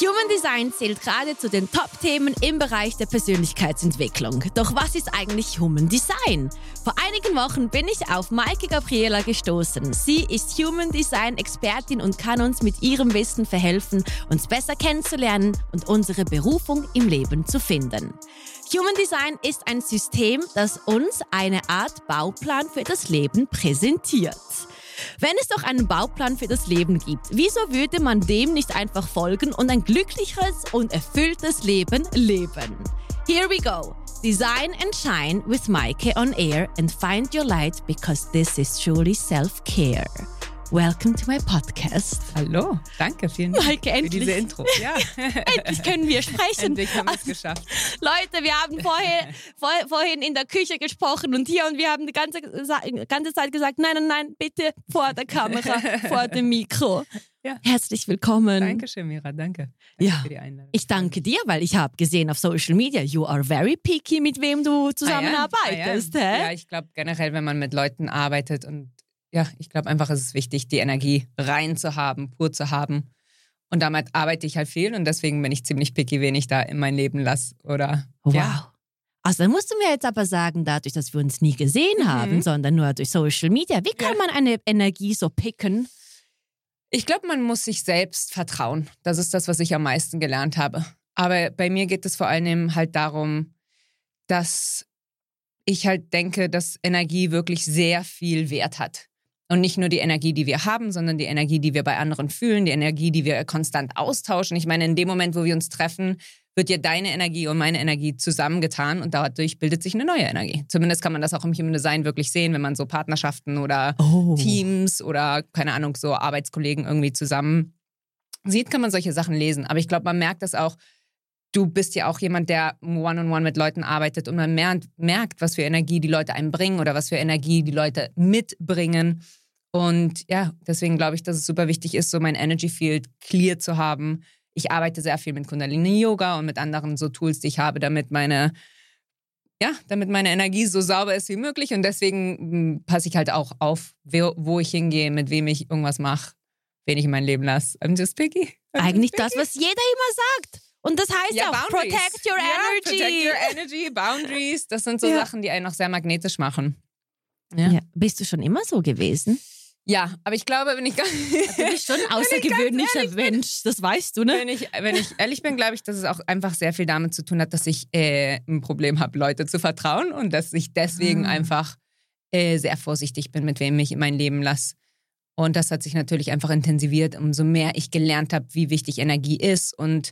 Human Design zählt gerade zu den Top-Themen im Bereich der Persönlichkeitsentwicklung. Doch was ist eigentlich Human Design? Vor einigen Wochen bin ich auf Maike Gabriela gestoßen. Sie ist Human Design Expertin und kann uns mit ihrem Wissen verhelfen, uns besser kennenzulernen und unsere Berufung im Leben zu finden. Human Design ist ein System, das uns eine Art Bauplan für das Leben präsentiert. Wenn es doch einen Bauplan für das Leben gibt, wieso würde man dem nicht einfach folgen und ein glücklicheres und erfülltes Leben leben? Here we go. Design and shine with Maike on air and find your light because this is truly self-care. Welcome to my podcast. Hallo, danke, vielen Dank Maike, für diese Intro. Ja. Endlich können wir sprechen. Endlich haben wir es geschafft. Leute, wir haben vorher, vor, vorhin in der Küche gesprochen und hier und wir haben die ganze, ganze Zeit gesagt, nein, nein, nein, bitte vor der Kamera, vor dem Mikro. Ja. Herzlich willkommen. Dankeschön, Mira, danke. danke Ja. für die Einladung. Ich danke dir, weil ich habe gesehen auf Social Media, you are very picky, mit wem du zusammenarbeitest. Ah, ja. hä? ja, ich glaube generell, wenn man mit Leuten arbeitet und ja, ich glaube einfach, es ist wichtig, die Energie rein zu haben, pur zu haben. Und damit arbeite ich halt viel und deswegen bin ich ziemlich picky, wen ich da in mein Leben lasse. Oder Wow. ja. Also dann musst du mir jetzt aber sagen, dadurch, dass wir uns nie gesehen haben, sondern nur durch Social Media, wie kann Mhm. Ja. man eine Energie so picken? Ich glaube, man muss sich selbst vertrauen. Das ist das, was ich am meisten gelernt habe. Aber bei mir geht es vor allem halt darum, dass ich halt denke, dass Energie wirklich sehr viel Wert hat. Und nicht nur die Energie, die wir haben, sondern die Energie, die wir bei anderen fühlen, die Energie, die wir konstant austauschen. Ich meine, in dem Moment, wo wir uns treffen, wird ja deine Energie und meine Energie zusammengetan und dadurch bildet sich eine neue Energie. Zumindest kann man das auch im Human Design wirklich sehen, wenn man so Partnerschaften oder Oh. Teams oder keine Ahnung, so Arbeitskollegen irgendwie zusammen sieht, kann man solche Sachen lesen. Aber ich glaube, man merkt das auch. Du bist ja auch jemand, der one-on-one mit Leuten arbeitet und man merkt, merkt, was für Energie die Leute einem bringen oder was für Energie die Leute mitbringen. Und ja, deswegen glaube ich, dass es super wichtig ist, so mein Energy Field clear zu haben. Ich arbeite sehr viel mit Kundalini Yoga und mit anderen so Tools, die ich habe, damit meine ja, damit meine Energie so sauber ist wie möglich. Und deswegen mh, passe ich halt auch auf, wo, wo ich hingehe, mit wem ich irgendwas mache, wen ich in mein Leben lasse. I'm just picky. I'm Eigentlich just das, picky. was jeder immer sagt. Und das heißt ja, auch, Boundaries. protect your ja, energy. Protect your energy, Boundaries. Das sind so Ja. Sachen, die einen auch sehr magnetisch machen. Ja. Bist du schon immer so gewesen? Ja, aber ich glaube, wenn ich, gar- Du bist schon ein außergewöhnlicher Mensch, das weißt du, ne? wenn ich, wenn ich ehrlich bin, glaube ich, dass es auch einfach sehr viel damit zu tun hat, dass ich äh, ein Problem habe, Leute zu vertrauen und dass ich deswegen Ah. einfach äh, sehr vorsichtig bin, mit wem ich in mein Leben lasse. Und das hat sich natürlich einfach intensiviert, umso mehr ich gelernt habe, wie wichtig Energie ist. Und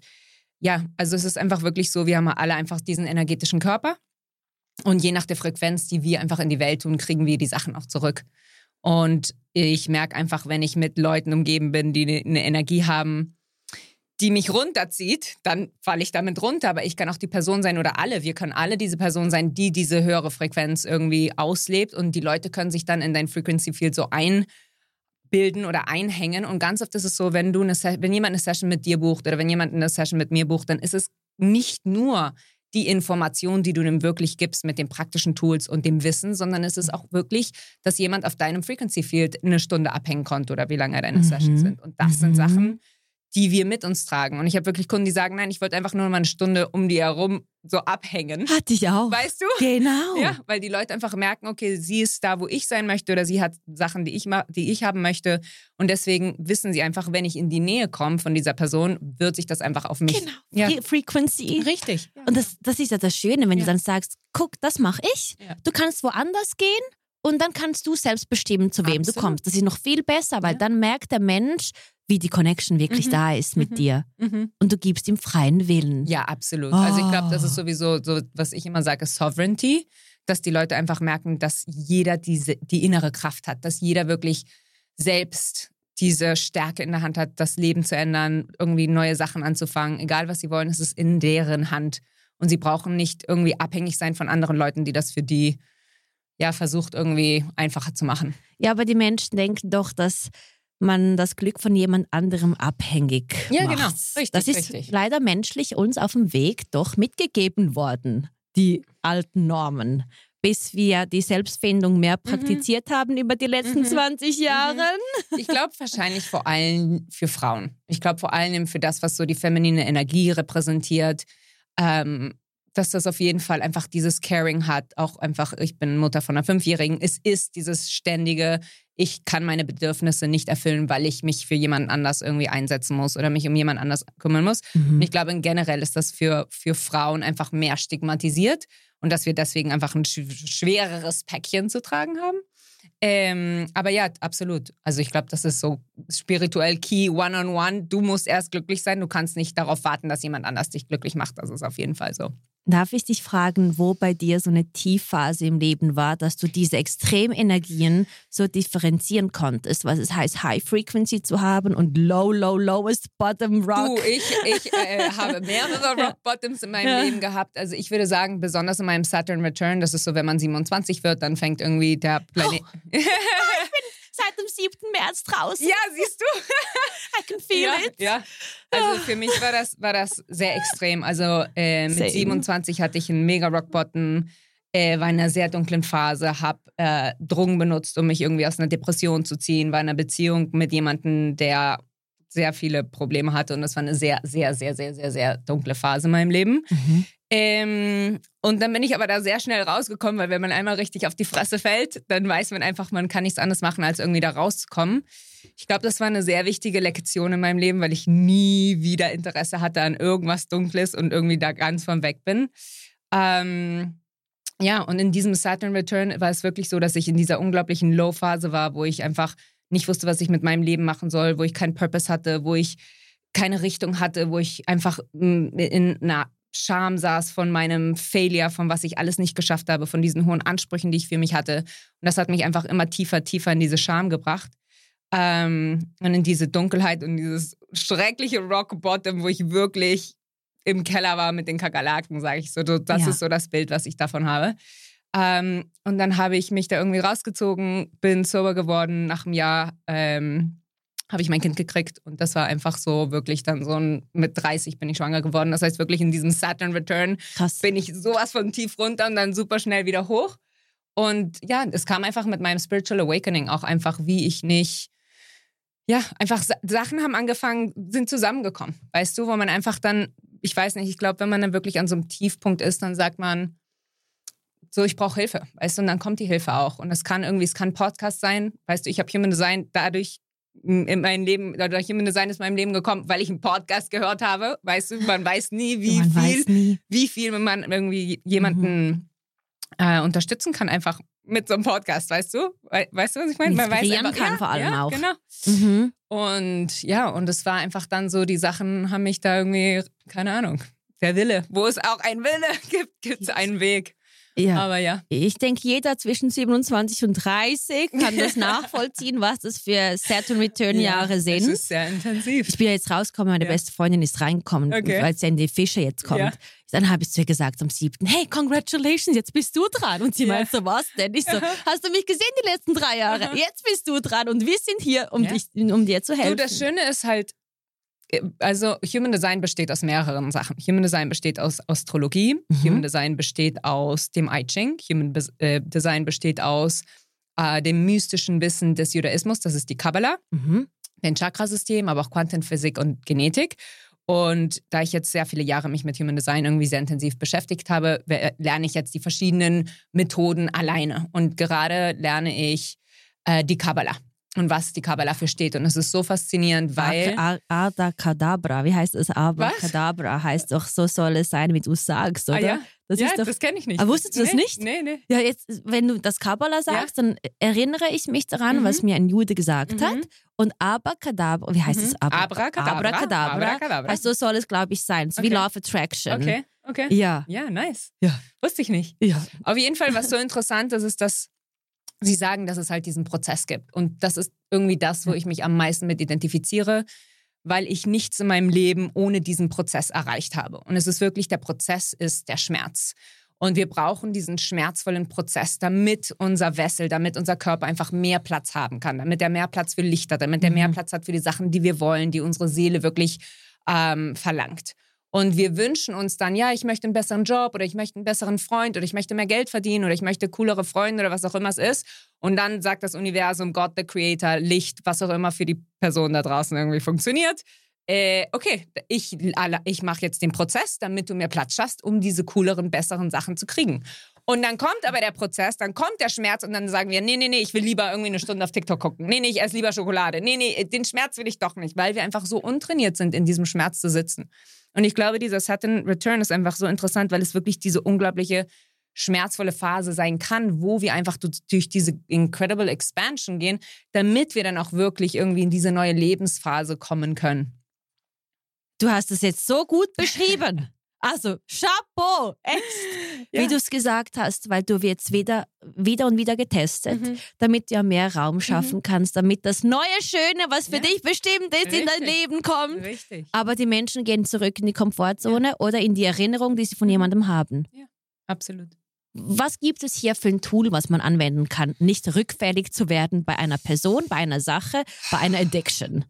ja, also es ist einfach wirklich so, wir haben alle einfach diesen energetischen Körper. Und je nach der Frequenz, die wir einfach in die Welt tun, kriegen wir die Sachen auch zurück. Und ich merke einfach, wenn ich mit Leuten umgeben bin, die eine- Energie haben, die mich runterzieht, dann falle ich damit runter. Aber ich kann auch die Person sein oder alle. Wir können alle diese Person sein, die diese höhere Frequenz irgendwie auslebt. Und die Leute können sich dann in dein Frequency Field so einbilden oder einhängen. Und ganz oft ist es so, wenn du eine, wenn jemand eine Session mit dir bucht oder wenn jemand eine Session mit mir bucht, dann ist es nicht nur die Information, die du ihm wirklich gibst mit den praktischen Tools und dem Wissen, sondern es ist auch wirklich, dass jemand auf deinem Frequency Field eine Stunde abhängen konnte oder wie lange deine Mhm. Sessions sind. Und das sind Mhm. Sachen, die wir mit uns tragen. Und ich habe wirklich Kunden, die sagen, nein, ich wollte einfach nur mal eine Stunde um die herum so abhängen. Hatte ich auch. Weißt du? Genau. Ja, weil die Leute einfach merken, okay, sie ist da, wo ich sein möchte oder sie hat Sachen, die ich, die ich haben möchte. Und deswegen wissen sie einfach, wenn ich in die Nähe komme von dieser Person, wird sich das einfach auf mich. Genau. Ja. Fre- Frequency. Richtig. Und das, das ist ja das Schöne, wenn Ja. du dann sagst, guck, das mache ich. Ja. Du kannst woanders gehen und dann kannst du selbst bestimmen, zu wem du Absolut. kommst. Das ist noch viel besser, weil Ja. dann merkt der Mensch, wie die Connection wirklich Mhm. da ist mit Mhm. dir. Mhm. Und du gibst ihm freien Willen. Ja, absolut. Also ich glaube, das Oh. ist sowieso so, was ich immer sage, Sovereignty, dass die Leute einfach merken, dass jeder diese, die innere Kraft hat, dass jeder wirklich selbst diese Stärke in der Hand hat, das Leben zu ändern, irgendwie neue Sachen anzufangen. Egal, was sie wollen, es ist in deren Hand. Und sie brauchen nicht irgendwie abhängig sein von anderen Leuten, die das für die ja versucht, irgendwie einfacher zu machen. Ja, aber die Menschen denken doch, dass man das Glück von jemand anderem abhängig Ja, macht. genau. Richtig, das ist richtig. leider menschlich uns auf dem Weg doch mitgegeben worden, die alten Normen. bis wir die Selbstfindung mehr mhm. praktiziert mhm. haben über die letzten mhm. 20 mhm. Jahre? Ich glaube wahrscheinlich vor allem für Frauen. Ich glaube vor allem für das, was so die feminine Energie repräsentiert. Ähm, dass das auf jeden Fall einfach dieses Caring hat. Auch einfach, ich bin Mutter von einer Fünfjährigen. Es ist dieses ständige, ich kann meine Bedürfnisse nicht erfüllen, weil ich mich für jemand anders irgendwie einsetzen muss oder mich um jemand anders kümmern muss. Mhm. Ich glaube, generell ist das für, für Frauen einfach mehr stigmatisiert und dass wir deswegen einfach ein schwereres Päckchen zu tragen haben. Ähm, aber ja, absolut. Also ich glaube, das ist so spirituell key, one-on-one. -on -one. Du musst erst glücklich sein. Du kannst nicht darauf warten, dass jemand anders dich glücklich macht. Das ist auf jeden Fall so. Darf ich dich fragen, wo bei dir so eine Tiefphase im Leben war, dass du diese Extremenergien so differenzieren konntest? Was es heißt, High Frequency zu haben und Low, Low, Lowest Bottom Rock? Du, ich, ich äh, habe mehrere Rock Bottoms in meinem ja. Leben gehabt. Also ich würde sagen, besonders in meinem Saturn Return, das ist so, wenn man 27 wird, dann fängt irgendwie der Planet... Oh. ich bin seit dem 7. März draußen. Ja, siehst du? I can feel ja, it. Ja, also für mich war das, war das sehr extrem. Also äh, mit Same. 27 hatte ich einen mega Rock Bottom, äh, war in einer sehr dunklen Phase, habe äh, Drogen benutzt, um mich irgendwie aus einer Depression zu ziehen, war in einer Beziehung mit jemandem, der sehr viele Probleme hatte und das war eine sehr, sehr, sehr, sehr, sehr, sehr dunkle Phase in meinem Leben. Mhm. Ähm, und dann bin ich aber da sehr schnell rausgekommen, weil wenn man einmal richtig auf die Fresse fällt, dann weiß man einfach, man kann nichts anderes machen, als irgendwie da rauszukommen. Ich glaube, das war eine sehr wichtige Lektion in meinem Leben, weil ich nie wieder Interesse hatte an irgendwas Dunkles und irgendwie da ganz von weg bin. Ähm, ja, und in diesem Saturn Return war es wirklich so, dass ich in dieser unglaublichen Low-Phase war, wo ich einfach nicht wusste, was ich mit meinem Leben machen soll, wo ich keinen Purpose hatte, wo ich keine Richtung hatte, wo ich einfach mm, in einer Scham saß von meinem Failure, von was ich alles nicht geschafft habe, von diesen hohen Ansprüchen, die ich für mich hatte. Und das hat mich einfach immer tiefer, tiefer in diese Scham gebracht. Ähm, und in diese Dunkelheit und dieses schreckliche Rock Bottom, wo ich wirklich im Keller war mit den Kakerlaken, sage ich so. Das ja. ist so das Bild, was ich davon habe. Ähm, und dann habe ich mich da irgendwie rausgezogen, bin sober geworden nach einem Jahr. Ähm, habe ich mein Kind gekriegt und das war einfach so wirklich dann so ein, mit 30 bin ich schwanger geworden. Das heißt wirklich in diesem Saturn Return Krass. bin ich sowas von tief runter und dann super schnell wieder hoch. Und ja, es kam einfach mit meinem Spiritual Awakening auch einfach, wie ich nicht, ja, einfach Sachen haben angefangen, sind zusammengekommen. Weißt du, wo man einfach dann, ich weiß nicht, ich glaube, wenn man dann wirklich an so einem Tiefpunkt ist, dann sagt man, so, ich brauche Hilfe, weißt du, und dann kommt die Hilfe auch. Und es kann irgendwie, es kann ein Podcast sein, weißt du, ich habe Human Design dadurch in mein Leben, dadurch Human Design ist in meinem Leben gekommen, weil ich einen Podcast gehört habe. Weißt du, man weiß nie, wie man viel, nie. wie viel man irgendwie jemanden mhm. äh, unterstützen kann, einfach mit so einem Podcast, weißt du? Weißt du, was ich meine? Man weiß einfach, kann ja, vor allem ja, auch. Genau. Mhm. Und ja, und es war einfach dann so, die Sachen haben mich da irgendwie, keine Ahnung, der Wille. Wo es auch einen Wille gibt, gibt es einen Weg. Ja. Aber ja. Ich denke, jeder zwischen 27 und 30 kann das nachvollziehen, was das für Saturn Return Jahre ja, sind. Das ist sehr intensiv. Ich bin ja jetzt rausgekommen, meine ja. beste Freundin ist reingekommen, okay. weil sie in die Fische jetzt kommt. Ja. Dann habe ich zu ihr gesagt am siebten, hey, congratulations, jetzt bist du dran. Und sie ja. meint so, was denn? Ich so, hast du mich gesehen die letzten drei Jahre? Jetzt bist du dran und wir sind hier, um, dich, um dir zu helfen. Du, das Schöne ist halt, also Human Design besteht aus mehreren Sachen. Human Design besteht aus Astrologie, mhm. Human Design besteht aus dem I Ching, Human Be äh, Design besteht aus äh, dem mystischen Wissen des Judaismus, das ist die Kabbalah, mhm. ein Chakrasystem, aber auch Quantenphysik und Genetik. Und da ich jetzt sehr viele Jahre mich mit Human Design irgendwie sehr intensiv beschäftigt habe, lerne ich jetzt die verschiedenen Methoden alleine. Und gerade lerne ich äh, die Kabbalah und was die Kabbalah für steht. Und es ist so faszinierend, weil. Kadabra, wie heißt es? Kadabra heißt doch, so soll es sein, wie du sagst, ah, oder? Ah, ja, das, ja, das kenne ich nicht. Aber wusstest du nee, das nicht? Nee, nee. Ja, jetzt, wenn du das Kabbalah sagst, ja. dann erinnere ich mich daran, mhm. was mir ein Jude gesagt mhm. hat. Und Abracadabra, wie heißt mhm. es? Abra Abracadabra. Abracadabra. Abracadabra. Heißt, so soll es, glaube ich, sein. So okay. wie Love Attraction. Okay, okay. Ja. Ja, nice. Ja. Wusste ich nicht. Ja. Auf jeden Fall, was so interessant ist, ist, dass Sie sagen, dass es halt diesen Prozess gibt. Und das ist irgendwie das, wo ich mich am meisten mit identifiziere, weil ich nichts in meinem Leben ohne diesen Prozess erreicht habe. Und es ist wirklich, der Prozess ist der Schmerz. Und wir brauchen diesen schmerzvollen Prozess, damit unser Wessel, damit unser Körper einfach mehr Platz haben kann, damit er mehr Platz für Licht hat, damit er mehr mhm. Platz hat für die Sachen, die wir wollen, die unsere Seele wirklich ähm, verlangt. Und wir wünschen uns dann, ja, ich möchte einen besseren Job oder ich möchte einen besseren Freund oder ich möchte mehr Geld verdienen oder ich möchte coolere Freunde oder was auch immer es ist. Und dann sagt das Universum, Gott, the Creator, Licht, was auch immer für die Person da draußen irgendwie funktioniert. Äh, okay, ich, ich mache jetzt den Prozess, damit du mehr Platz schaffst, um diese cooleren, besseren Sachen zu kriegen. Und dann kommt aber der Prozess, dann kommt der Schmerz und dann sagen wir, nee, nee, nee, ich will lieber irgendwie eine Stunde auf TikTok gucken. Nee, nee, ich esse lieber Schokolade. Nee, nee, den Schmerz will ich doch nicht, weil wir einfach so untrainiert sind, in diesem Schmerz zu sitzen. Und ich glaube, dieser Sudden Return ist einfach so interessant, weil es wirklich diese unglaubliche schmerzvolle Phase sein kann, wo wir einfach durch diese incredible Expansion gehen, damit wir dann auch wirklich irgendwie in diese neue Lebensphase kommen können. Du hast es jetzt so gut beschrieben. Also, Chapeau! Echt? Ja. Wie du es gesagt hast, weil du jetzt wieder, wieder und wieder getestet, mhm. damit du ja mehr Raum mhm. schaffen mhm. kannst, damit das neue Schöne, was für ja. dich bestimmt ist, Richtig. in dein Leben kommt. Richtig. Aber die Menschen gehen zurück in die Komfortzone ja. oder in die Erinnerung, die sie von mhm. jemandem haben. Ja, absolut. Was gibt es hier für ein Tool, was man anwenden kann, nicht rückfällig zu werden bei einer Person, bei einer Sache, bei einer Addiction?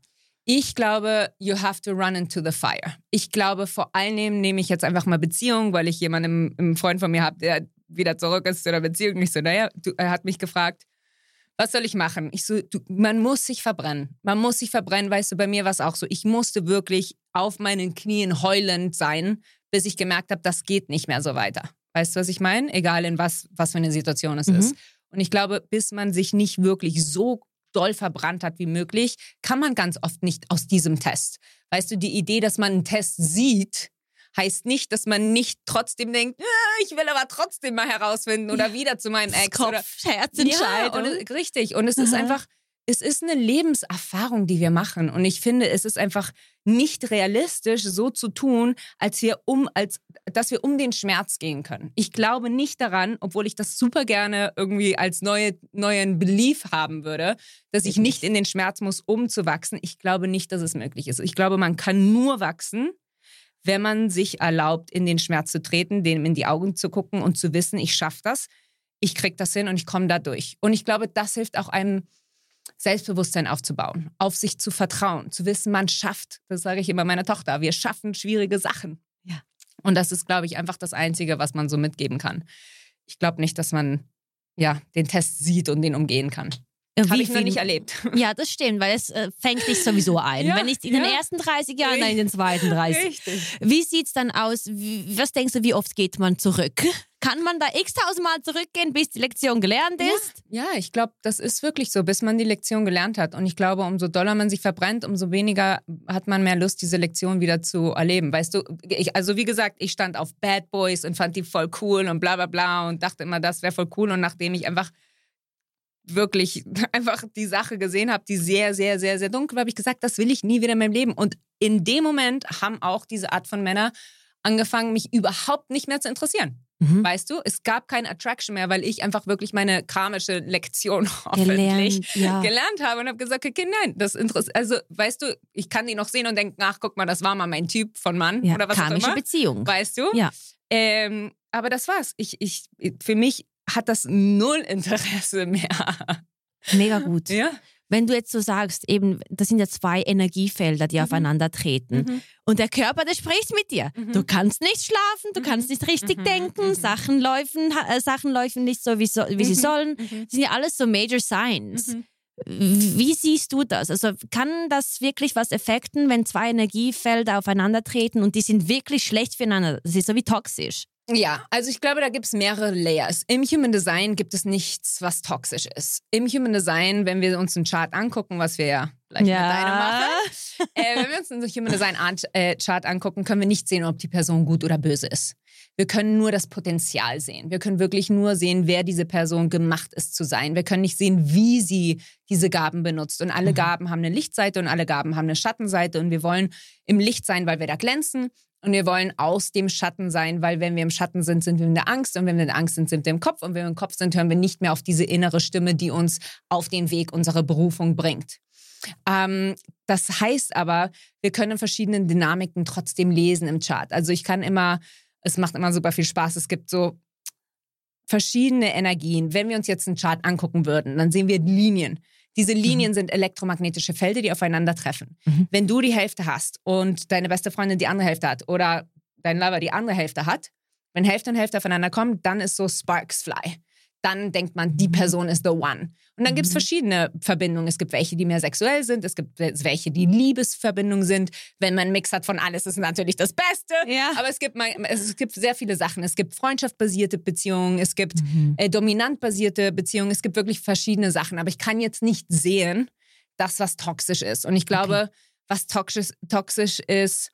Ich glaube, you have to run into the fire. Ich glaube, vor allem nehme ich jetzt einfach mal Beziehung, weil ich jemanden, einen Freund von mir habe, der wieder zurück ist zu der Beziehung. Ich so, naja, du, er hat mich gefragt, was soll ich machen? Ich so, du, man muss sich verbrennen. Man muss sich verbrennen, weißt du, bei mir war es auch so. Ich musste wirklich auf meinen Knien heulend sein, bis ich gemerkt habe, das geht nicht mehr so weiter. Weißt du, was ich meine? Egal in was, was für eine Situation es mhm. ist. Und ich glaube, bis man sich nicht wirklich so doll verbrannt hat wie möglich, kann man ganz oft nicht aus diesem Test. Weißt du, die Idee, dass man einen Test sieht, heißt nicht, dass man nicht trotzdem denkt, ich will aber trotzdem mal herausfinden oder wieder zu meinem Ex. Kopf, oder Herzentscheidung. Ja, und, richtig. Und es Aha. ist einfach, es ist eine Lebenserfahrung, die wir machen. Und ich finde, es ist einfach nicht realistisch, so zu tun, als wir um, als, dass wir um den Schmerz gehen können. Ich glaube nicht daran, obwohl ich das super gerne irgendwie als neue, neuen Belief haben würde, dass ich nicht in den Schmerz muss, um zu wachsen. Ich glaube nicht, dass es möglich ist. Ich glaube, man kann nur wachsen, wenn man sich erlaubt, in den Schmerz zu treten, dem in die Augen zu gucken und zu wissen, ich schaffe das, ich kriege das hin und ich komme da durch. Und ich glaube, das hilft auch einem Selbstbewusstsein aufzubauen, auf sich zu vertrauen, zu wissen, man schafft, das sage ich immer meiner Tochter, wir schaffen schwierige Sachen. Ja. Und das ist, glaube ich, einfach das Einzige, was man so mitgeben kann. Ich glaube nicht, dass man ja, den Test sieht und den umgehen kann. Habe ich noch nicht erlebt. Ja, das stimmt, weil es äh, fängt dich sowieso ein. Ja, Wenn nicht in ja. den ersten 30 Jahren, dann in den zweiten 30. Richtig. Wie sieht es dann aus? Wie, was denkst du, wie oft geht man zurück? Kann man da x-tausendmal zurückgehen, bis die Lektion gelernt ist? Ja, ja ich glaube, das ist wirklich so, bis man die Lektion gelernt hat. Und ich glaube, umso doller man sich verbrennt, umso weniger hat man mehr Lust, diese Lektion wieder zu erleben. Weißt du, ich, also wie gesagt, ich stand auf Bad Boys und fand die voll cool und bla bla bla und dachte immer, das wäre voll cool. Und nachdem ich einfach wirklich einfach die Sache gesehen habe, die sehr, sehr, sehr, sehr dunkel war, habe ich gesagt, das will ich nie wieder in meinem Leben. Und in dem Moment haben auch diese Art von Männer angefangen, mich überhaupt nicht mehr zu interessieren. Mhm. Weißt du, es gab keine Attraction mehr, weil ich einfach wirklich meine karmische Lektion hoffentlich gelernt, ja. gelernt habe und habe gesagt, okay, nein, das interessiert. Also, weißt du, ich kann die noch sehen und denken, ach, guck mal, das war mal mein Typ von Mann ja, oder was karmische auch immer. Beziehung. Weißt du? Ja. Ähm, aber das war's. Ich, ich, für mich hat das null Interesse mehr. Mega gut. Ja. Wenn du jetzt so sagst, eben, das sind ja zwei Energiefelder, die mhm. aufeinandertreten. Mhm. Und der Körper, der spricht mit dir. Mhm. Du kannst nicht schlafen, du kannst nicht richtig mhm. denken, mhm. Sachen laufen, äh, Sachen laufen nicht so, wie, so, wie sie mhm. sollen. Das sind ja alles so Major Signs. Wie siehst du das? Also kann das wirklich was effekten, wenn zwei Energiefelder aufeinandertreten und die sind wirklich schlecht füreinander? Das ist so wie toxisch. Ja, also ich glaube, da gibt es mehrere Layers. Im Human Design gibt es nichts, was toxisch ist. Im Human Design, wenn wir uns einen Chart angucken, was wir ja gleich ja. mit deinem machen, äh, wenn wir uns einen Human Design äh, Chart angucken, können wir nicht sehen, ob die Person gut oder böse ist. Wir können nur das Potenzial sehen. Wir können wirklich nur sehen, wer diese Person gemacht ist zu sein. Wir können nicht sehen, wie sie diese Gaben benutzt. Und alle mhm. Gaben haben eine Lichtseite und alle Gaben haben eine Schattenseite. Und wir wollen im Licht sein, weil wir da glänzen. Und wir wollen aus dem Schatten sein, weil wenn wir im Schatten sind, sind wir in der Angst. Und wenn wir in der Angst sind, sind wir im Kopf. Und wenn wir im Kopf sind, hören wir nicht mehr auf diese innere Stimme, die uns auf den Weg unserer Berufung bringt. Ähm, das heißt aber, wir können verschiedene Dynamiken trotzdem lesen im Chart. Also ich kann immer, es macht immer super viel Spaß. Es gibt so verschiedene Energien. Wenn wir uns jetzt einen Chart angucken würden, dann sehen wir Linien. Diese Linien sind elektromagnetische Felder, die aufeinandertreffen. Mhm. Wenn du die Hälfte hast und deine beste Freundin die andere Hälfte hat oder dein Lover die andere Hälfte hat, wenn Hälfte und Hälfte aufeinander kommen, dann ist so Sparks fly. Dann denkt man, die Mhm. Person ist the one. Und dann gibt es Mhm. verschiedene Verbindungen. Es gibt welche, die mehr sexuell sind. Es gibt welche, die Liebesverbindungen sind. Wenn man einen Mix hat von alles, ist natürlich das Beste. Ja. Aber es gibt, mal, es gibt sehr viele Sachen. Es gibt freundschaftbasierte Beziehungen. Es gibt Mhm. äh, dominantbasierte Beziehungen. Es gibt wirklich verschiedene Sachen. Aber ich kann jetzt nicht sehen, das, was toxisch ist. Und ich glaube, was toxisch, toxisch ist,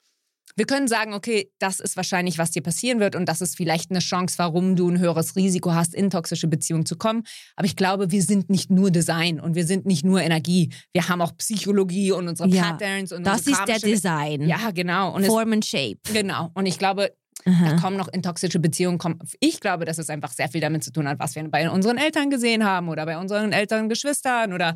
wir können sagen, okay, das ist wahrscheinlich, was dir passieren wird und das ist vielleicht eine Chance, warum du ein höheres Risiko hast, in toxische Beziehungen zu kommen. Aber ich glaube, wir sind nicht nur Design und wir sind nicht nur Energie. Wir haben auch Psychologie und unsere Ja, Patterns und Das ist der Design. Ja, genau. Und es, Form and Shape. genau. Und ich glaube, da Aha. kommen noch in toxische Beziehungen. Kommen. Ich glaube, dass es einfach sehr viel damit zu tun hat, was wir bei unseren Eltern gesehen haben oder bei unseren Eltern, Geschwistern oder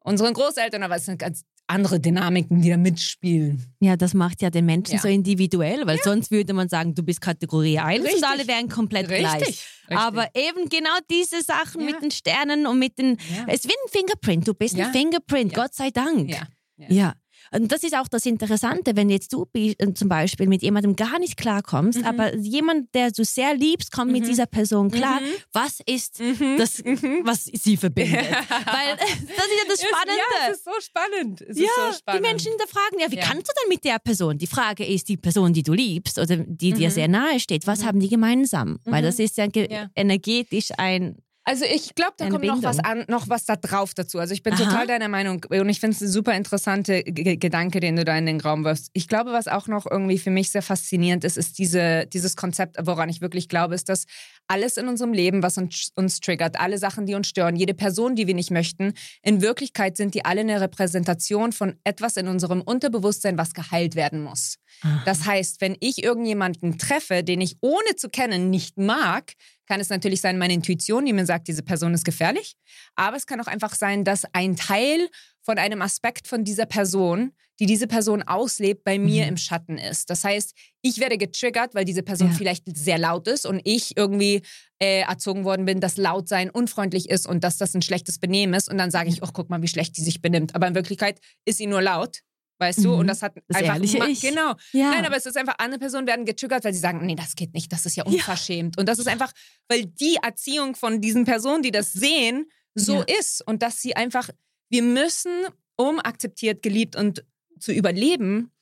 unseren Großeltern. Aber es sind ganz andere Dynamiken, die da mitspielen. Ja, das macht ja den Menschen Ja. so individuell, weil sonst würde man sagen, du bist Kategorie 1 Richtig. und alle wären komplett Richtig. gleich. Richtig. Aber eben genau diese Sachen Ja. mit den Sternen und mit den. Ja. Es ist wie ein Fingerprint. Du bist Ja. ein Fingerprint, Ja. Gott sei Dank. ja. Und das ist auch das Interessante, wenn jetzt du äh, zum Beispiel mit jemandem gar nicht klarkommst, Mhm. aber jemand, der du sehr liebst, kommt mit Mhm. dieser Person klar. Mhm. Was ist Mhm. das, Mhm. was sie verbindet? Weil das ist ja das Spannende. Ja, es ist so spannend. Es Ja, ist so spannend. die Menschen hinterfragen, ja, wie Ja. kannst du denn mit der Person? Die Frage ist, die Person, die du liebst oder die dir Mhm. sehr nahe steht, was haben die gemeinsam? Weil das ist ja, Ja. energetisch ein, Also ich glaube, da Eine kommt noch was, Bindung. an, noch was da drauf dazu. Also ich bin Aha. total deiner Meinung und ich finde es ein super interessante G Gedanke, den du da in den Raum wirfst. Ich glaube, was auch noch irgendwie für mich sehr faszinierend ist, ist diese, dieses Konzept, woran ich wirklich glaube, ist, dass alles in unserem Leben, was uns, uns triggert, alle Sachen, die uns stören, jede Person, die wir nicht möchten, in Wirklichkeit sind die alle eine Repräsentation von etwas in unserem Unterbewusstsein, was geheilt werden muss. Das heißt, wenn ich irgendjemanden treffe, den ich ohne zu kennen nicht mag, kann es natürlich sein, meine Intuition, die mir sagt, diese Person ist gefährlich. Aber es kann auch einfach sein, dass ein Teil von einem Aspekt von dieser Person, die diese Person auslebt, bei mir Mhm. im Schatten ist. Das heißt, ich werde getriggert, weil diese Person Ja. vielleicht sehr laut ist und ich irgendwie äh, erzogen worden bin, dass laut sein unfreundlich ist und dass das ein schlechtes Benehmen ist. Und dann sage ich, oh, guck mal, wie schlecht die sich benimmt. Aber in Wirklichkeit ist sie nur laut. Weißt du? Mhm. Und das hat Das einfach ehrliche Ich. genau. Ja. Nein, aber es ist einfach, andere Personen werden getriggert, weil sie sagen, nee, das geht nicht, das ist ja unverschämt. Und das ist einfach, weil die Erziehung von diesen Personen, die das sehen, so Ja. ist. Und dass sie einfach, wir müssen, um akzeptiert, geliebt und zu überleben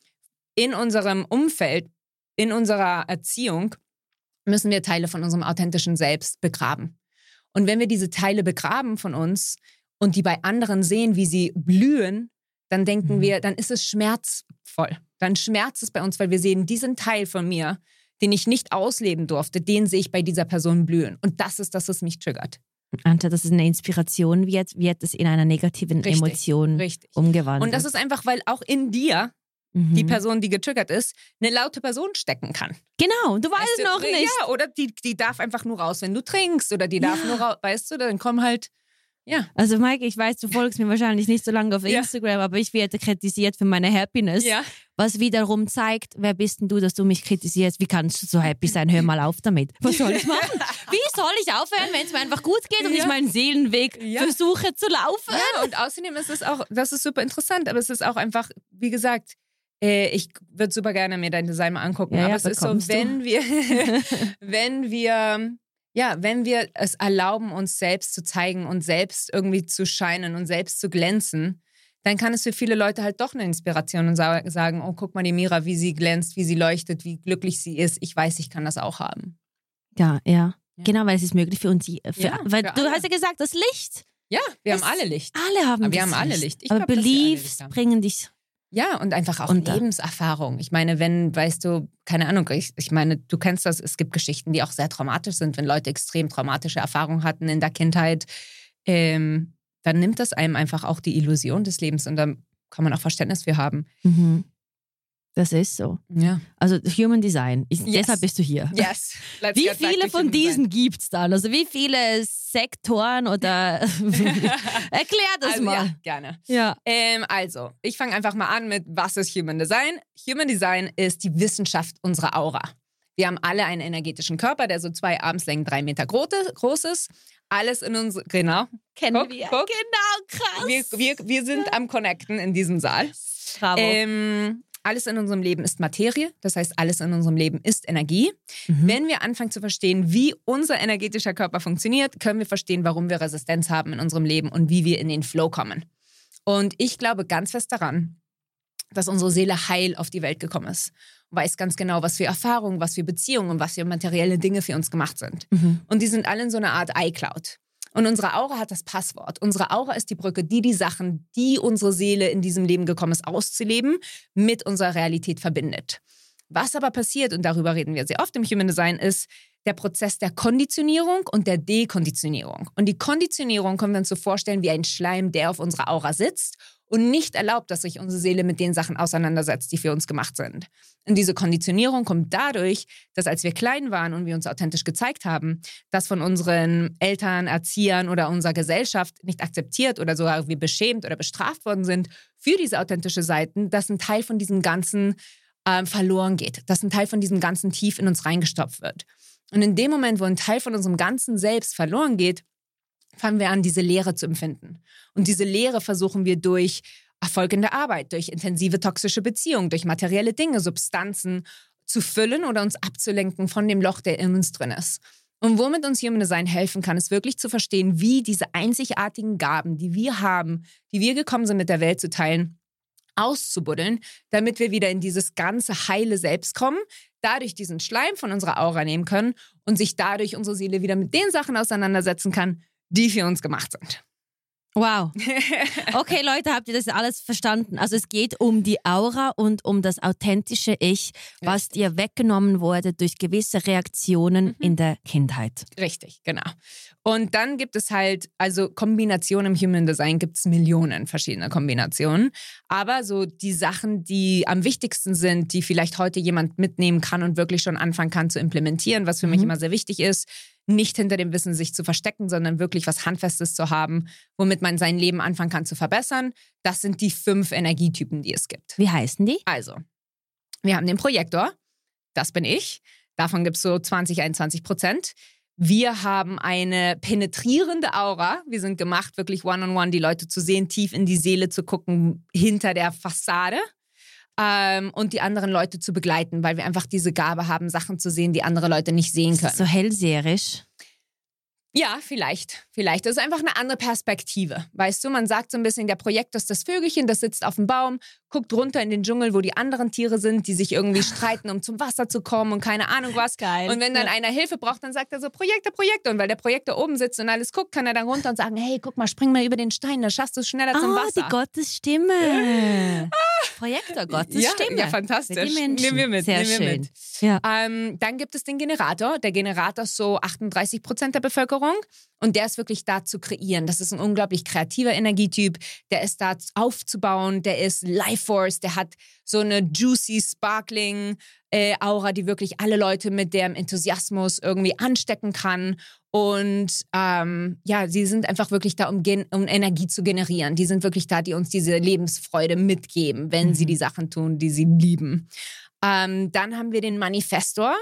in unserem Umfeld, in unserer Erziehung, müssen wir Teile von unserem authentischen Selbst begraben. Und wenn wir diese Teile begraben von uns und die bei anderen sehen, wie sie blühen, dann denken Mhm. wir, dann ist es schmerzvoll. Dann schmerzt es bei uns, weil wir sehen, diesen Teil von mir, den ich nicht ausleben durfte, den sehe ich bei dieser Person blühen. Und das ist das, was mich triggert. Anstatt dass es eine Inspiration wird, wird es in einer negativen Richtig, Emotion Richtig. umgewandelt. Und das ist einfach, weil auch in dir, Mhm. die Person, die getriggert ist, eine laute Person stecken kann. Genau, du weißt Weißt du, noch nicht. Ja, oder die, die darf einfach nur raus, wenn du trinkst. Oder die darf Ja. nur raus, weißt du, dann kommen halt, ja. Also Mike, ich weiß, du folgst mir wahrscheinlich nicht so lange auf Ja. Instagram, aber ich werde kritisiert für meine Happiness. Ja. Was wiederum zeigt, wer bist denn du, dass du mich kritisierst? Wie kannst du so happy sein? Hör mal auf damit. Was soll ich machen? Wie soll ich aufhören, wenn es mir einfach gut geht und Ja. ich meinen Seelenweg versuche zu laufen? Ja, und außerdem ist es auch, das ist super interessant, aber es ist auch einfach, wie gesagt, äh, ich würde super gerne mir dein Design mal angucken. Ja, aber ja, es ist so, bekommst du. wenn wir, wenn wir, ja, wenn wir es erlauben, uns selbst zu zeigen und selbst irgendwie zu scheinen und selbst zu glänzen, dann kann es für viele Leute halt doch eine Inspiration und sa sagen, oh, guck mal die Mira, wie sie glänzt, wie sie leuchtet, wie glücklich sie ist. Ich weiß, ich kann das auch haben. Ja, ja. Ja. Genau, weil es ist möglich für uns, für, Ja, weil für du alle. hast ja gesagt, das Licht. Ja, wir Es- haben alle Licht. Alle haben Aber wir haben alle Licht. Ich Aber glaub, alle Beliefs Licht bringen dich. Ja, und einfach auch Und Lebenserfahrung. Ich meine, wenn, weißt du, keine Ahnung, ich, ich meine, du kennst das, es gibt Geschichten, die auch sehr traumatisch sind, wenn Leute extrem traumatische Erfahrungen hatten in der Kindheit, ähm, dann nimmt das einem einfach auch die Illusion des Lebens und dann kann man auch Verständnis für haben. Mhm. Das ist so. Ja. Also Human Design. Ich, Yes. Deshalb bist du hier. Yes. Let's Wie viele von diesen gibt's dann? Also wie viele Sektoren oder erklär das Also, mal. Ja, gerne. Ja. Ähm, also, ich fange einfach mal an mit, was ist Human Design? Human Design ist die Wissenschaft unserer Aura. Wir haben alle einen energetischen Körper, der so zwei Armslängen, drei Meter groß ist. Alles in uns, genau. Kennen guck, wir. Guck. Genau, krass. Wir, wir, wir sind am Connecten in diesem Saal. Bravo. Ähm, alles in unserem Leben ist Materie, das heißt, alles in unserem Leben ist Energie. Mhm. Wenn wir anfangen zu verstehen, wie unser energetischer Körper funktioniert, können wir verstehen, warum wir Resistenz haben in unserem Leben und wie wir in den Flow kommen. Und ich glaube ganz fest daran, dass unsere Seele heil auf die Welt gekommen ist. weiß ganz genau, was für Erfahrungen, was für Beziehungen und was für materielle Dinge für uns gemacht sind. Mhm. Und die sind alle in so einer Art iCloud. Und unsere Aura hat das Passwort. Unsere Aura ist die Brücke, die die Sachen, die unsere Seele in diesem Leben gekommen ist, auszuleben, mit unserer Realität verbindet. Was aber passiert, und darüber reden wir sehr oft im Human Design, ist der Prozess der Konditionierung und der Dekonditionierung. Und die Konditionierung können wir uns so vorstellen wie ein Schleim, der auf unserer Aura sitzt und nicht erlaubt, dass sich unsere Seele mit den Sachen auseinandersetzt, die für uns gemacht sind. Und diese Konditionierung kommt dadurch, dass als wir klein waren und wir uns authentisch gezeigt haben, das von unseren Eltern, Erziehern oder unserer Gesellschaft nicht akzeptiert oder sogar wir beschämt oder bestraft worden sind für diese authentische Seiten, dass ein Teil von diesem Ganzen äh, verloren geht, dass ein Teil von diesem Ganzen tief in uns reingestopft wird. Und in dem Moment, wo ein Teil von unserem ganzen Selbst verloren geht, fangen wir an, diese Leere zu empfinden. Und diese Leere versuchen wir durch Erfolg in der Arbeit, durch intensive toxische Beziehungen, durch materielle Dinge, Substanzen zu füllen oder uns abzulenken von dem Loch, der in uns drin ist. Und womit uns Human Design helfen kann, ist wirklich zu verstehen, wie diese einzigartigen Gaben, die wir haben, die wir gekommen sind, mit der Welt zu teilen, auszubuddeln, damit wir wieder in dieses ganze heile Selbst kommen, dadurch diesen Schleim von unserer Aura nehmen können und sich dadurch unsere Seele wieder mit den Sachen auseinandersetzen kann, die für uns gemacht sind. Wow. Okay, Leute, habt ihr das alles verstanden? Also es geht um die Aura und um das authentische Ich, was Richtig. dir weggenommen wurde durch gewisse Reaktionen mhm. in der Kindheit. Richtig, genau. Und dann gibt es halt, also Kombinationen im Human Design gibt es Millionen verschiedene Kombinationen. Aber so die Sachen, die am wichtigsten sind, die vielleicht heute jemand mitnehmen kann und wirklich schon anfangen kann zu implementieren, was für mhm. mich immer sehr wichtig ist, nicht hinter dem Wissen sich zu verstecken, sondern wirklich was Handfestes zu haben, womit man sein Leben anfangen kann zu verbessern. Das sind die fünf Energietypen, die es gibt. Wie heißen die? Also, wir haben den Projektor, das bin ich. Davon gibt es so 20, 21 Prozent. Wir haben eine penetrierende Aura. Wir sind gemacht, wirklich one-on-one -on -one, die Leute zu sehen, tief in die Seele zu gucken, hinter der Fassade ähm, und die anderen Leute zu begleiten, weil wir einfach diese Gabe haben, Sachen zu sehen, die andere Leute nicht sehen können. So hellseherisch. Ja, vielleicht. Vielleicht. Das ist einfach eine andere Perspektive. Weißt du, man sagt so ein bisschen, der Projekt ist das Vögelchen, das sitzt auf dem Baum, guckt runter in den Dschungel, wo die anderen Tiere sind, die sich irgendwie streiten, um zum Wasser zu kommen und keine Ahnung was. Geil. Und wenn dann ja. einer Hilfe braucht, dann sagt er so, Projekte, Projekte. Und weil der Projektor oben sitzt und alles guckt, kann er dann runter und sagen, hey, guck mal, spring mal über den Stein, dann schaffst du es schneller oh, zum ah, Wasser. die Gottesstimme. Projektor Gottes ja, Stimme. Ja, fantastisch. Nehmen wir mit. Sehr nehmen wir schön. Mit. Ja. Ähm, dann gibt es den Generator. Der Generator ist so 38 Prozent der Bevölkerung. Und der ist wirklich da zu kreieren. Das ist ein unglaublich kreativer Energietyp. Der ist da aufzubauen. Der ist Life Force. Der hat so eine juicy, sparkling äh, Aura, die wirklich alle Leute mit dem Enthusiasmus irgendwie anstecken kann. Und ähm, ja, sie sind einfach wirklich da, um, um, Energie zu generieren. Die sind wirklich da, die uns diese Lebensfreude mitgeben, wenn mhm. sie die Sachen tun, die sie lieben. Ähm, dann haben wir den Manifestor.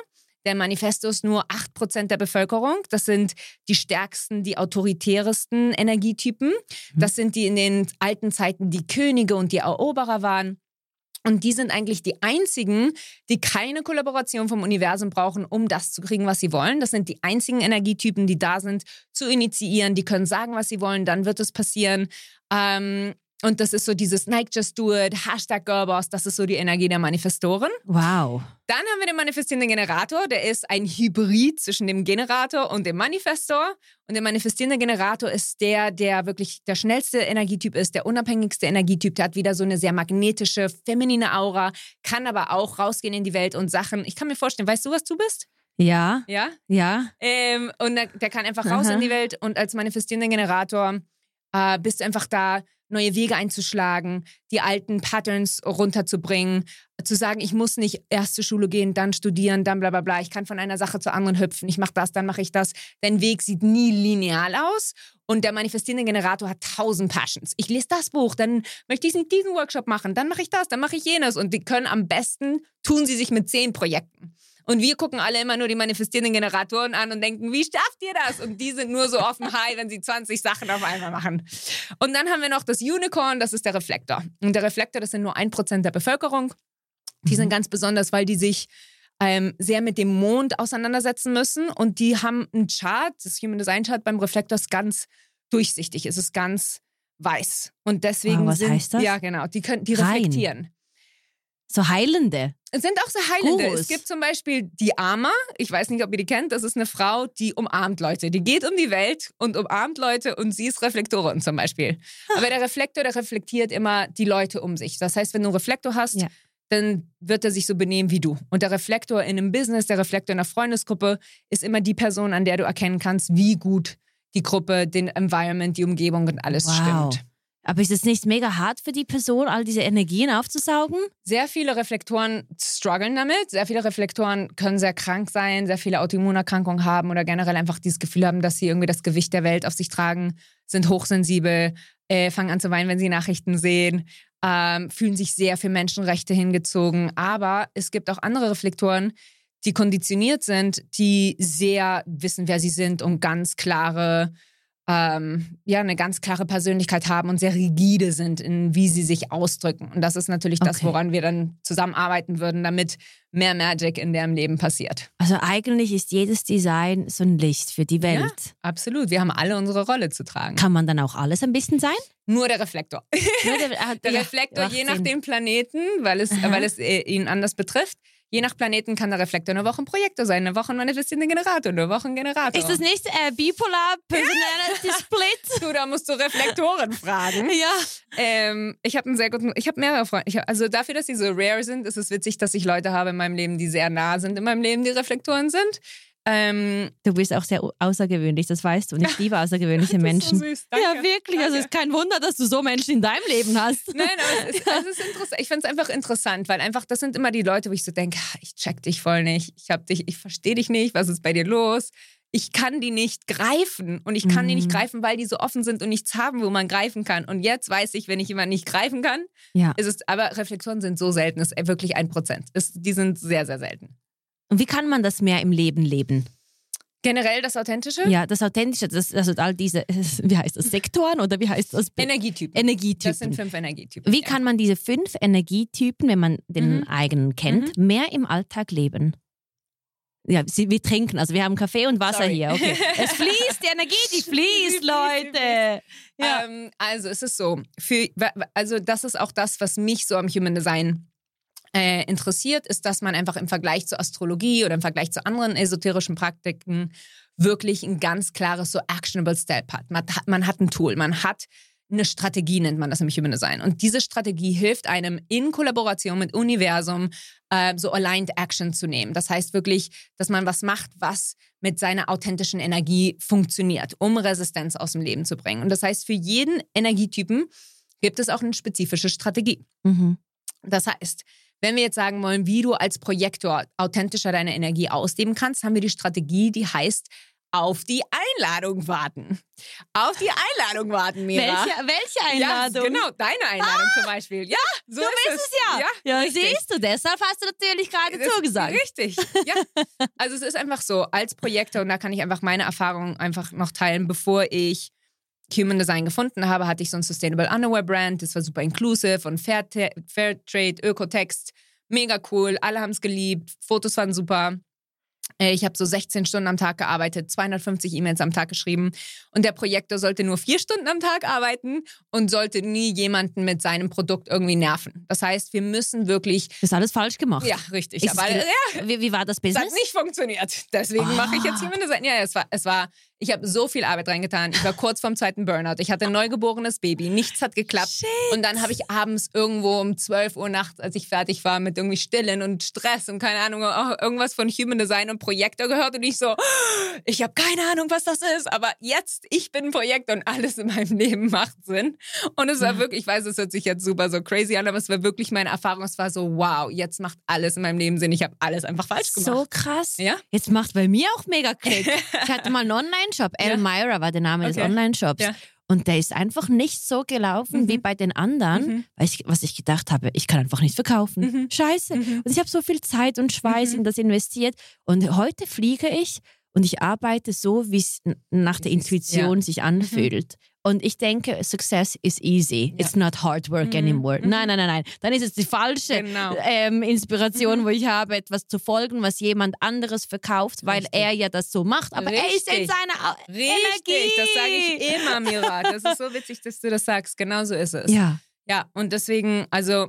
Der Manifesto ist nur 8% der Bevölkerung. Das sind die stärksten, die autoritäresten Energietypen. Mhm. Das sind die in den alten Zeiten die Könige und die Eroberer waren. Und die sind eigentlich die einzigen, die keine Kollaboration vom Universum brauchen, um das zu kriegen, was sie wollen. Das sind die einzigen Energietypen, die da sind, zu initiieren. Die können sagen, was sie wollen, dann wird es passieren. Ähm, und das ist so dieses Nike Just Do It, Hashtag Girlboss, das ist so die Energie der Manifestoren. Wow. Dann haben wir den manifestierenden Generator, der ist ein Hybrid zwischen dem Generator und dem Manifestor. Und der manifestierende Generator ist der, der wirklich der schnellste Energietyp ist, der unabhängigste Energietyp. Der hat wieder so eine sehr magnetische, feminine Aura, kann aber auch rausgehen in die Welt und Sachen. Ich kann mir vorstellen, weißt du, was du bist? Ja. Ja? Ja. Ähm, und der, der, kann einfach raus Aha. in die Welt und als manifestierender Generator äh, bist du einfach da, neue Wege einzuschlagen, die alten Patterns runterzubringen, zu sagen, ich muss nicht erst zur Schule gehen, dann studieren, dann bla bla bla. Ich kann von einer Sache zur anderen hüpfen. Ich mache das, dann mache ich das. Dein Weg sieht nie lineal aus. Und der manifestierende Generator hat tausend Passions. Ich lese das Buch, dann möchte ich diesen Workshop machen, dann mache ich das, dann mache ich jenes. Und die können am besten, tun sie sich mit zehn Projekten. Und wir gucken alle immer nur die manifestierenden Generatoren an und denken, wie schafft ihr das? Und die sind nur so offen high, wenn sie 20 Sachen auf einmal machen. Und dann haben wir noch das Unicorn, das ist der Reflektor. Und der Reflektor, das sind nur ein Prozent der Bevölkerung. Die sind ganz besonders, weil die sich ähm, sehr mit dem Mond auseinandersetzen müssen. Und die haben einen Chart, das Human Design Chart beim Reflektor ist ganz durchsichtig. Es ist ganz weiß. Und deswegen Wow, was sind, heißt das? ja genau, die können, die Rein. So Heilende. Es sind auch sehr heilende. Groß. Es gibt zum Beispiel die Ama. Ich weiß nicht, ob ihr die kennt. Das ist eine Frau, die umarmt Leute. Die geht um die Welt und umarmt Leute und sie ist Reflektorin zum Beispiel. Aber der Reflektor, der reflektiert immer die Leute um sich. Das heißt, wenn du einen Reflektor hast, Ja. dann wird er sich so benehmen wie du. Und der Reflektor in einem Business, der Reflektor in einer Freundesgruppe ist immer die Person, an der du erkennen kannst, wie gut die Gruppe, den Environment, die Umgebung und alles Wow. stimmt. Aber ist es nicht mega hart für die Person, all diese Energien aufzusaugen? Sehr viele Reflektoren strugglen damit. Sehr viele Reflektoren können sehr krank sein, sehr viele Autoimmunerkrankungen haben oder generell einfach dieses Gefühl haben, dass sie irgendwie das Gewicht der Welt auf sich tragen, sind hochsensibel, äh, fangen an zu weinen, wenn sie Nachrichten sehen, ähm, fühlen sich sehr für Menschenrechte hingezogen. Aber es gibt auch andere Reflektoren, die konditioniert sind, die sehr wissen, wer sie sind und ganz klare ähm, ja, eine ganz klare Persönlichkeit haben und sehr rigide sind, in wie sie sich ausdrücken. Und das ist natürlich das, Okay. woran wir dann zusammenarbeiten würden, damit mehr Magic in deren Leben passiert. Also eigentlich ist jedes Design so ein Licht für die Welt. Absolut. Wir haben alle unsere Rolle zu tragen. Kann man dann auch alles ein bisschen sein? Nur der Reflektor. Nur der ah, Der ja, Reflektor, je nach Sinn. dem Planeten, weil es, Aha. weil es äh, ihn anders betrifft, je nach Planeten kann der Reflektor eine Woche ein Projektor sein, eine Woche ein manifestierender Generator, eine Woche ein Generator. Ist das nicht äh, Bipolar Personality Split? du, da musst du Reflektoren fragen. Ja. Ähm, ich habe einen sehr guten, ich habe mehrere Freunde. Hab, also dafür, dass sie so rare sind, ist es witzig, dass ich Leute habe in meinem Leben, die sehr nah sind in meinem Leben, die Reflektoren sind. Ähm, Du bist auch sehr außergewöhnlich, das weißt du. Und ich liebe außergewöhnliche das Menschen. ist so süß. Danke. ja, wirklich. Also es Danke. ist kein Wunder, dass du so Menschen in deinem Leben hast. Nein, aber es ist, es ist interessant. Ich finde es einfach interessant, weil einfach das sind immer die Leute, wo ich so denke, ah, ich check dich voll nicht, ich hab dich, ich verstehe dich nicht, was ist bei dir los? Ich kann die nicht greifen und ich kann die nicht Mhm. greifen, weil die so offen sind und nichts haben, wo man greifen kann. Und jetzt weiß ich, wenn ich jemanden nicht greifen kann, Ja. ist es, aber Reflektoren sind so selten, ist wirklich ein Prozent. Ist- Die sind sehr, sehr selten. Und wie kann man das mehr im Leben leben? Generell das Authentische? Ja, das Authentische, das, also all diese, wie heißt das, Sektoren oder wie heißt das? Energietypen. Energietypen. Das sind fünf Energietypen. Wie kann man diese fünf Energietypen, wenn man den Mhm. eigenen kennt, mehr im Alltag leben? Ja, wir trinken, also wir haben Kaffee und Wasser Sorry. hier. Okay. Es fließt, die Energie, die fließt, Leute. Ja. Ähm, also es ist so, für, also das ist auch das, was mich so am Human Design äh, interessiert, ist, dass man einfach im Vergleich zur Astrologie oder im Vergleich zu anderen esoterischen Praktiken wirklich ein ganz klares so actionable Step hat. Man hat, man hat ein Tool, man hat eine Strategie, nennt man das im Human Design. Und diese Strategie hilft einem in Kollaboration mit Universum äh, so aligned Action zu nehmen. Das heißt wirklich, dass man was macht, was mit seiner authentischen Energie funktioniert, um Resistenz aus dem Leben zu bringen. Und das heißt, für jeden Energietypen gibt es auch eine spezifische Strategie. Mhm. Das heißt, wenn wir jetzt sagen wollen, wie du als Projektor authentischer deine Energie ausleben kannst, haben wir die Strategie, die heißt, auf die Einladung warten. Auf die Einladung warten, Mira. Welche, welche Einladung? Ja, genau, deine Einladung zum Beispiel. Ja, so Du ist bist es ja. Ja, Ja, richtig. siehst du, deshalb hast du natürlich gerade Das- zugesagt. Richtig, ja. Also es ist einfach so, als Projektor, und da kann ich einfach meine Erfahrungen einfach noch teilen, bevor ich Human Design gefunden habe, hatte ich so ein Sustainable Underwear Brand, das war super inclusive und Fair, Fair Trade, Ökotext, mega cool, alle haben es geliebt, Fotos waren super. Äh, Ich habe so 16 Stunden am Tag gearbeitet, 250 E-Mails am Tag geschrieben und der Projektor sollte nur vier Stunden am Tag arbeiten und sollte nie jemanden mit seinem Produkt irgendwie nerven. Das heißt, wir müssen wirklich, Du hast alles falsch gemacht. ja, richtig, Ist aber ja, wie, wie war das es Business? hat nicht funktioniert. Deswegen Ah. mache ich jetzt Human Design. Ja, es war, es war, ich habe so viel Arbeit reingetan. Ich war kurz vorm zweiten Burnout. Ich hatte ein neugeborenes Baby. Nichts hat geklappt. Und dann habe ich abends irgendwo um 12 Uhr nachts, als ich fertig war mit irgendwie Stillen und Stress und keine Ahnung, auch irgendwas von Human Design und Projektor gehört und ich so, ich habe keine Ahnung, was das ist, aber jetzt, ich bin ein Projektor und alles in meinem Leben macht Sinn. Und es war wirklich, ich weiß, es hört sich jetzt super so crazy an, aber es war wirklich meine Erfahrung. Es war so, wow, jetzt macht alles in meinem Leben Sinn. Ich habe alles einfach falsch gemacht. So krass. Ja? Jetzt macht bei mir auch mega Klick. Ich hatte mal einen Online-Shop. Ja. Elmira war der Name des Okay. Online-Shops. Ja. Und der ist einfach nicht so gelaufen Mhm. wie bei den anderen, Mhm. weil ich, was ich gedacht habe, ich kann einfach nicht verkaufen. Mhm. Scheiße. Mhm. Und ich habe so viel Zeit und Schweiß Mhm. in das investiert. Und heute fliege ich und ich arbeite so, wie es nach der Intuition sich anfühlt. Und ich denke, Success is easy. Ja. It's not hard work Mhm. anymore. Mhm. Nein, nein, nein, nein. Dann ist es die falsche Genau. ähm, Inspiration, Mhm. wo ich habe, etwas zu folgen, was jemand anderes verkauft, weil Richtig. er ja das so macht. Aber er ist in Richtig. seiner Richtig, das sage Energie. ich immer, Mira. Das ist so witzig, dass du das sagst. Genau so ist es. Ja. Ja, und deswegen, also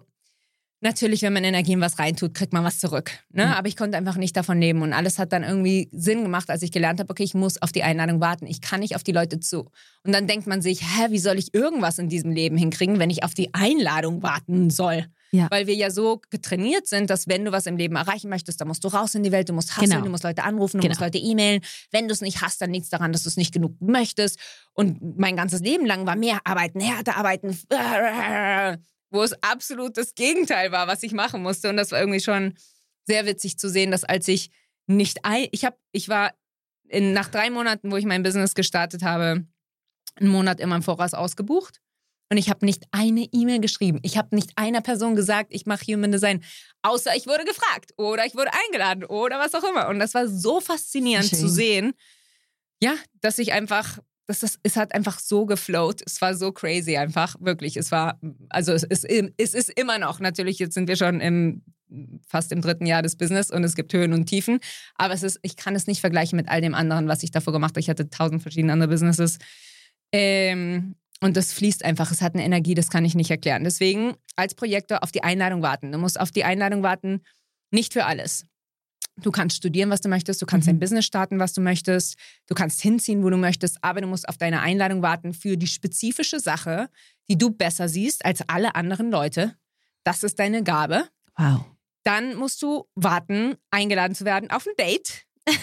natürlich, wenn man Energie in was reintut, kriegt man was zurück. Ne? Mhm. Aber ich konnte einfach nicht davon leben. Und alles hat dann irgendwie Sinn gemacht, als ich gelernt habe, okay, ich muss auf die Einladung warten. Ich kann nicht auf die Leute zu. Und dann denkt man sich, hä, wie soll ich irgendwas in diesem Leben hinkriegen, wenn ich auf die Einladung warten soll? Ja. Weil wir ja so getrainiert sind, dass wenn du was im Leben erreichen möchtest, dann musst du raus in die Welt, du musst hasseln, Genau. du musst Leute anrufen, du Genau. musst Leute e-mailen. Wenn du es nicht hast, dann liegt es daran, dass du es nicht genug möchtest. Und mein ganzes Leben lang war mehr arbeiten, härter arbeiten, wo es absolut das Gegenteil war, was ich machen musste. Und das war irgendwie schon sehr witzig zu sehen, dass als ich nicht ein, ich habe, ich war in, nach drei Monaten, wo ich mein Business gestartet habe, einen Monat immer im Voraus ausgebucht. Und ich habe nicht eine E-Mail geschrieben. Ich habe nicht einer Person gesagt, ich mache Human Design. Außer ich wurde gefragt oder ich wurde eingeladen oder was auch immer. Und das war so faszinierend Schön. zu sehen. Ja, dass ich einfach, das, es hat einfach so geflowt. Es war so crazy einfach, wirklich. Es war, also es ist, es ist immer noch, natürlich, jetzt sind wir schon im, fast im dritten Jahr des Business und es gibt Höhen und Tiefen. Aber es ist, ich kann es nicht vergleichen mit all dem anderen, was ich davor gemacht habe. Ich hatte tausend verschiedene andere Businesses. Ähm, und das fließt einfach. Es hat eine Energie, das kann ich nicht erklären. Deswegen als Projektor auf die Einladung warten. Du musst auf die Einladung warten, nicht für alles. Du kannst studieren, was du möchtest, du kannst Mhm. ein Business starten, was du möchtest, du kannst hinziehen, wo du möchtest, aber du musst auf deine Einladung warten für die spezifische Sache, die du besser siehst als alle anderen Leute. Das ist deine Gabe. Wow. Dann musst du warten, eingeladen zu werden auf ein Date.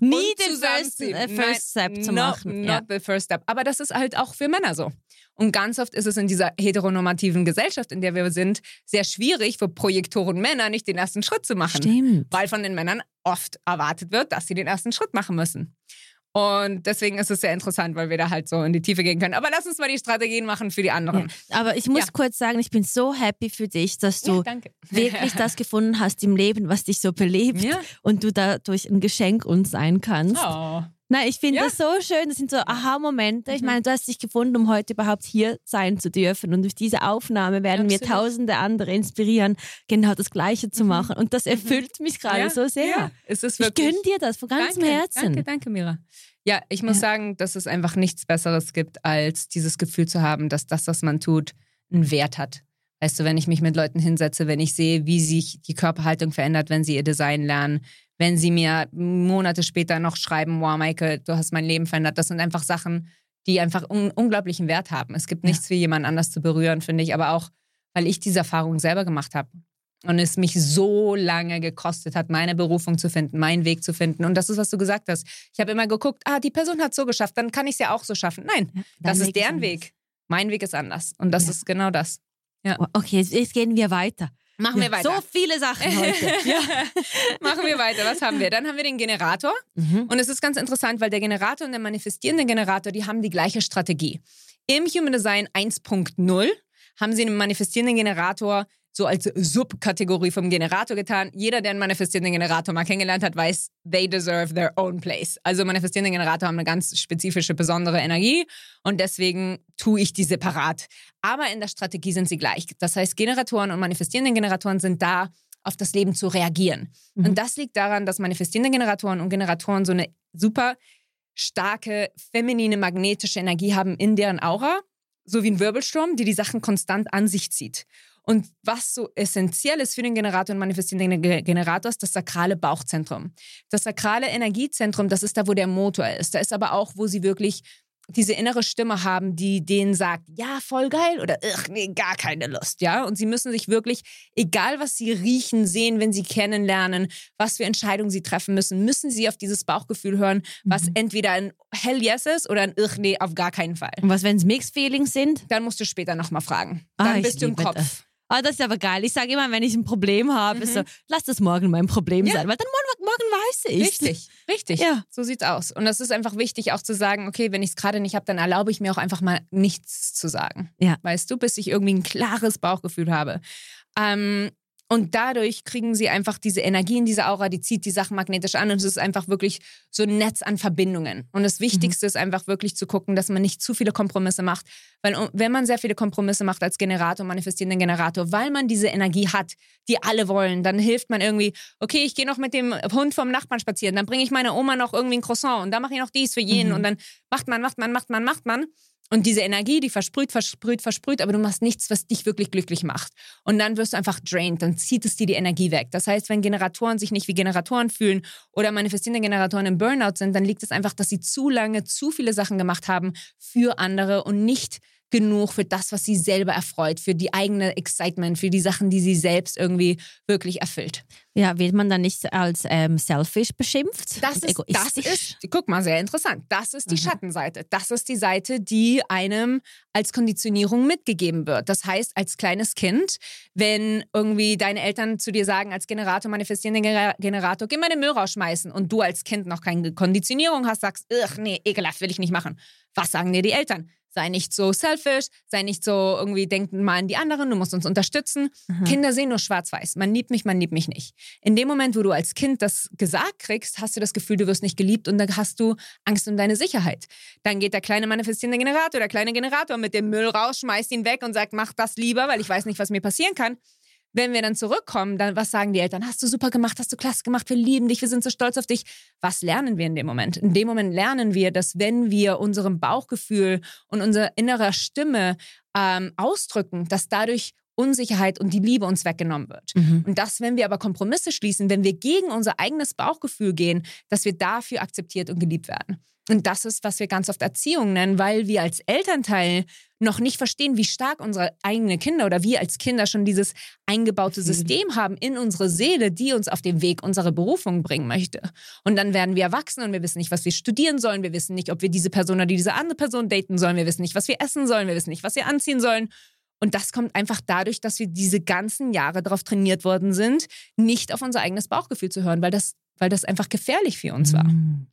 Nie den first, äh, first Step zu no, machen. Not Ja. the first step. Aber das ist halt auch für Männer so. Und ganz oft ist es in dieser heteronormativen Gesellschaft, in der wir sind, sehr schwierig für Projektoren Männer nicht den ersten Schritt zu machen. Stimmt. Weil von den Männern oft erwartet wird, dass sie den ersten Schritt machen müssen. Und deswegen ist es sehr interessant, weil wir da halt so in die Tiefe gehen können. Aber lass uns mal die Strategien machen für die anderen. Aber ich muss Ja. kurz sagen, ich bin so happy für dich, dass du Ja, wirklich das gefunden hast im Leben, was dich so belebt Ja. und du dadurch ein Geschenk uns sein kannst. Oh. Nein, ich finde Ja. das so schön. Das sind so Aha-Momente. Ich Mhm. meine, du hast dich gefunden, um heute überhaupt hier sein zu dürfen. Und durch diese Aufnahme werden wir Absolut. tausende andere inspirieren, genau das Gleiche zu machen. Und das erfüllt mich gerade Mhm. Ja, so sehr. Ja, es ist Ich wirklich. gönne dir das von ganzem danke, Herzen. Danke, danke, Mira. Ja, ich muss Ja. sagen, dass es einfach nichts Besseres gibt, als dieses Gefühl zu haben, dass das, was man tut, einen Wert hat. Weißt du, wenn ich mich mit Leuten hinsetze, wenn ich sehe, wie sich die Körperhaltung verändert, wenn sie ihr Design lernen, wenn sie mir Monate später noch schreiben, wow, Michael, du hast mein Leben verändert. Das sind einfach Sachen, die einfach un unglaublichen Wert haben. Es gibt Ja. nichts wie jemand anders zu berühren, finde ich, aber auch, weil ich diese Erfahrung selber gemacht habe. Und es mich so lange gekostet hat, meine Berufung zu finden, meinen Weg zu finden. Und das ist, was du gesagt hast. Ich habe immer geguckt, ah, die Person hat so geschafft, dann kann ich es ja auch so schaffen. Nein, Ja, das dein ist deren anders. Weg. Mein Weg ist anders. Und das Ja. ist genau das. Oh, Okay, jetzt, jetzt gehen wir weiter. Machen wir weiter. So viele Sachen heute. ja. Machen wir weiter. Was haben wir? Dann haben wir den Generator. Mhm. Und es ist ganz interessant, weil der Generator und der manifestierende Generator, die haben die gleiche Strategie. Im Human Design 1.0 haben sie einen manifestierenden Generator so als Subkategorie vom Generator getan. Jeder, der einen manifestierenden Generator mal kennengelernt hat, weiß, they deserve their own place. Also manifestierende Generator haben eine ganz spezifische, besondere Energie und deswegen tue ich die separat. Aber in der Strategie sind sie gleich. Das heißt, Generatoren und manifestierende Generatoren sind da, auf das Leben zu reagieren. Mhm. Und das liegt daran, dass manifestierende Generatoren und Generatoren so eine super starke, feminine, magnetische Energie haben in deren Aura, so wie ein Wirbelsturm, die die Sachen konstant an sich zieht. Und was so essentiell ist für den Generator und manifestierenden Ge- Generator, ist das sakrale Bauchzentrum. Das sakrale Energiezentrum, das ist da, wo der Motor ist. Da ist aber auch, wo sie wirklich diese innere Stimme haben, die denen sagt, ja, voll geil oder ach, nee, gar keine Lust, ja? Und sie müssen sich wirklich, egal was sie riechen, sehen, wenn sie kennenlernen, was für Entscheidungen sie treffen müssen, müssen sie auf dieses Bauchgefühl hören, was Mhm. entweder ein Hell Yes ist oder ein Ach, nee, auf gar keinen Fall. Und was, wenn es Mixed Feelings sind? Dann musst du später nochmal fragen. Ah, Dann ich bist du im Kopf. das. Ah, das ist aber geil. Ich sage immer, wenn ich ein Problem habe, mhm. so, lass das morgen mein Problem ja. sein, weil dann morgen, morgen weiß ich. Richtig, richtig. Ja. So sieht's aus. Und das ist einfach wichtig, auch zu sagen, okay, wenn ich es gerade nicht habe, dann erlaube ich mir auch einfach mal nichts zu sagen. Ja. Weißt du, bis ich irgendwie ein klares Bauchgefühl habe. Ähm, und dadurch kriegen sie einfach diese Energie in diese Aura, die zieht die Sachen magnetisch an und es ist einfach wirklich so ein Netz an Verbindungen. Und das Wichtigste mhm. ist einfach wirklich zu gucken, dass man nicht zu viele Kompromisse macht. Weil wenn man sehr viele Kompromisse macht als Generator, manifestierenden Generator, weil man diese Energie hat, die alle wollen, dann hilft man irgendwie, okay, ich gehe noch mit dem Hund vom Nachbarn spazieren, dann bringe ich meiner Oma noch irgendwie ein Croissant und dann mache ich noch dies für jenen mhm. und dann macht man, macht man, macht man, macht man. Und diese Energie, die versprüht, versprüht, versprüht, aber du machst nichts, was dich wirklich glücklich macht. Und dann wirst du einfach drained, dann zieht es dir die Energie weg. Das heißt, wenn Generatoren sich nicht wie Generatoren fühlen oder manifestierende Generatoren im Burnout sind, dann liegt es einfach, dass sie zu lange zu viele Sachen gemacht haben für andere und nicht genug für das, was sie selber erfreut, für die eigene Excitement, für die Sachen, die sie selbst irgendwie wirklich erfüllt. Ja, wird man dann nicht als ähm, selfish beschimpft? Das ist, das ist, guck mal, sehr interessant. Das ist die Aha. Schattenseite. Das ist die Seite, die einem als Konditionierung mitgegeben wird. Das heißt, als kleines Kind, wenn irgendwie deine Eltern zu dir sagen, als Generator, manifestierender Generator, geh mal den Müll rausschmeißen und du als Kind noch keine Konditionierung hast, sagst, nee, ekelhaft, will ich nicht machen. Was sagen dir die Eltern? Sei nicht so selfish, sei nicht so irgendwie denken mal an die anderen, du musst uns unterstützen. Mhm. Kinder sehen nur schwarz-weiß. Man liebt mich, man liebt mich nicht. In dem Moment, wo du als Kind das gesagt kriegst, hast du das Gefühl, du wirst nicht geliebt und dann hast du Angst um deine Sicherheit. Dann geht der kleine manifestierende Generator, der kleine Generator mit dem Müll raus, schmeißt ihn weg und sagt, mach das lieber, weil ich weiß nicht, was mir passieren kann. Wenn wir dann zurückkommen, dann was sagen die Eltern? Hast du super gemacht, hast du klasse gemacht, wir lieben dich, wir sind so stolz auf dich. Was lernen wir in dem Moment? In dem Moment lernen wir, dass wenn wir unserem Bauchgefühl und unserer innerer Stimme ähm, ausdrücken, dass dadurch Unsicherheit und die Liebe uns weggenommen wird. Mhm. Und dass, wenn wir aber Kompromisse schließen, wenn wir gegen unser eigenes Bauchgefühl gehen, dass wir dafür akzeptiert und geliebt werden. Und das ist, was wir ganz oft Erziehung nennen, weil wir als Elternteil noch nicht verstehen, wie stark unsere eigenen Kinder oder wir als Kinder schon dieses eingebaute System haben in unsere Seele, die uns auf den Weg unserer Berufung bringen möchte. Und dann werden wir erwachsen und wir wissen nicht, was wir studieren sollen. Wir wissen nicht, ob wir diese Person oder diese andere Person daten sollen. Wir wissen nicht, was wir essen sollen. Wir wissen nicht, was wir anziehen sollen. Und das kommt einfach dadurch, dass wir diese ganzen Jahre darauf trainiert worden sind, nicht auf unser eigenes Bauchgefühl zu hören, weil das, weil das einfach gefährlich für uns war. Mm.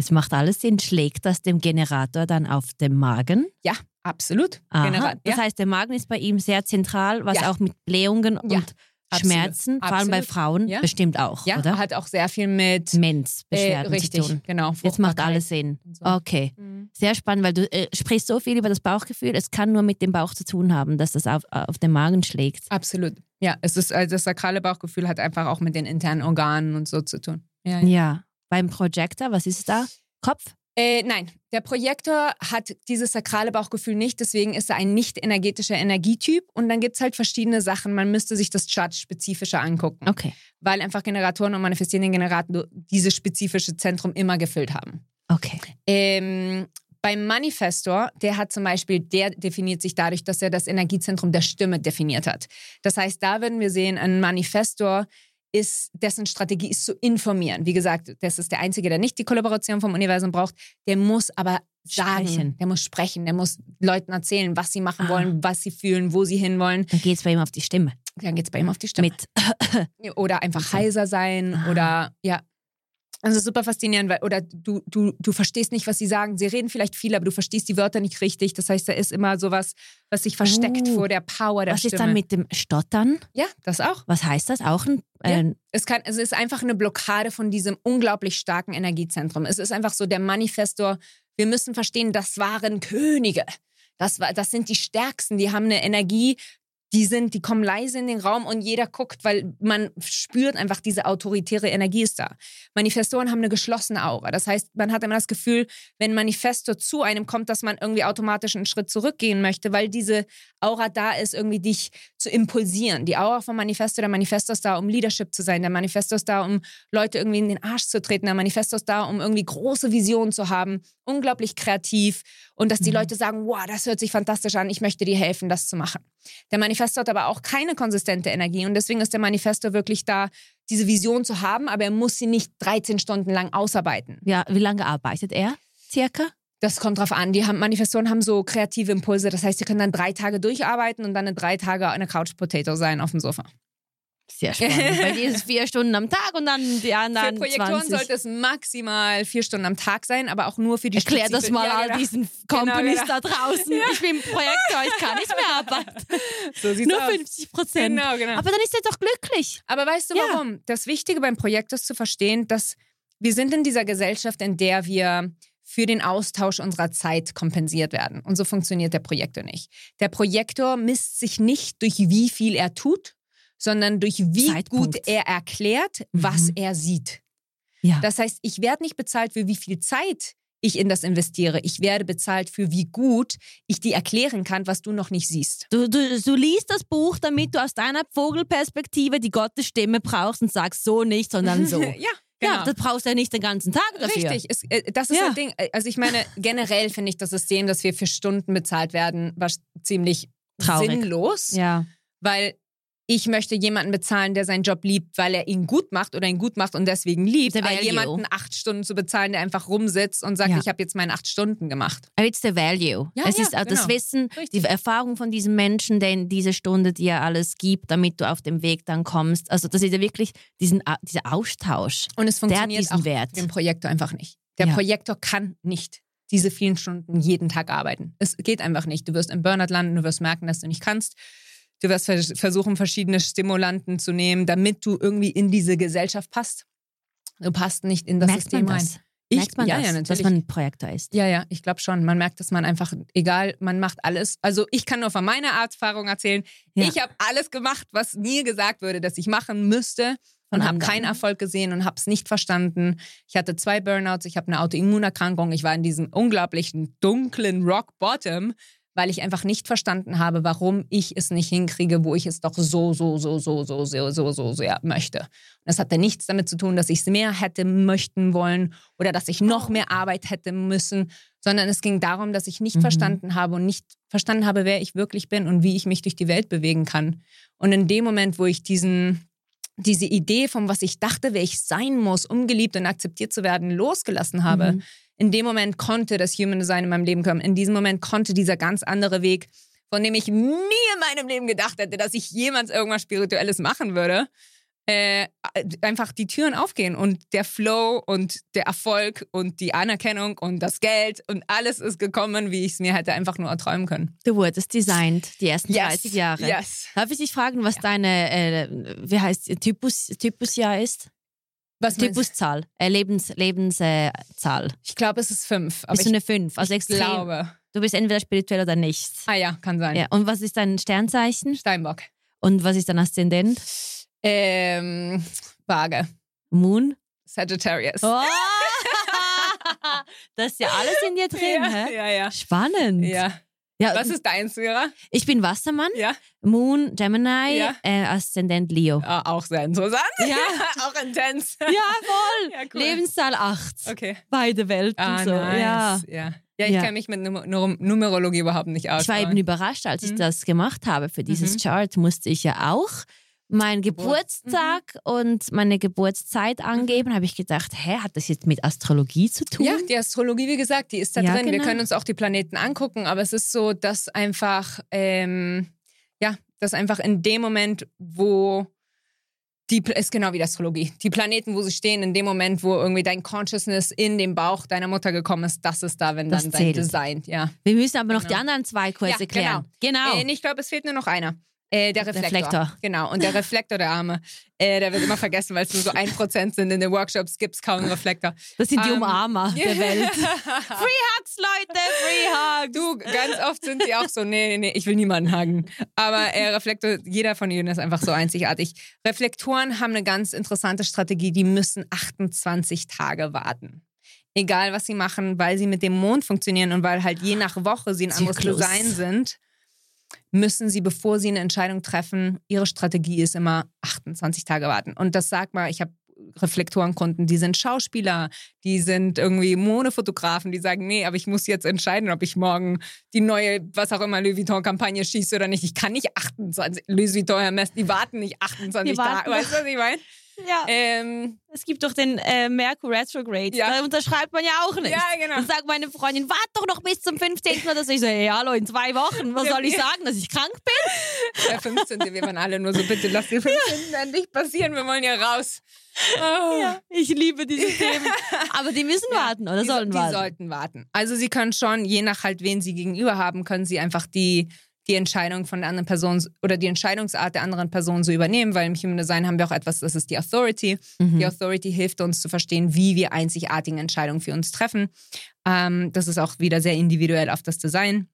Es macht alles Sinn. Schlägt das dem Generator dann auf den Magen? Ja, absolut. Aha, das heißt, der Magen ist bei ihm sehr zentral, was ja. auch mit Blähungen und ja. Schmerzen, Absolut. vor allem bei Frauen, ja. bestimmt auch, ja, oder? hat auch sehr viel mit Menzbeschwerden äh, richtig, zu tun. genau. Jetzt macht alles Sinn. So. Okay, mhm. sehr spannend, weil du äh, sprichst so viel über das Bauchgefühl. Es kann nur mit dem Bauch zu tun haben, dass das auf, auf den Magen schlägt. Absolut. Ja, es ist also das sakrale Bauchgefühl hat einfach auch mit den internen Organen und so zu tun. Ja, ja. ja. Beim Projector, was ist es da? Kopf? Äh, nein, der Projektor hat dieses sakrale Bauchgefühl nicht, deswegen ist er ein nicht energetischer Energietyp. Und dann gibt es halt verschiedene Sachen. Man müsste sich das Chart spezifischer angucken. Okay. Weil einfach Generatoren und manifestierende Generatoren dieses spezifische Zentrum immer gefüllt haben. Okay. Ähm, beim Manifestor, der hat zum Beispiel, der definiert sich dadurch, dass er das Energiezentrum der Stimme definiert hat. Das heißt, da würden wir sehen, ein Manifestor ist, dessen Strategie ist zu informieren. Wie gesagt, das ist der Einzige, der nicht die Kollaboration vom Universum braucht. Der muss aber sagen, sprechen. der muss sprechen, der muss Leuten erzählen, was sie machen ah. wollen, was sie fühlen, wo sie hinwollen. Dann geht es bei ihm auf die Stimme. Dann geht es bei ihm auf die Stimme. Mit. oder einfach heiser sein ah. oder ja, also super faszinierend, weil, oder du, du, du verstehst nicht, was sie sagen. Sie reden vielleicht viel, aber du verstehst die Wörter nicht richtig. Das heißt, da ist immer sowas, was sich versteckt uh, vor der Power der was Stimme. Was ist dann mit dem Stottern? Ja, das auch. Was heißt das? Auch ein. Äh, ja, es, kann, es ist einfach eine Blockade von diesem unglaublich starken Energiezentrum. Es ist einfach so der Manifestor. Wir müssen verstehen, das waren Könige. Das, war, das sind die Stärksten, die haben eine Energie, die sind, die kommen leise in den Raum und jeder guckt, weil man spürt einfach, diese autoritäre Energie ist da. Manifestoren haben eine geschlossene Aura. Das heißt, man hat immer das Gefühl, wenn Manifestor zu einem kommt, dass man irgendwie automatisch einen Schritt zurückgehen möchte, weil diese Aura da ist, irgendwie dich zu impulsieren. Die Aura vom Manifesto, der Manifesto ist da, um Leadership zu sein. Der Manifesto ist da, um Leute irgendwie in den Arsch zu treten. Der Manifesto ist da, um irgendwie große Visionen zu haben. Unglaublich kreativ. Und dass die mhm. Leute sagen, wow, das hört sich fantastisch an, ich möchte dir helfen, das zu machen. Der Manifesto hat aber auch keine konsistente Energie. Und deswegen ist der Manifesto wirklich da, diese Vision zu haben, aber er muss sie nicht 13 Stunden lang ausarbeiten. Ja, wie lange arbeitet er circa? Das kommt drauf an. Die haben, Manifestoren haben so kreative Impulse. Das heißt, die können dann drei Tage durcharbeiten und dann in drei Tage eine Couch Potato sein auf dem Sofa. Sehr spannend. Bei dir ist es vier Stunden am Tag und dann die anderen Für Projektoren 20. sollte es maximal vier Stunden am Tag sein, aber auch nur für die Erklär das spezifi- mal Ja, all genau. diesen Genau, Companies genau. da draußen. Ich bin Projektor, ich kann nicht mehr arbeiten. So sieht's Nur aus. 50 Prozent. Genau, genau. Aber dann ist er doch glücklich. Aber weißt du Ja. warum? Das Wichtige beim Projekt ist zu verstehen, dass wir sind in dieser Gesellschaft, in der wir für den Austausch unserer Zeit kompensiert werden. Und so funktioniert der Projektor nicht. Der Projektor misst sich nicht durch wie viel er tut, sondern durch wie Zeitpunkt. gut er erklärt, was Mhm. er sieht. Ja. Das heißt, ich werde nicht bezahlt für wie viel Zeit ich in das investiere. Ich werde bezahlt für wie gut ich dir erklären kann, was du noch nicht siehst. Du, du, du liest das Buch, damit du aus deiner Vogelperspektive die Gottesstimme brauchst und sagst so nicht, sondern so. ja, genau. Ja, das brauchst du ja nicht den ganzen Tag dafür. Richtig, es, äh, das ist Ja. ein Ding. Äh, Also ich meine, generell finde ich das System, dass wir für Stunden bezahlt werden, was ziemlich Traurig. sinnlos, Ja. weil ich möchte jemanden bezahlen, der seinen Job liebt, weil er ihn gut macht oder ihn gut macht und deswegen liebt, value. jemanden acht Stunden zu bezahlen, der einfach rumsitzt und sagt, Ja. ich habe jetzt meine acht Stunden gemacht. Aber it's the value. Ja, es ja, ist auch das genau. Wissen, Richtig. die Erfahrung von diesem Menschen, der in diese Stunde dir alles gibt, damit du auf dem Weg dann kommst. Also das ist ja wirklich diesen, dieser Austausch. Und es Der hat funktioniert diesen auch Wert. mit dem Projektor einfach nicht. Der. Projektor kann nicht diese vielen Stunden jeden Tag arbeiten. Es geht einfach nicht. Du wirst im Burnout landen, du wirst merken, dass du nicht kannst. Du wirst vers versuchen, verschiedene Stimulanten zu nehmen, damit du irgendwie in diese Gesellschaft passt. Du passt nicht in das Merkt System man rein. das? Ich, Merkt man ja, das, ja, dass natürlich. man ein Projektor ist? ja, ja, ich glaube schon. Man merkt, dass man einfach, egal, man macht alles. Also ich kann nur von meiner Erfahrung erzählen. Ja. Ich habe alles gemacht, was mir gesagt würde, dass ich machen müsste und habe keinen Erfolg gesehen und habe es nicht verstanden. Ich hatte zwei Burnouts, ich habe eine Autoimmunerkrankung, ich war in diesem unglaublichen dunklen Rock Bottom, weil ich einfach nicht verstanden habe, warum ich es nicht hinkriege, wo ich es doch so, so, so, so, so, so, so, so sehr möchte. Und das hatte nichts damit zu tun, dass ich es mehr hätte möchten wollen oder dass ich noch mehr Arbeit hätte müssen, sondern es ging darum, dass ich nicht Mhm. verstanden habe und nicht verstanden habe, wer ich wirklich bin und wie ich mich durch die Welt bewegen kann. Und in dem Moment, wo ich diesen diese Idee von was ich dachte, wer ich sein muss, um geliebt und akzeptiert zu werden, losgelassen habe, Mhm. In dem Moment konnte das Human Design in meinem Leben kommen. In diesem Moment konnte dieser ganz andere Weg, von dem ich nie in meinem Leben gedacht hätte, dass ich jemals irgendwas Spirituelles machen würde, äh, einfach die Türen aufgehen und der Flow und der Erfolg und die Anerkennung und das Geld und alles ist gekommen, wie ich es mir hätte einfach nur erträumen können. Du wurdest designt, die ersten 30 Jahre. Yes. Darf ich dich fragen, was deine, äh, wie heißt Typus, Typusjahr ist? Was? Typuszahl, äh, Lebens, Lebenszahl. Äh, Zahl. Ich glaube, es ist fünf. Aber Bist du eine 5? Also extrem. glaube. Du bist entweder spirituell oder nicht. Ah ja, kann sein. Ja. Und was ist dein Sternzeichen? Steinbock. Und was ist dein Aszendent? Ähm, Waage. Moon? Sagittarius. Oh! das ist ja alles in dir drin, ja, hä? ja, ja. Spannend. ja. Ja, Was ist dein Syrer? ich bin Wassermann, Ja. Moon, Gemini, Ja. äh, Aszendent Leo. Ah, auch sehr interessant. Ja. auch intens. Ja, voll. Ja, cool. Lebenszahl 8. Okay. Beide Welten Ah, so. nice. Ja. ja. Ja, ich Ja. kenne mich mit Num Num Numerologie überhaupt nicht aus. Ich war eben überrascht, als ich Mhm. das gemacht habe für dieses Mhm. Chart, musste ich ja auch meinen Geburtstag und meine Geburtszeit angeben. Habe ich gedacht, hä, hat das jetzt mit Astrologie zu tun? Ja, die Astrologie, wie gesagt, die ist da Ja, drin. Wir genau. können uns auch die Planeten angucken, aber es ist so, dass einfach, ähm, ja, dass einfach in dem Moment, wo die ist genau wie die Astrologie. Die Planeten, wo sie stehen, in dem Moment, wo irgendwie dein Consciousness in den Bauch deiner Mutter gekommen ist, das ist da, wenn Das dann dein zählt. Design, ja. Wir müssen aber noch Genau. die anderen zwei kurz Ja, erklären. Genau. Äh, nee, ich glaube, es fehlt nur noch einer. Äh, der Reflektor. Reflektor. Genau. Und der Reflektor, der Arme, äh, der wird immer vergessen, weil es nur so ein Prozent sind. In den Workshops gibt es kaum einen Reflektor. Das sind die Ähm, Umarmer der Welt. Free Hugs, Leute, Free Hugs. Du, ganz oft sind die auch so, nee, nee, nee, ich will niemanden hagen. Aber äh, Reflektor, jeder von ihnen ist einfach so einzigartig. Reflektoren haben eine ganz interessante Strategie, die müssen 28 Tage warten. Egal, was sie machen, weil sie mit dem Mond funktionieren und weil halt je nach Woche sie ein anderes Zyklus. Design sind, müssen sie, bevor sie eine Entscheidung treffen, ihre Strategie ist immer 28 Tage warten. Und das sagt mal, ich habe Reflektorenkunden, die sind Schauspieler, die sind irgendwie Modefotografen, die sagen, nee, aber ich muss jetzt entscheiden, ob ich morgen die neue, was auch immer, Louis Vuitton-Kampagne schieße oder nicht. Ich kann nicht 28, Louis Vuitton, Hermes, die warten nicht 28 Die warten Tage. Weißt du, was ich meine? Ja. Ähm, Es gibt doch den äh, Merkur Retrograde. Ja. Da unterschreibt man ja auch nicht. Ja, genau. Dann sagt meine Freundin, warte doch noch bis zum 15. oder so. Ich so, hey, hallo, in zwei Wochen. Was soll ich Ja. sagen, dass ich krank bin? der 15. Wir waren alle nur so, bitte lass den 15. nicht passieren, wir wollen ja raus. Oh. Ja, ich liebe diese Themen. Aber die müssen warten oder die, so- sollen die warten. sollten warten. Also sie können schon, je nach halt, wen sie gegenüber haben, können sie einfach die, die Entscheidung von der anderen Person oder die Entscheidungsart der anderen Person so übernehmen, weil im Human Design haben wir auch etwas, das ist die Authority. Mhm. Die Authority hilft uns zu verstehen, wie wir einzigartige Entscheidungen für uns treffen. Ähm, das ist auch wieder sehr individuell auf das Design.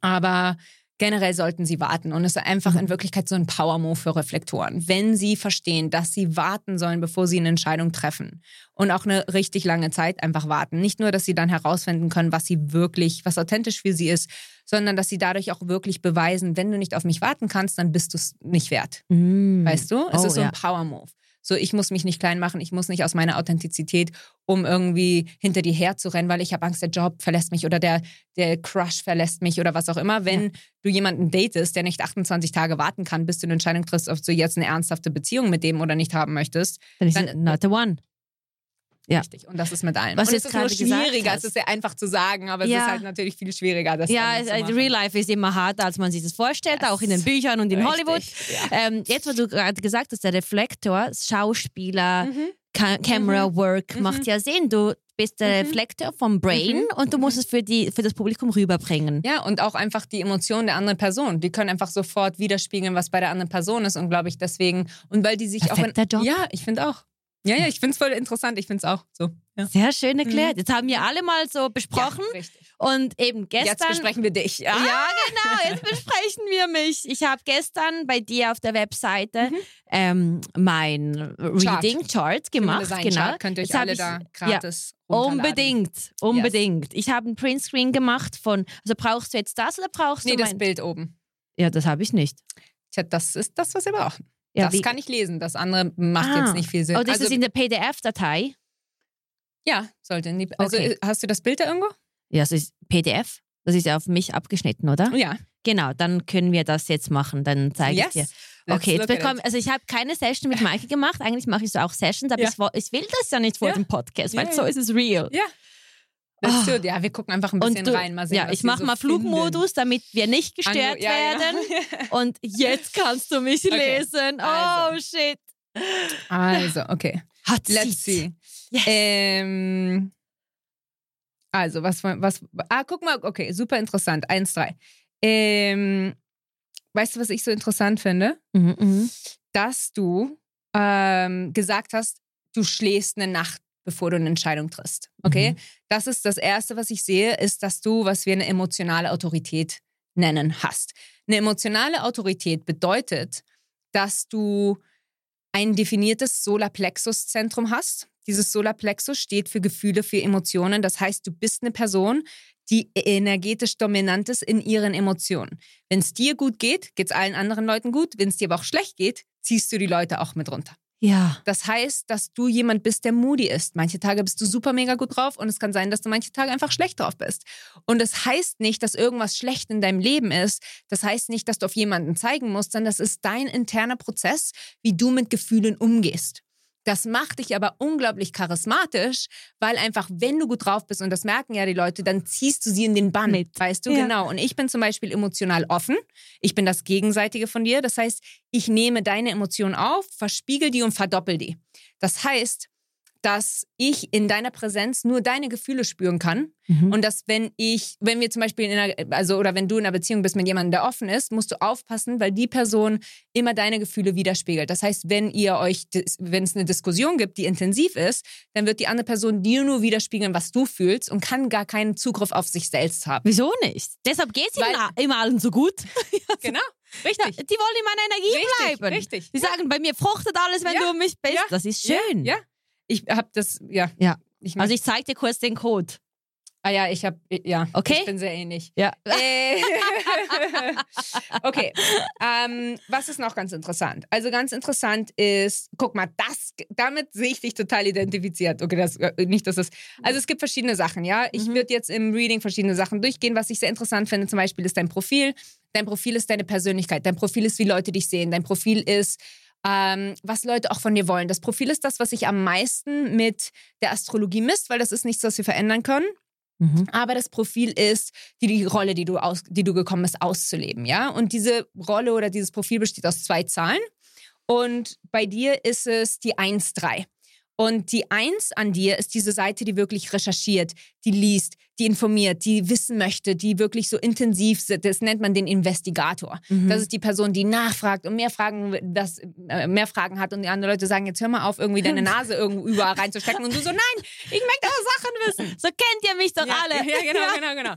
Aber generell sollten sie warten. Und es ist einfach in Wirklichkeit so ein Power-Move für Reflektoren. Wenn sie verstehen, dass sie warten sollen, bevor sie eine Entscheidung treffen. Und auch eine richtig lange Zeit einfach warten. Nicht nur, dass sie dann herausfinden können, was sie wirklich, was authentisch für sie ist, sondern dass sie dadurch auch wirklich beweisen, wenn du nicht auf mich warten kannst, dann bist du es nicht wert. Mm. Weißt du? Es Oh, ist so ja. ein Power-Move. So, ich muss mich nicht klein machen, ich muss nicht aus meiner Authentizität, um irgendwie hinter dir herzurennen, weil ich habe Angst, der Job verlässt mich oder der, der Crush verlässt mich oder was auch immer. Wenn du jemanden datest, der nicht 28 Tage warten kann, bis du eine Entscheidung triffst, ob du jetzt eine ernsthafte Beziehung mit dem oder nicht haben möchtest. Dann ist dann- not the one. Ja. Richtig. Und das ist mit allem. Was Und es jetzt ist nur schwieriger, es ist sehr einfach zu sagen, aber Ja. es ist halt natürlich viel schwieriger, das Ja, es- äh. Real Life ist immer harter, als man sich das vorstellt, Das auch in den Büchern und in Richtig, Hollywood. Ja. Ähm, jetzt, wo du gerade gesagt hast, der Reflektor, Schauspieler, Mhm. Ca Camera Work Mhm. macht ja Sinn. Du bist der Mhm. Reflektor vom Brain Mhm. und du musst es für, die, für das Publikum rüberbringen. Ja, und auch einfach die Emotionen der anderen Person. Die können einfach sofort widerspiegeln, was bei der anderen Person ist. Und glaube ich deswegen, und weil die sich Perfekter auch. Job. Ja, ich finde auch. Ja, ja, ich finde es voll interessant. Ich finde es auch so. Ja. Sehr schön erklärt. Jetzt haben wir alle mal so besprochen Ja, und eben gestern. Jetzt besprechen wir dich. Ja. Ja, genau, jetzt besprechen wir mich. Ich habe gestern bei dir auf der Webseite ähm, mein Reading Chart gemacht. Genau. Chart könnt ihr euch Jetzt alle ich- da ja, gratis runterladen. Unbedingt, unbedingt. Ich habe einen Printscreen gemacht von, also brauchst du jetzt das oder brauchst Nee, du das mein... Bild oben. Ja, das habe ich nicht. Tja, das ist das, was wir brauchen. Ja, das wie- kann ich lesen. Das andere macht Ah. jetzt nicht viel Sinn. Oh, das also, ist in der PDF-Datei. ja, sollte. in die- Also, Okay. hast du das Bild da irgendwo? Ja, das ist PDF. Das ist ja auf mich abgeschnitten, oder? Ja. Genau, dann können wir das jetzt machen. Dann zeige Yes. ich dir. Okay, jetzt bekomme, also ich habe keine Session mit Maike gemacht. Eigentlich mache ich so auch Sessions, aber Ja. ich, ich will das ja nicht vor Ja. dem Podcast, weil Ja, so ist es real. Ja. Let's Oh. it. Ja, wir gucken einfach ein bisschen du, rein. Mal sehen, ja, ich mache so mal. Flugmodus, damit wir nicht gestört Ange- ja, werden. genau. Und jetzt kannst du mich Okay, lesen. Oh also. shit. Also, okay. Hat Let's see. Yes. Ähm, also, was, was. Ah, guck mal, okay, super interessant. Eins, drei. Ähm, weißt du, was ich so interessant finde? Mhm, mhm. Dass du ähm, gesagt hast, du schläfst eine Nacht, bevor du eine Entscheidung triffst. Okay? Mhm. Das ist das Erste, was ich sehe, ist, dass du, was wir eine emotionale Autorität nennen, hast. Eine emotionale Autorität bedeutet, dass du ein definiertes Solarplexus-Zentrum hast. Dieses Solarplexus steht für Gefühle, für Emotionen. Das heißt, du bist eine Person, die energetisch dominant ist in ihren Emotionen. Wenn es dir gut geht, geht es allen anderen Leuten gut. Wenn es dir aber auch schlecht geht, ziehst du die Leute auch mit runter. Ja. Das heißt, dass du jemand bist, der moody ist. Manche Tage bist du super mega gut drauf und es kann sein, dass du manche Tage einfach schlecht drauf bist. Und das heißt nicht, dass irgendwas schlecht in deinem Leben ist. Das heißt nicht, dass du auf jemanden zeigen musst, sondern das ist dein interner Prozess, wie du mit Gefühlen umgehst. Das macht dich aber unglaublich charismatisch, weil einfach, wenn du gut drauf bist, und das merken ja die Leute, dann ziehst du sie in den Bann, Mit. weißt du, Ja. genau. Und ich bin zum Beispiel emotional offen. Ich bin das Gegenseitige von dir. Das heißt, ich nehme deine Emotionen auf, verspiegel die und verdoppel die. Das heißt, dass ich in deiner Präsenz nur deine Gefühle spüren kann Mhm. und dass wenn ich, wenn wir zum Beispiel in einer, also oder wenn du in einer Beziehung bist mit jemandem, der offen ist, musst du aufpassen, weil die Person immer deine Gefühle widerspiegelt. Das heißt, wenn ihr euch, wenn es eine Diskussion gibt, die intensiv ist, dann wird die andere Person dir nur widerspiegeln, was du fühlst und kann gar keinen Zugriff auf sich selbst haben. Wieso nicht? Deshalb geht es immer allen so gut. Genau, Ja, richtig. die wollen in meiner Energie Richtig, bleiben. richtig. Die sagen, bei mir fruchtet alles, wenn Ja. du um mich bist. Ja. Das ist schön. Ja, ich habe das, ja. Ja. Ich Also ich zeig dir kurz den Code. Ah ja, ich habe, ja. Okay. Ich bin sehr ähnlich. Ja. Äh, okay. Ähm, was ist noch ganz interessant? Also ganz interessant ist, guck mal, das, damit sehe ich dich total identifiziert. Okay, das äh, nicht, dass das. Also es gibt verschiedene Sachen, ja. Ich Mhm. würde jetzt im Reading verschiedene Sachen durchgehen. Was ich sehr interessant finde, zum Beispiel ist dein Profil. Dein Profil ist deine Persönlichkeit. Dein Profil ist, wie Leute dich sehen. Dein Profil ist ähm, was Leute auch von dir wollen. Das Profil ist das, was sich am meisten mit der Astrologie misst, weil das ist nichts, was wir verändern können. Mhm. Aber das Profil ist die, die Rolle, die du, aus, die du gekommen bist, auszuleben. Ja? Und diese Rolle oder dieses Profil besteht aus zwei Zahlen. Und bei dir ist es die 1-3. Und die Eins an dir ist diese Seite, die wirklich recherchiert, die liest, die informiert, die wissen möchte, die wirklich so intensiv, das nennt man den Investigator. Mhm. Das ist die Person, die nachfragt und mehr Fragen, das, äh, mehr Fragen hat und die anderen Leute sagen, jetzt hör mal auf, irgendwie deine Nase irgendwo überall reinzustecken und du so, nein, ich möchte auch Sachen wissen. So kennt ihr mich doch ja, alle. Ja, genau, ja. genau, genau.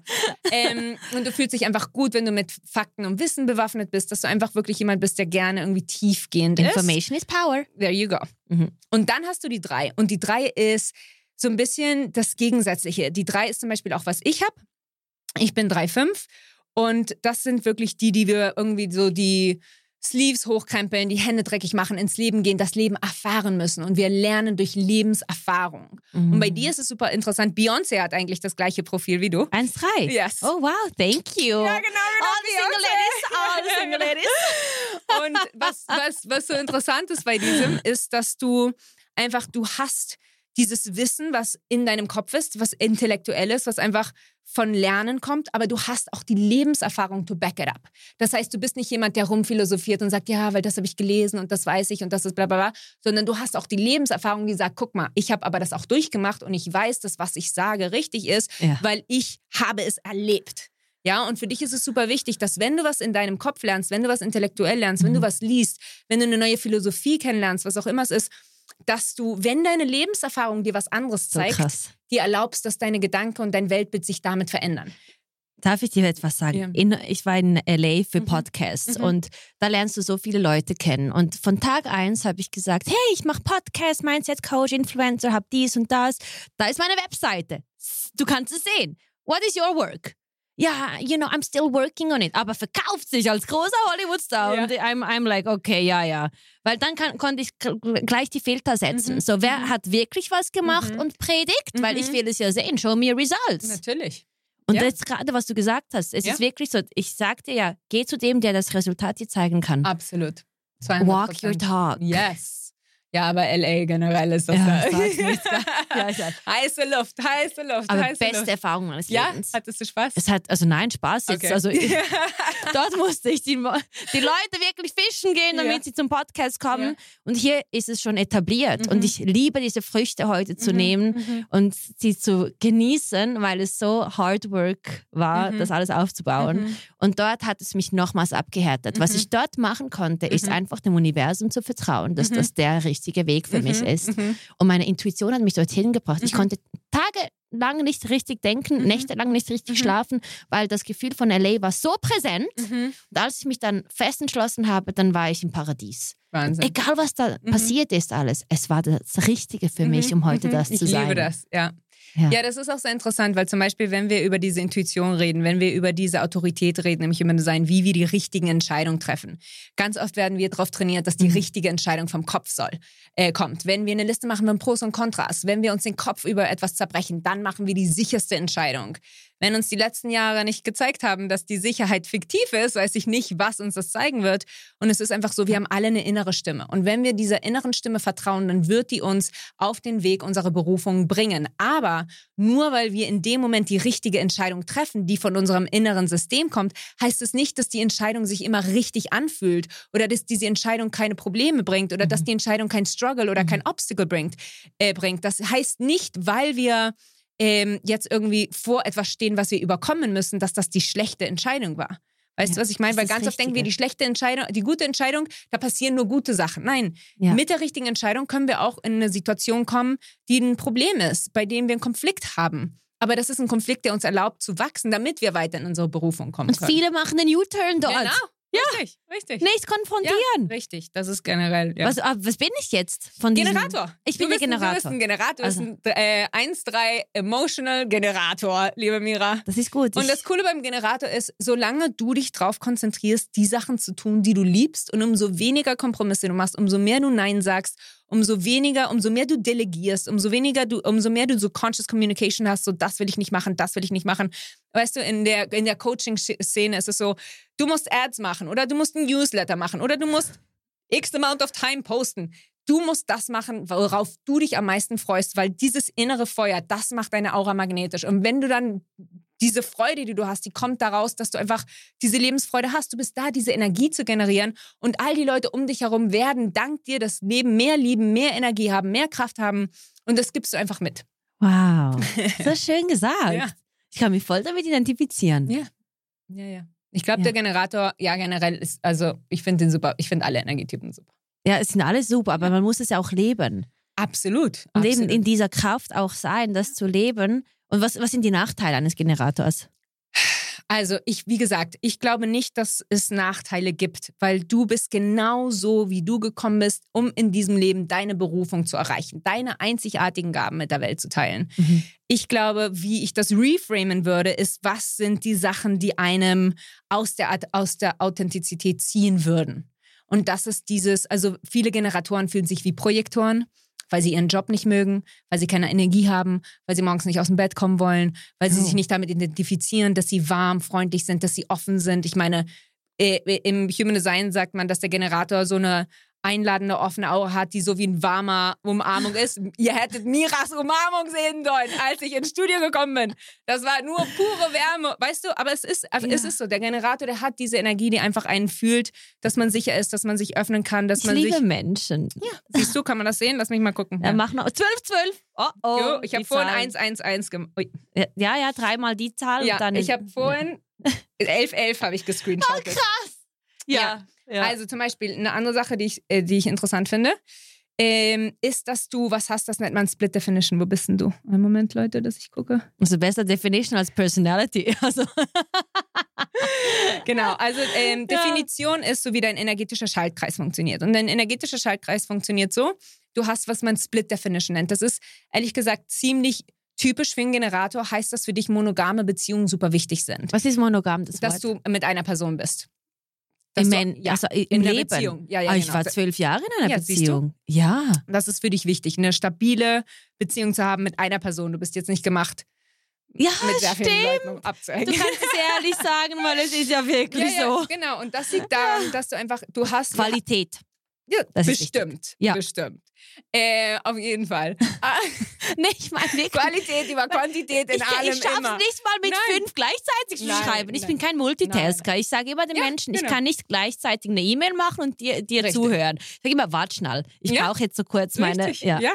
ähm, und du fühlst dich einfach gut, wenn du mit Fakten und Wissen bewaffnet bist, dass du einfach wirklich jemand bist, der gerne irgendwie tiefgehend ist. Information is power. There you go. Mhm. Und dann hast du die drei. Und die drei ist so ein bisschen das Gegensätzliche. Die drei ist zum Beispiel auch, was ich habe. Ich bin 3,5 und das sind wirklich die, die wir irgendwie so die Sleeves hochkrempeln, die Hände dreckig machen, ins Leben gehen, das Leben erfahren müssen. Und wir lernen durch Lebenserfahrung. Mhm. Und bei dir ist es super interessant. Beyoncé hat eigentlich das gleiche Profil wie du. 1,3. Yes. Oh, wow, thank you. Ja, genau. All the single ladies. All the single ladies. Und was, was, was so interessant ist bei diesem, ist, dass du einfach, du hast dieses Wissen, was in deinem Kopf ist, was intellektuell ist, was einfach von Lernen kommt, aber du hast auch die Lebenserfahrung to back it up. Das heißt, du bist nicht jemand, der rumphilosophiert und sagt, ja, weil das habe ich gelesen und das weiß ich und das ist bla bla bla, sondern du hast auch die Lebenserfahrung, die sagt, guck mal, ich habe aber das auch durchgemacht und ich weiß, dass was ich sage richtig ist, ja. weil ich habe es erlebt. Ja, und für dich ist es super wichtig, dass wenn du was in deinem Kopf lernst, wenn du was intellektuell lernst, mhm. wenn du mhm. was liest, wenn du eine neue Philosophie kennenlernst, was auch immer es ist, dass du, wenn deine Lebenserfahrung dir was anderes zeigt, so dir erlaubst, dass deine Gedanken und dein Weltbild sich damit verändern. Darf ich dir etwas sagen? Ja. In, ich war in LA für mhm. Podcasts mhm. und da lernst du so viele Leute kennen. Und von Tag eins habe ich gesagt, hey, ich mache Podcast, Mindset Coach, Influencer, habe dies und das. Da ist meine Webseite. Du kannst es sehen. What is your work? Ja, you know, I'm still working on it, aber verkauft sich als großer Hollywood-Star. Ja. Und I'm, I'm like, okay, ja, ja. Weil dann kann, konnte ich gleich die Filter setzen. Mhm. So, wer mhm. hat wirklich was gemacht mhm. und predigt? Weil ich mhm. will es ja sehen. Show me results. Natürlich. Und ja. jetzt gerade, was du gesagt hast, es ja. ist wirklich so, ich sagte ja, geh zu dem, der das Resultat dir zeigen kann. Absolut. 200%. Walk your talk. Yes. Ja, aber LA generell ist das ja, da. ja, heiße Luft, heiße Luft, aber heiße beste Luft. Erfahrung meines ja? Lebens. Hattest du Spaß? Es hat, also nein, Spaß jetzt. Okay. Also ich, dort musste ich die, die Leute wirklich fischen gehen, damit ja. sie zum Podcast kommen. Ja. Und hier ist es schon etabliert. Mhm. Und ich liebe diese Früchte heute zu mhm. nehmen mhm. und sie zu genießen, weil es so Hard Work war, mhm. das alles aufzubauen. Mhm. Und dort hat es mich nochmals abgehärtet. Was mhm. ich dort machen konnte, ist einfach dem Universum zu vertrauen, dass das der richtige richtige Weg für mhm, mich ist. Mhm. Und meine Intuition hat mich dorthin gebracht. Ich mhm. konnte tagelang nicht richtig denken, mhm. nächtelang nicht richtig mhm. schlafen, weil das Gefühl von LA war so präsent. Und als ich mich dann fest entschlossen habe, dann war ich im Paradies. Wahnsinn. Egal, was da passiert ist, alles. Es war das Richtige für mich, um heute das ich zu sein. Ich liebe das, ja. Ja. ja. das ist auch sehr interessant, weil zum Beispiel, wenn wir über diese Intuition reden, wenn wir über diese Autorität reden, nämlich immer sein, wie wir die richtigen Entscheidungen treffen. Ganz oft werden wir darauf trainiert, dass die mhm. richtige Entscheidung vom Kopf soll, äh, kommt. Wenn wir eine Liste machen mit Pros und Kontras, wenn wir uns den Kopf über etwas zerbrechen, dann machen wir die sicherste Entscheidung. Wenn uns die letzten Jahre nicht gezeigt haben, dass die Sicherheit fiktiv ist, weiß ich nicht, was uns das zeigen wird. Und es ist einfach so, wir haben alle eine innere Stimme. Und wenn wir dieser inneren Stimme vertrauen, dann wird die uns auf den Weg unserer Berufung bringen. Aber nur weil wir in dem Moment die richtige Entscheidung treffen, die von unserem inneren System kommt, heißt es nicht, dass die Entscheidung sich immer richtig anfühlt oder dass diese Entscheidung keine Probleme bringt oder mhm. dass die Entscheidung kein Struggle oder mhm. kein Obstacle bringt. Äh, bringt. Das heißt nicht, weil wir ähm, jetzt irgendwie vor etwas stehen, was wir überkommen müssen, dass das die schlechte Entscheidung war. Weißt ja, du, was ich meine? Weil ganz oft denken wir, die schlechte Entscheidung, die gute Entscheidung, da passieren nur gute Sachen. Nein, ja. mit der richtigen Entscheidung können wir auch in eine Situation kommen, die ein Problem ist, bei dem wir einen Konflikt haben. Aber das ist ein Konflikt, der uns erlaubt zu wachsen, damit wir weiter in unsere Berufung kommen können. Und viele machen den U-Turn dort. Genau. Ja, richtig, richtig. Nicht konfrontieren. Ja, richtig, das ist generell. Ja. Was, ah, was bin ich jetzt von diesem? Generator. Ich bin der Generator. Du bist ein Generator. Du also. bist ein äh, 1-3 Emotional Generator, liebe Mira. Das ist gut. Und das Coole beim Generator ist, solange du dich darauf konzentrierst, die Sachen zu tun, die du liebst und umso weniger Kompromisse du machst, umso mehr du Nein sagst, umso weniger, umso mehr du delegierst, umso weniger du, umso mehr du so Conscious Communication hast, so das will ich nicht machen, das will ich nicht machen. Weißt du, in der, in der Coaching-Szene ist es so, du musst Ads machen oder du musst ein Newsletter machen oder du musst X amount of time posten. Du musst das machen, worauf du dich am meisten freust, weil dieses innere Feuer, das macht deine Aura magnetisch. Und wenn du dann diese Freude, die du hast, die kommt daraus, dass du einfach diese Lebensfreude hast. Du bist da, diese Energie zu generieren und all die Leute um dich herum werden dank dir das Leben mehr lieben, mehr Energie haben, mehr Kraft haben und das gibst du einfach mit. Wow, so schön gesagt. Ja. Ich kann mich voll damit identifizieren. Ja, ja, ja. Ich glaube, Ja. der Generator, ja, generell ist, also ich finde den super. Ich finde alle Energietypen super. Ja, es sind alle super, aber man muss es ja auch leben. Absolut. Und absolut. eben in dieser Kraft auch sein, das zu leben. Und was, was sind die Nachteile eines Generators? Also ich, wie gesagt, ich glaube nicht, dass es Nachteile gibt, weil du bist genau so, wie du gekommen bist, um in diesem Leben deine Berufung zu erreichen, deine einzigartigen Gaben mit der Welt zu teilen. Ich glaube, wie ich das reframen würde, ist, was sind die Sachen, die einem aus der, aus der Authentizität ziehen würden. Und das ist dieses, also viele Generatoren fühlen sich wie Projektoren, weil sie ihren Job nicht mögen, weil sie keine Energie haben, weil sie morgens nicht aus dem Bett kommen wollen, weil sie Oh. sich nicht damit identifizieren, dass sie warm, freundlich sind, dass sie offen sind. Ich meine, äh, im Human Design sagt man, dass der Generator so eine einladende, offene Aura hat, die so wie ein warmer Umarmung ist. Ihr hättet Miras Umarmung sehen sollen, als ich ins Studio gekommen bin. Das war nur pure Wärme, weißt du? Aber es ist, also es Ja. ist so. Der Generator, der hat diese Energie, die einfach einen fühlt, dass man sicher ist, dass man sich öffnen kann, dass Ich man liebe sich. Menschen. Siehst du, kann man das sehen? Lass mich mal gucken. Ja. Mach noch 12, 12. Oh, oh. Jo, ich habe vorhin Zahlen. 111 gemacht. Ui. Ja, ja, ja, dreimal die Zahl. Ja, und dann ich habe vorhin 1111 habe ich gescreenshottet. Krass. Ja. Ja. Also zum Beispiel eine andere Sache, die ich, äh, die ich interessant finde, ähm, ist, dass du was hast, das nennt man Split Definition. Wo bist denn du? Einen Moment, Leute, dass ich gucke. also besser Definition als Personality. Also, Genau, also ähm, Ja. Definition ist so, wie dein energetischer Schaltkreis funktioniert. Und dein energetischer Schaltkreis funktioniert so, du hast, was man Split Definition nennt. Das ist, ehrlich gesagt, ziemlich typisch für einen Generator, heißt, dass für dich monogame Beziehungen super wichtig sind. was ist monogam? Das Dass Wort? du mit einer Person bist. Im, Dass du- Men- ja, also im Leben. Beziehung. Ja, ja, Ah, ich genau. war zwölf Jahre in einer Ja, du? Beziehung. Ja. Das ist für dich wichtig, eine stabile Beziehung zu haben mit einer Person. Du bist jetzt nicht gemacht, Ja, stimmt. Um Du kannst es ehrlich sagen, weil es ist ja ja, wirklich ja, so. genau. Und das liegt daran, dass du einfach, du hast Qualität. Ja, Das bestimmt. Ja. Bestimmt. Äh, auf jeden Fall. Ah, ich meine wirklich. Qualität über Quantität in ich, allem ich schaff's immer. nicht mal mit Nein. fünf gleichzeitig zu schreiben. Ich nein. bin kein Multitasker. Ich sage immer den Ja, Menschen, ich genau. kann nicht gleichzeitig eine E-Mail machen und dir, dir Richtig. zuhören. Ich sage immer, warte schnell. Ich Ja. brauche jetzt so kurz meine. Richtig, Ja. ja.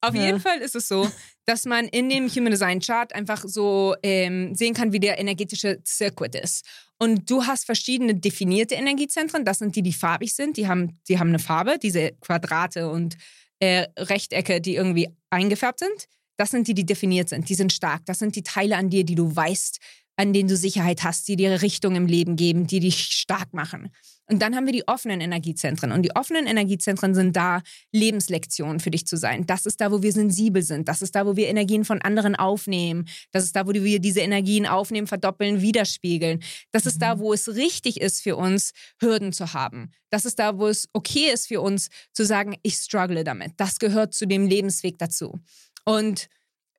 Auf jeden Fall ist es so, dass man in dem Human Design Chart einfach so ähm, sehen kann, wie der energetische Circuit ist. Und du hast verschiedene definierte Energiezentren. Das sind die, die farbig sind. Die haben, die haben eine Farbe, diese Quadrate und äh, Rechtecke, die irgendwie eingefärbt sind. Das sind die, die definiert sind. Die sind stark. Das sind die Teile an dir, die du weißt, an denen du Sicherheit hast, die dir Richtung im Leben geben, die dich stark machen. Und dann haben wir die offenen Energiezentren. Und die offenen Energiezentren sind da, Lebenslektionen für dich zu sein. Das ist da, wo wir sensibel sind. Das ist da, wo wir Energien von anderen aufnehmen. Das ist da, wo wir diese Energien aufnehmen, verdoppeln, widerspiegeln. Das ist da, wo es richtig ist für uns, Hürden zu haben. Das ist da, wo es okay ist für uns zu sagen, ich struggle damit. Das gehört zu dem Lebensweg dazu. Und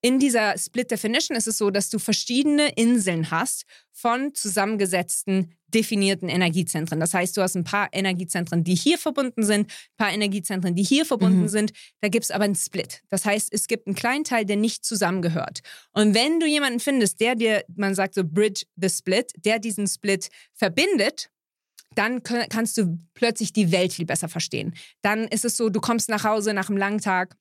in dieser Split Definition ist es so, dass du verschiedene Inseln hast von zusammengesetzten, definierten Energiezentren. Das heißt, du hast ein paar Energiezentren, die hier verbunden sind, ein paar Energiezentren, die hier verbunden Mhm. sind. Da gibt es aber einen Split. Das heißt, es gibt einen kleinen Teil, der nicht zusammengehört. Und wenn du jemanden findest, der dir, man sagt so, bridge the split, der diesen Split verbindet, dann kannst du plötzlich die Welt viel besser verstehen. Dann ist es so, du kommst nach Hause nach einem langen Tag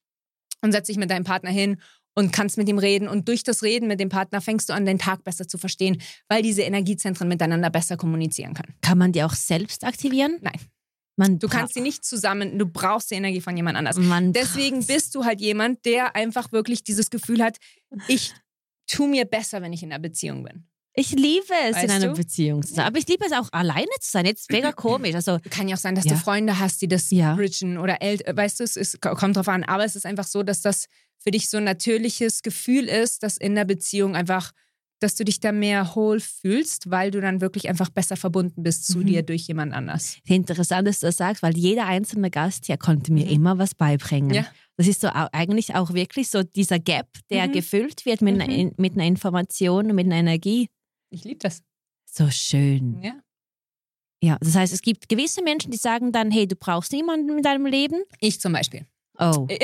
und setzt dich mit deinem Partner hin und kannst mit ihm reden. Und durch das Reden mit dem Partner fängst du an, den Tag besser zu verstehen, weil diese Energiezentren miteinander besser kommunizieren können. Kann man die auch selbst aktivieren? Nein. Man Du kannst sie nicht zusammen, du brauchst die Energie von jemand anders. Man Deswegen bist du halt jemand, der einfach wirklich dieses Gefühl hat, ich tu mir besser, wenn ich in einer Beziehung bin. Ich liebe es, in einer du? Beziehung zu sein. Aber ich liebe es auch, alleine zu sein. Jetzt mega komisch. Also, Kann ja auch sein, dass Ja. du Freunde hast, die das Ja. bridgen oder Eltern, weißt du, es ist, kommt drauf an. Aber es ist einfach so, dass das für dich so ein natürliches Gefühl ist, dass in der Beziehung einfach, dass du dich da mehr whole fühlst, weil du dann wirklich einfach besser verbunden bist zu Mhm. dir durch jemand anders. interessant, dass du das sagst, weil jeder einzelne Gast hier konnte mir Mhm. immer was beibringen. Ja. Das ist so eigentlich auch wirklich so dieser Gap, der Mhm. gefüllt wird mit, einer, Mhm. mit einer Information mit einer Energie. Ich liebe das. So schön. Ja. Ja, das heißt, es gibt gewisse Menschen, die sagen dann, hey, du brauchst niemanden in deinem Leben. Ich zum Beispiel. Oh.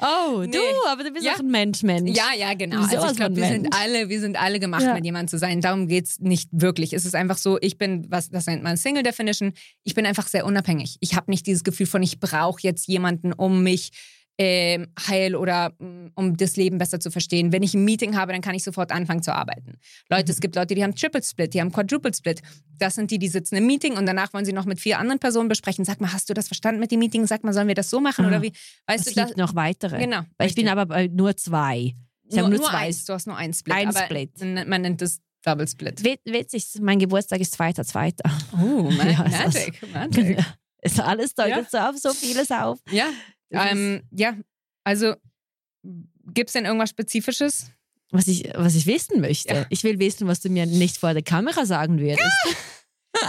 oh, du, Nee. aber du bist Ja. auch ein Mensch, Mensch. Ja, ja, genau. Also ich glaube, wir sind alle, wir sind alle gemacht, Ja. mit jemandem zu sein. Darum geht's nicht wirklich. Es ist einfach so, ich bin, was das nennt man Single Definition, ich bin einfach sehr unabhängig. Ich habe nicht dieses Gefühl von, ich brauche jetzt jemanden, um mich ähm, heil oder mm, um das Leben besser zu verstehen. Wenn ich ein Meeting habe, dann kann ich sofort anfangen zu arbeiten. Leute, es gibt Leute, die haben Triple Split, die haben Quadruple Split. Das sind die, die sitzen im Meeting und danach wollen sie noch mit vier anderen Personen besprechen. Sag mal, hast du das verstanden mit dem Meeting? Sag mal, sollen wir das so machen Aha. oder wie? Weißt es du, gibt noch weitere. Genau. Weil ich bin aber bei nur zwei. Ich nur, habe nur, nur zwei. eins. Du hast nur ein Split. Ein Split. Man nennt es Double Split. Wit- Witzig, mein Geburtstag ist zweiter, zweiter. Oh, ma Ja, Magic, Magic. Ist alles deutet so auf so vieles auf. Ja, Das ähm, ja. Also, gibt es denn irgendwas Spezifisches? Was ich, was ich wissen möchte. Ja. Ich will wissen, was du mir nicht vor der Kamera sagen würdest.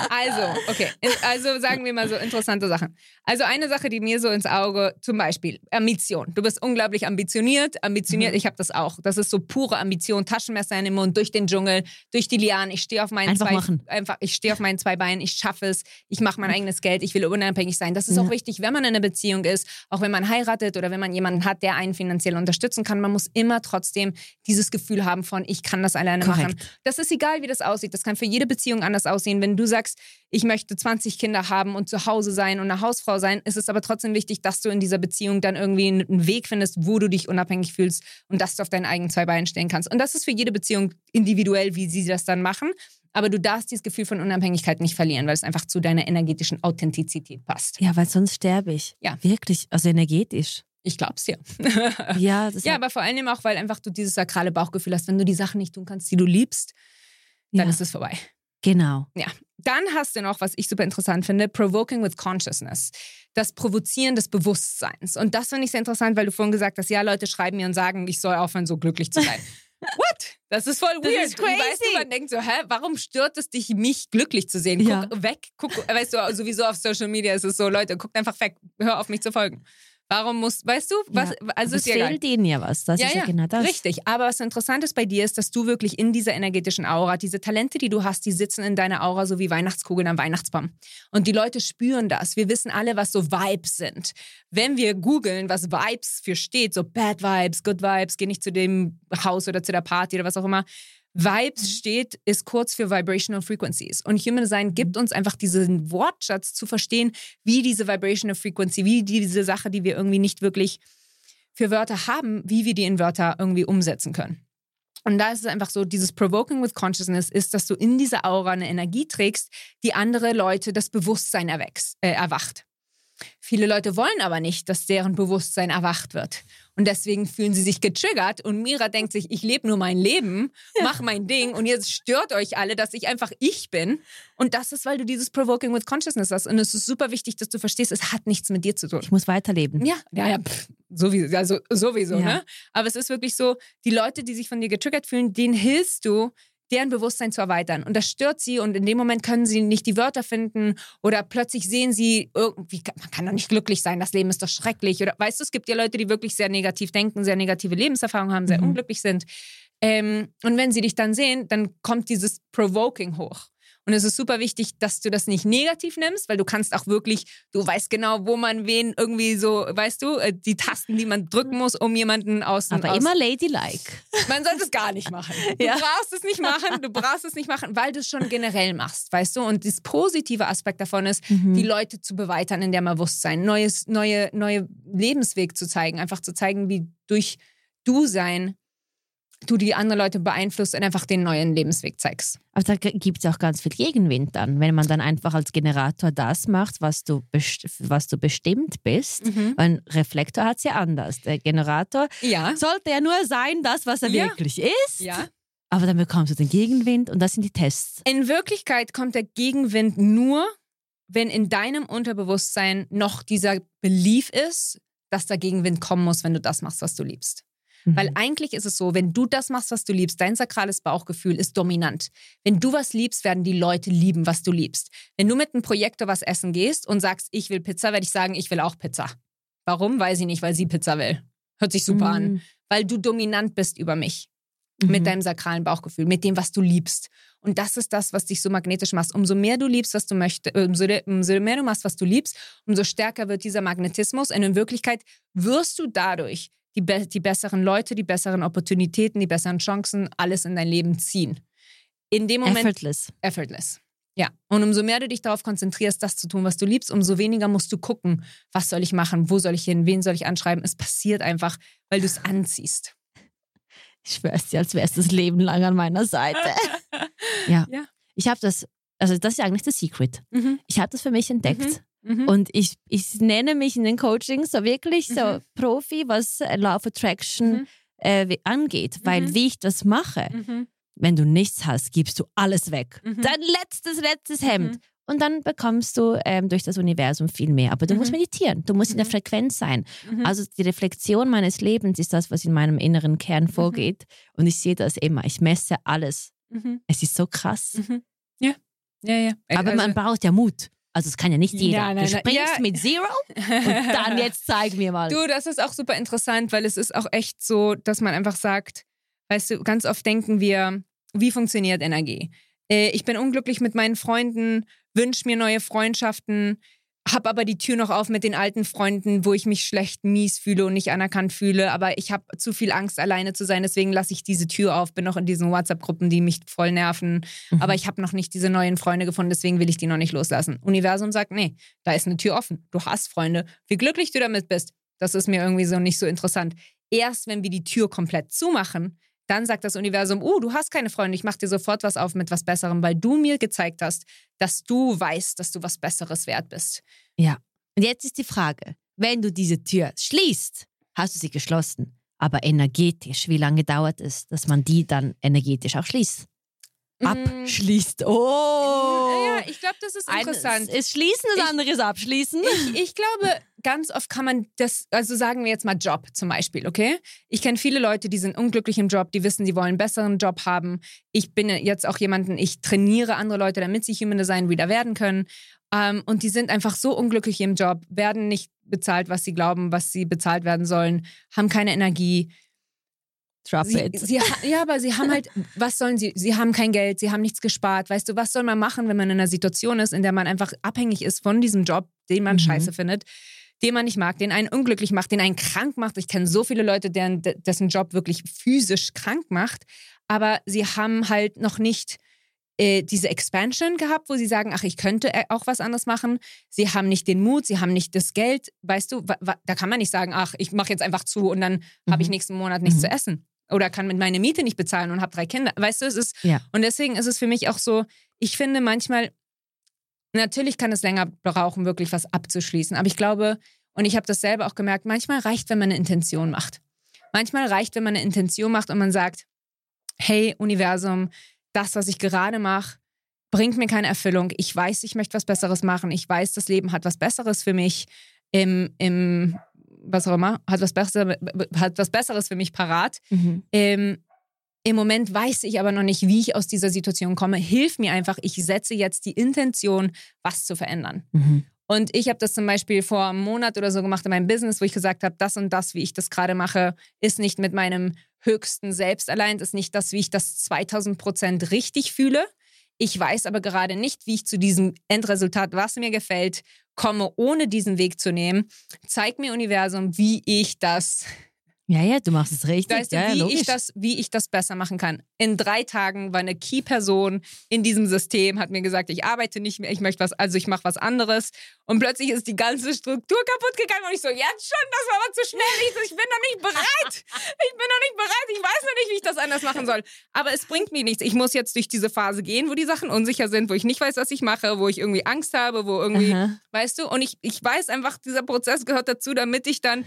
Also, okay. Also sagen wir mal so interessante Sachen. Also eine Sache, die mir so ins Auge, zum Beispiel Ambition. Du bist unglaublich ambitioniert. Ambitioniert, Mhm. ich habe das auch. Das ist so pure Ambition. Taschenmesser in den Mund, durch den Dschungel, durch die Lianen. Ich stehe auf meinen Einfach zwei, machen. einfach. Ich stehe auf meinen zwei Beinen. Ich schaffe es. Ich mache mein eigenes Geld. Ich will unabhängig sein. Das ist auch Ja. wichtig, wenn man in einer Beziehung ist, auch wenn man heiratet oder wenn man jemanden hat, der einen finanziell unterstützen kann. Man muss immer trotzdem dieses Gefühl haben von, ich kann das alleine Korrekt. machen. Das ist egal, wie das aussieht. Das kann für jede Beziehung anders aussehen. Wenn du sagst, ich möchte 20 Kinder haben und zu Hause sein und eine Hausfrau sein, ist es aber trotzdem wichtig, dass du in dieser Beziehung dann irgendwie einen Weg findest, wo du dich unabhängig fühlst und dass du auf deinen eigenen zwei Beinen stehen kannst. Und das ist für jede Beziehung individuell, wie sie das dann machen. Aber du darfst dieses Gefühl von Unabhängigkeit nicht verlieren, weil es einfach zu deiner energetischen Authentizität passt. Ja, weil sonst sterbe ich. Ja. Wirklich, also energetisch. Ich glaub's dir. Ja, ja, hat- aber vor allem auch, weil einfach du dieses sakrale Bauchgefühl hast, wenn du die Sachen nicht tun kannst, die du liebst, dann ja, ist es vorbei. Genau. Ja, dann hast du noch, was ich super interessant finde, Provoking with Consciousness. Das Provozieren des Bewusstseins. Und das finde ich sehr interessant, weil du vorhin gesagt hast, ja, Leute schreiben mir und sagen, ich soll aufhören, so glücklich zu sein. What? Das ist voll Das weird. ist Und Weißt crazy. du, man denkt so, hä, warum stört es dich, mich glücklich zu sehen? Guck Ja. weg, guck, weißt du, sowieso auf Social Media ist es so, Leute, guckt einfach weg, hör auf mich zu folgen. Warum muss, weißt du, was, ja. also es ist ja egal. fehlt ihnen ja was. Das Ja, ist ja, ja, genau das. Richtig. Aber was interessant ist bei dir, ist, dass du wirklich in dieser energetischen Aura, diese Talente, die du hast, die sitzen in deiner Aura so wie Weihnachtskugeln am Weihnachtsbaum. Und die Leute spüren das. Wir wissen alle, was so Vibes sind. Wenn wir googeln, was Vibes für steht, so Bad Vibes, Good Vibes, geh nicht zu dem Haus oder zu der Party oder was auch immer. Vibes steht, ist kurz für Vibrational Frequencies. Und Human Design gibt uns einfach diesen Wortschatz zu verstehen, wie diese Vibrational Frequency, wie diese Sache, die wir irgendwie nicht wirklich für Wörter haben, wie wir die in Wörter irgendwie umsetzen können. Und da ist es einfach so, dieses Provoking with Consciousness ist, dass du in dieser Aura eine Energie trägst, die andere Leute das Bewusstsein erwächst, äh, erwacht. Viele Leute wollen aber nicht, dass deren Bewusstsein erwacht wird. Und deswegen fühlen sie sich getriggert und Mira denkt sich, ich lebe nur mein Leben, mach mein Ding und jetzt stört euch alle, dass ich einfach ich bin. Und das ist, weil du dieses Provoking with Consciousness hast. Und es ist super wichtig, dass du verstehst, es hat nichts mit dir zu tun. Ich muss weiterleben. Ja, ja, ja, pff, sowieso, also sowieso, Ja. ne? Aber es ist wirklich so, die Leute, die sich von dir getriggert fühlen, denen hilfst du, deren Bewusstsein zu erweitern. Und das stört sie und in dem Moment können sie nicht die Wörter finden oder plötzlich sehen sie irgendwie, man kann doch nicht glücklich sein, das Leben ist doch schrecklich. Oder weißt du, es gibt ja Leute, die wirklich sehr negativ denken, sehr negative Lebenserfahrungen haben, sehr Mhm. unglücklich sind. Ähm, und wenn sie dich dann sehen, dann kommt dieses Provoking hoch. Und es ist super wichtig, dass du das nicht negativ nimmst, weil du kannst auch wirklich, du weißt genau, wo man wen irgendwie so, weißt du, äh, die Tasten, die man drücken muss, um jemanden aus Aber aus, immer ladylike. Man sollte es gar nicht machen. Du Ja. brauchst es nicht machen, du brauchst es nicht machen, weil du es schon generell machst, weißt du? Und das positive Aspekt davon ist, Mhm. die Leute zu beweitern in der Bewusstsein, neues, neue, neue Lebensweg zu zeigen, einfach zu zeigen, wie durch du sein du die anderen Leute beeinflusst und einfach den neuen Lebensweg zeigst. Aber da gibt es auch ganz viel Gegenwind dann, wenn man dann einfach als Generator das macht, was du, was du bestimmt bist. Weil ein Reflektor hat es ja anders. Der Generator Ja. sollte ja nur sein, das, was er Ja. wirklich ist. Ja. Aber dann bekommst du den Gegenwind und das sind die Tests. In Wirklichkeit kommt der Gegenwind nur, wenn in deinem Unterbewusstsein noch dieser Belief ist, dass der Gegenwind kommen muss, wenn du das machst, was du liebst. Weil Mhm. eigentlich ist es so, wenn du das machst, was du liebst, dein sakrales Bauchgefühl ist dominant. Wenn du was liebst, werden die Leute lieben, was du liebst. Wenn du mit einem Projektor was essen gehst und sagst, ich will Pizza, werde ich sagen, ich will auch Pizza. Warum? Weiß ich nicht, weil sie Pizza will. Hört sich super an. Mhm. Weil du dominant bist über mich Mhm. mit deinem sakralen Bauchgefühl, mit dem, was du liebst. Und das ist das, was dich so magnetisch macht. Umso mehr du liebst, was du möchtest, äh, umso, umso mehr du machst, was du liebst, umso stärker wird dieser Magnetismus. Und in Wirklichkeit wirst du dadurch die, die besseren Leute, die besseren Opportunitäten, die besseren Chancen, alles in dein Leben ziehen. In dem Moment. Effortless. Effortless. Ja, und umso mehr du dich darauf konzentrierst, das zu tun, was du liebst, umso weniger musst du gucken, was soll ich machen, wo soll ich hin, wen soll ich anschreiben. Es passiert einfach, weil du es anziehst. Ich schwör's dir, als wärst du das Leben lang an meiner Seite. ja. ja. Ich habe das, also das ist ja eigentlich das Secret. Mhm. Ich habe das für mich entdeckt. Mhm. Mhm. Und ich, ich nenne mich in den Coachings so wirklich so mhm. Profi, was Law of Attraction mhm. äh, angeht, weil mhm. wie ich das mache, wenn du nichts hast, gibst du alles weg. Mhm. Dein letztes, letztes Hemd. Mhm. Und dann bekommst du ähm, durch das Universum viel mehr. Aber du mhm. musst meditieren, du musst in der mhm. Frequenz sein. Mhm. Also die Reflexion meines Lebens ist das, was in meinem inneren Kern mhm. vorgeht. Und ich sehe das immer. Ich messe alles. Es ist so krass. Ja, ja, ja. Aber also, man braucht ja Mut. Also es kann ja nicht jeder. Nein, nein, du springst ja. mit Zero und dann jetzt zeig mir mal. Du, das ist auch super interessant, weil es ist auch echt so, dass man einfach sagt, weißt du, ganz oft denken wir, wie funktioniert Energie? Äh, ich bin unglücklich mit meinen Freunden, wünsche mir neue Freundschaften, habe aber die Tür noch auf mit den alten Freunden, wo ich mich schlecht, mies fühle und nicht anerkannt fühle. Aber ich habe zu viel Angst, alleine zu sein. Deswegen lasse ich diese Tür auf. Bin noch in diesen WhatsApp-Gruppen, die mich voll nerven. Mhm. Aber ich habe noch nicht diese neuen Freunde gefunden. Deswegen will ich die noch nicht loslassen. Universum sagt, nee, da ist eine Tür offen. Du hast Freunde. Wie glücklich du damit bist, das ist mir irgendwie so nicht so interessant. Erst wenn wir die Tür komplett zumachen, dann sagt das Universum, oh, du hast keine Freunde, ich mache dir sofort was auf mit was Besserem, weil du mir gezeigt hast, dass du weißt, dass du was Besseres wert bist. Ja. Und jetzt ist die Frage, wenn du diese Tür schließt, hast du sie geschlossen. Aber energetisch, wie lange dauert es, dass man die dann energetisch auch schließt? Mhm. Abschließt. Oh! Ja, ich glaube, das ist interessant. Eines ist schließen, das andere ist abschließen. Ich, ich glaube, ganz oft kann man das, also sagen wir jetzt mal Job zum Beispiel, okay? Ich kenne viele Leute, die sind unglücklich im Job, die wissen, sie wollen einen besseren Job haben. Ich bin jetzt auch jemanden, ich trainiere andere Leute, damit sie Human Design Reader werden können. Ähm, und die sind einfach so unglücklich im Job, werden nicht bezahlt, was sie glauben, was sie bezahlt werden sollen, haben keine Energie. Drop sie, it. Sie, ja, aber sie haben halt, was sollen sie? Sie haben kein Geld, sie haben nichts gespart. Weißt du, was soll man machen, wenn man in einer Situation ist, in der man einfach abhängig ist von diesem Job, den man mhm. scheiße findet? den man nicht mag, den einen unglücklich macht, den einen krank macht. Ich kenne so viele Leute, deren, dessen Job wirklich physisch krank macht, aber sie haben halt noch nicht äh, diese Expansion gehabt, wo sie sagen, ach, ich könnte äh, auch was anderes machen. Sie haben nicht den Mut, sie haben nicht das Geld. Weißt du, da kann man nicht sagen, ach, ich mache jetzt einfach zu und dann mhm. habe ich nächsten Monat nichts mhm. zu essen. Oder kann mit meiner Miete nicht bezahlen und habe drei Kinder. Weißt du, es ist. Ja. Und deswegen ist es für mich auch so, ich finde manchmal, Natürlich kann es länger brauchen, wirklich was abzuschließen. Aber ich glaube, und ich habe das selber auch gemerkt, manchmal reicht, wenn man eine Intention macht. Manchmal reicht, wenn man eine Intention macht und man sagt, hey Universum, das, was ich gerade mache, bringt mir keine Erfüllung. Ich weiß, ich möchte was Besseres machen. Ich weiß, das Leben hat was Besseres für mich im, im was auch immer, hat was, Besser, hat was Besseres für mich parat. Mhm. Ähm, im Moment weiß ich aber noch nicht, wie ich aus dieser Situation komme. Hilf mir einfach, ich setze jetzt die Intention, was zu verändern. Mhm. Und ich habe das zum Beispiel vor einem Monat oder so gemacht in meinem Business, wo ich gesagt habe, das und das, wie ich das gerade mache, ist nicht mit meinem höchsten Selbst allein, ist nicht das, wie ich das 2000 Prozent richtig fühle. Ich weiß aber gerade nicht, wie ich zu diesem Endresultat, was mir gefällt, komme, ohne diesen Weg zu nehmen. Zeig mir Universum, wie ich das ja, ja, du machst es richtig. Weißt du, ja, wie, logisch. ich das, wie ich das besser machen kann. In drei Tagen war eine Key-Person in diesem System, hat mir gesagt, ich arbeite nicht mehr, ich möchte was, also ich mache was anderes. Und plötzlich ist die ganze Struktur kaputt gegangen und ich so, jetzt schon, das war aber zu schnell. Ich, so, ich bin noch nicht bereit. Ich bin noch nicht bereit. Ich weiß noch nicht, wie ich das anders machen soll. Aber es bringt mir nichts. Ich muss jetzt durch diese Phase gehen, wo die Sachen unsicher sind, wo ich nicht weiß, was ich mache, wo ich irgendwie Angst habe, wo irgendwie, Aha. weißt du, und ich, ich weiß einfach, dieser Prozess gehört dazu, damit ich dann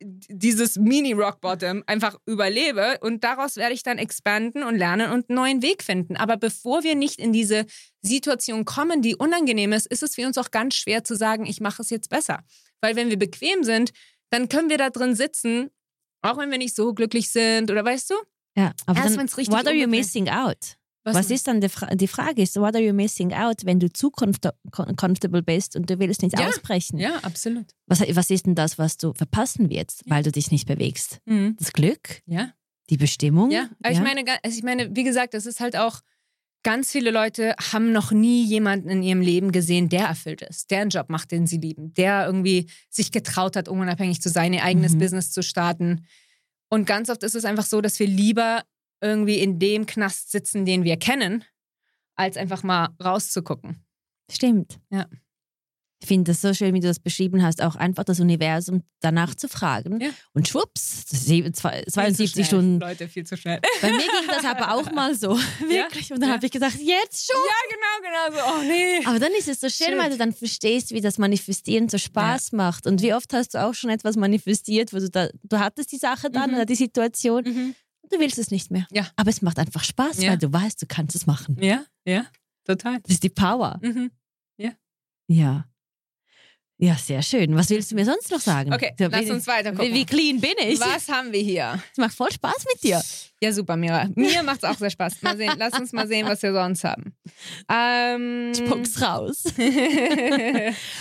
dieses Mini-Rock Bottom einfach überlebe und daraus werde ich dann expanden und lernen und einen neuen Weg finden. Aber bevor wir nicht in diese Situation kommen, die unangenehm ist, ist es für uns auch ganz schwer zu sagen, ich mache es jetzt besser. Weil wenn wir bequem sind, dann können wir da drin sitzen, auch wenn wir nicht so glücklich sind oder weißt du? Ja, aber Erst, dann, what are you missing out? Was, Was ist dann die, Fra die, Frage? Ist, what are you missing out, wenn du zu comfortable bist und du willst nicht ja, ausbrechen? Ja, absolut. Was, was ist denn das, was du verpassen wirst, ja. weil du dich nicht bewegst? Mhm. Das Glück? Ja. Die Bestimmung? Ja, aber ja. Ich, meine, also ich meine, wie gesagt, das ist halt auch ganz viele Leute haben noch nie jemanden in ihrem Leben gesehen, der erfüllt ist, der einen Job macht, den sie lieben, der irgendwie sich getraut hat, unabhängig zu sein, ihr eigenes Mhm. Business zu starten. Und ganz oft ist es einfach so, dass wir lieber irgendwie in dem Knast sitzen, den wir kennen, als einfach mal rauszugucken. Stimmt. Ja. Ich finde das so schön, wie du das beschrieben hast, auch einfach das Universum danach zu fragen. Ja. Und schwupps, das ist sieben- zwei- Viel zu 72 schnell. Stunden. Leute, viel zu schnell. Bei mir ging das aber auch mal so, wirklich. Und dann Ja. habe ich gedacht, jetzt schon. Ja, genau, genau so. Oh nee. Aber dann ist es so schön, Shit. weil du dann verstehst, wie das Manifestieren so Spaß macht. Und wie oft hast du auch schon etwas manifestiert, wo du da, du hattest die Sache dann Mhm. oder die Situation Mhm. Du willst es nicht mehr. Ja. Aber es macht einfach Spaß, Ja. weil du weißt, du kannst es machen. Ja, ja, total. Das ist die Power. Mhm. Ja. Ja, sehr schön. Was willst du mir sonst noch sagen? Okay, So, lass wie, uns weiter wie, gucken. wie clean bin ich? Was haben wir hier? Es macht voll Spaß mit dir. Ja, super, Mira. Mir macht es auch sehr Spaß. Mal sehen, lass uns mal sehen, was wir sonst haben. Ähm, Spuck's raus.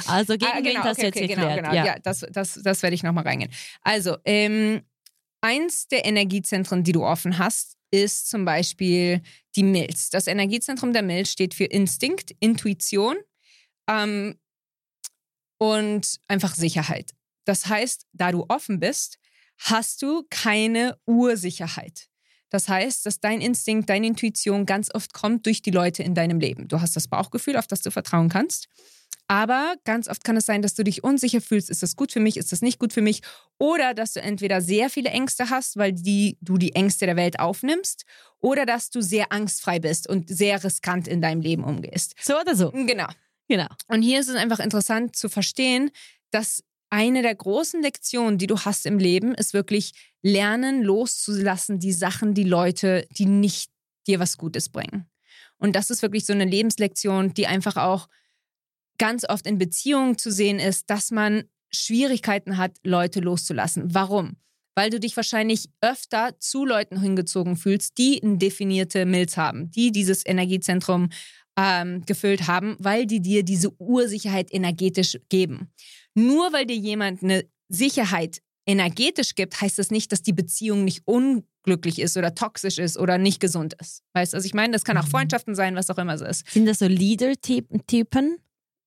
Also gegen ah, wen genau, hast du okay, jetzt okay, genau, erklärt? genau. Ja, das, das, das werde ich nochmal reingehen. Also, ähm, eins der Energiezentren, die du offen hast, ist zum Beispiel die Milz. Das Energiezentrum der Milz steht für Instinkt, Intuition ähm, und einfach Sicherheit. Das heißt, da du offen bist, hast du keine Ursicherheit. Das heißt, dass dein Instinkt, deine Intuition ganz oft kommt durch die Leute in deinem Leben. Du hast das Bauchgefühl, auf das du vertrauen kannst. Aber ganz oft kann es sein, dass du dich unsicher fühlst, ist das gut für mich, ist das nicht gut für mich? Oder dass du entweder sehr viele Ängste hast, weil die, du die Ängste der Welt aufnimmst, oder dass du sehr angstfrei bist und sehr riskant in deinem Leben umgehst. So oder so. Genau. Genau. Und hier ist es einfach interessant zu verstehen, dass eine der großen Lektionen, die du hast im Leben, ist wirklich lernen, loszulassen, die Sachen, die Leute, die nicht dir was Gutes bringen. Und das ist wirklich so eine Lebenslektion, die einfach auch ganz oft in Beziehungen zu sehen ist, dass man Schwierigkeiten hat, Leute loszulassen. Warum? Weil du dich wahrscheinlich öfter zu Leuten hingezogen fühlst, die eine definierte Milz haben, die dieses Energiezentrum ähm, gefüllt haben, weil die dir diese Ursicherheit energetisch geben. Nur weil dir jemand eine Sicherheit energetisch gibt, heißt das nicht, dass die Beziehung nicht unglücklich ist oder toxisch ist oder nicht gesund ist. Weißt du, also ich meine, das kann auch Mhm. Freundschaften sein, was auch immer es ist. Sind das so Leader-Typen?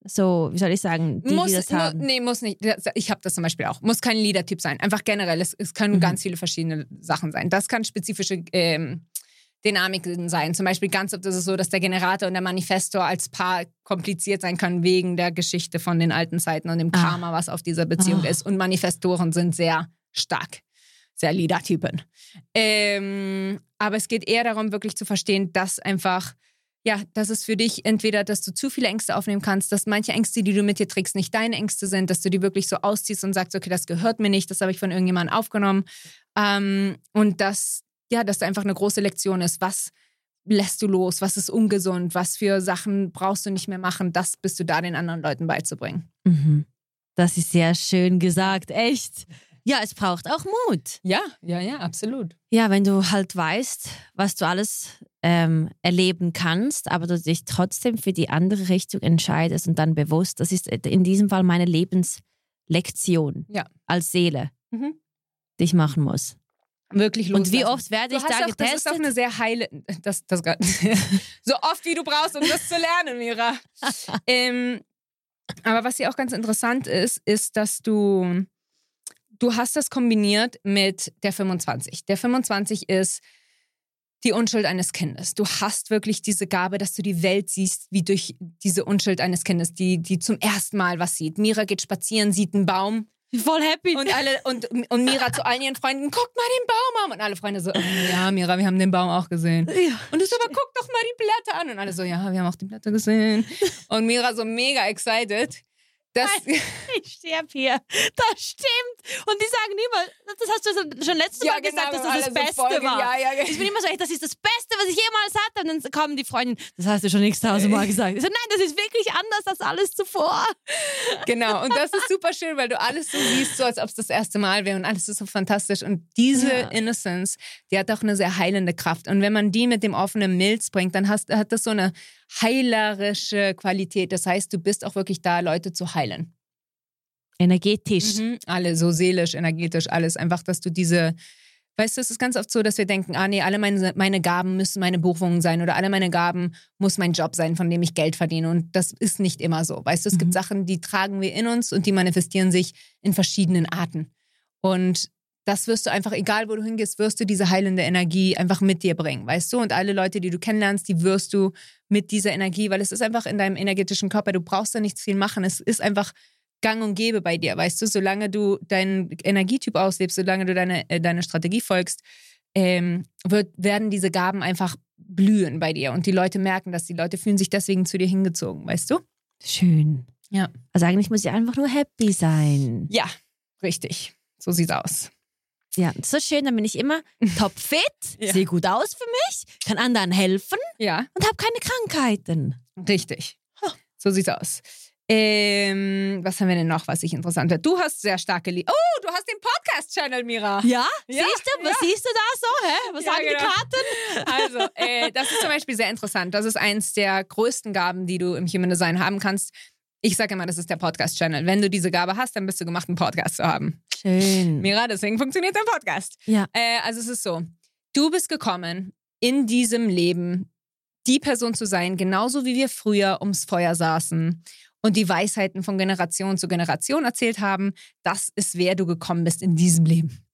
So, wie soll ich sagen, die, muss, die das mu- haben? Nee, muss nicht. Ich habe das zum Beispiel auch. Muss kein Leader-Typ sein. Einfach generell. Es, es können Mhm. ganz viele verschiedene Sachen sein. Das kann spezifische ähm, Dynamiken sein. Zum Beispiel ganz oft ist es so, dass der Generator und der Manifestor als Paar kompliziert sein können wegen der Geschichte von den alten Zeiten und dem Ah. Karma, was auf dieser Beziehung Ah. ist. Und Manifestoren sind sehr stark. Sehr Leader-Typen. Ähm, aber es geht eher darum, wirklich zu verstehen, dass einfach ja, dass es für dich entweder, dass du zu viele Ängste aufnehmen kannst, dass manche Ängste, die du mit dir trägst, nicht deine Ängste sind, dass du die wirklich so ausziehst und sagst, okay, das gehört mir nicht, das habe ich von irgendjemandem aufgenommen. Ähm, und dass, ja, dass da einfach eine große Lektion ist, was lässt du los, was ist ungesund, was für Sachen brauchst du nicht mehr machen, das bist du da den anderen Leuten beizubringen. Mhm. Das ist sehr schön gesagt, echt. Ja, es braucht auch Mut. Ja, ja, ja, absolut. Ja, wenn du halt weißt, was du alles ähm, erleben kannst, aber du dich trotzdem für die andere Richtung entscheidest und dann bewusst, das ist in diesem Fall meine Lebenslektion Ja. als Seele, Mhm. die ich machen muss. Wirklich Und wie loslassen. oft werde ich da auch, das ist auch getestet? eine sehr heile. Das, das, so oft wie du brauchst, um das zu lernen, Mira. ähm, aber was hier auch ganz interessant ist, ist, dass du. Du hast das kombiniert mit der 25. Der 25 ist die Unschuld eines Kindes. Du hast wirklich diese Gabe, dass du die Welt siehst, wie durch diese Unschuld eines Kindes, die, die zum ersten Mal was sieht. Mira geht spazieren, sieht einen Baum, Voll happy. und alle und, und Mira zu allen ihren Freunden, guck mal den Baum an. Und alle Freunde so, "Oh, ja, Mira, wir haben den Baum auch gesehen. ja. Und du so, aber guck doch mal die Blätter an. Und alle so, ja, wir haben auch die Blätter gesehen. Und Mira so mega excited. Das, Ich sterbe hier. Das stimmt. Und die sagen immer, das hast du schon letztes Mal gesagt, dass das das Beste voll- war. Ja, ja, Ich bin immer so, ey, das ist das Beste, was ich jemals hatte. Und dann kommen die Freundinnen, das hast du schon x-tausendmal gesagt. Ich so, nein, das ist wirklich anders als alles zuvor. genau. Und das ist super schön, weil du alles so siehst, so als ob es das erste Mal wäre und alles ist so fantastisch. Und diese Ja. Innocence, die hat auch eine sehr heilende Kraft. Und wenn man die mit dem offenen Milz bringt, dann hast, hat das so eine heilerische Qualität. Das heißt, du bist auch wirklich da, Leute zu heilen. Energetisch. Mhm. Alle, so seelisch, energetisch, alles. Einfach, dass du diese Weißt du, es ist ganz oft so, dass wir denken, ah nee, alle meine, meine Gaben müssen meine Buchungen sein oder alle meine Gaben muss mein Job sein, von dem ich Geld verdiene. Und das ist nicht immer so. Weißt du, es mhm. gibt Sachen, die tragen wir in uns und die manifestieren sich in verschiedenen Arten. Und das wirst du einfach, egal wo du hingehst, wirst du diese heilende Energie einfach mit dir bringen, weißt du? Und alle Leute, die du kennenlernst, die wirst du mit dieser Energie, weil es ist einfach in deinem energetischen Körper, du brauchst da nichts viel machen. Es ist einfach gang und gäbe bei dir, weißt du? Solange du deinen Energietyp auslebst, solange du deine, äh, deine Strategie folgst, ähm, wird, werden diese Gaben einfach blühen bei dir. Und die Leute merken das, die Leute fühlen sich deswegen zu dir hingezogen, weißt du? Schön. Ja. Also eigentlich muss ich einfach nur happy sein. Ja, richtig. So sieht's aus. Ja, so schön, dann bin ich immer topfit, ja. sehe gut aus für mich, kann anderen helfen ja. und habe keine Krankheiten. Richtig. So sieht's aus. Ähm, was haben wir denn noch, was ich interessant finde? Du hast sehr starke Liebe. Oh, du hast den Podcast-Channel, Mira. Ja? ja? Siehst du? Was ja. siehst du da so? Hä? Was ja, sagen genau. die Karten? Also, äh, das ist zum Beispiel sehr interessant. Das ist eins der größten Gaben, die du im Human Design haben kannst. Ich sage immer, das ist der Podcast-Channel. Wenn du diese Gabe hast, dann bist du gemacht, einen Podcast zu haben. Schön. Mira, deswegen funktioniert dein Podcast. Ja. Äh, also es ist so, du bist gekommen, in diesem Leben die Person zu sein, genauso wie wir früher ums Feuer saßen und die Weisheiten von Generation zu Generation erzählt haben. Das ist, wer du gekommen bist in diesem Leben.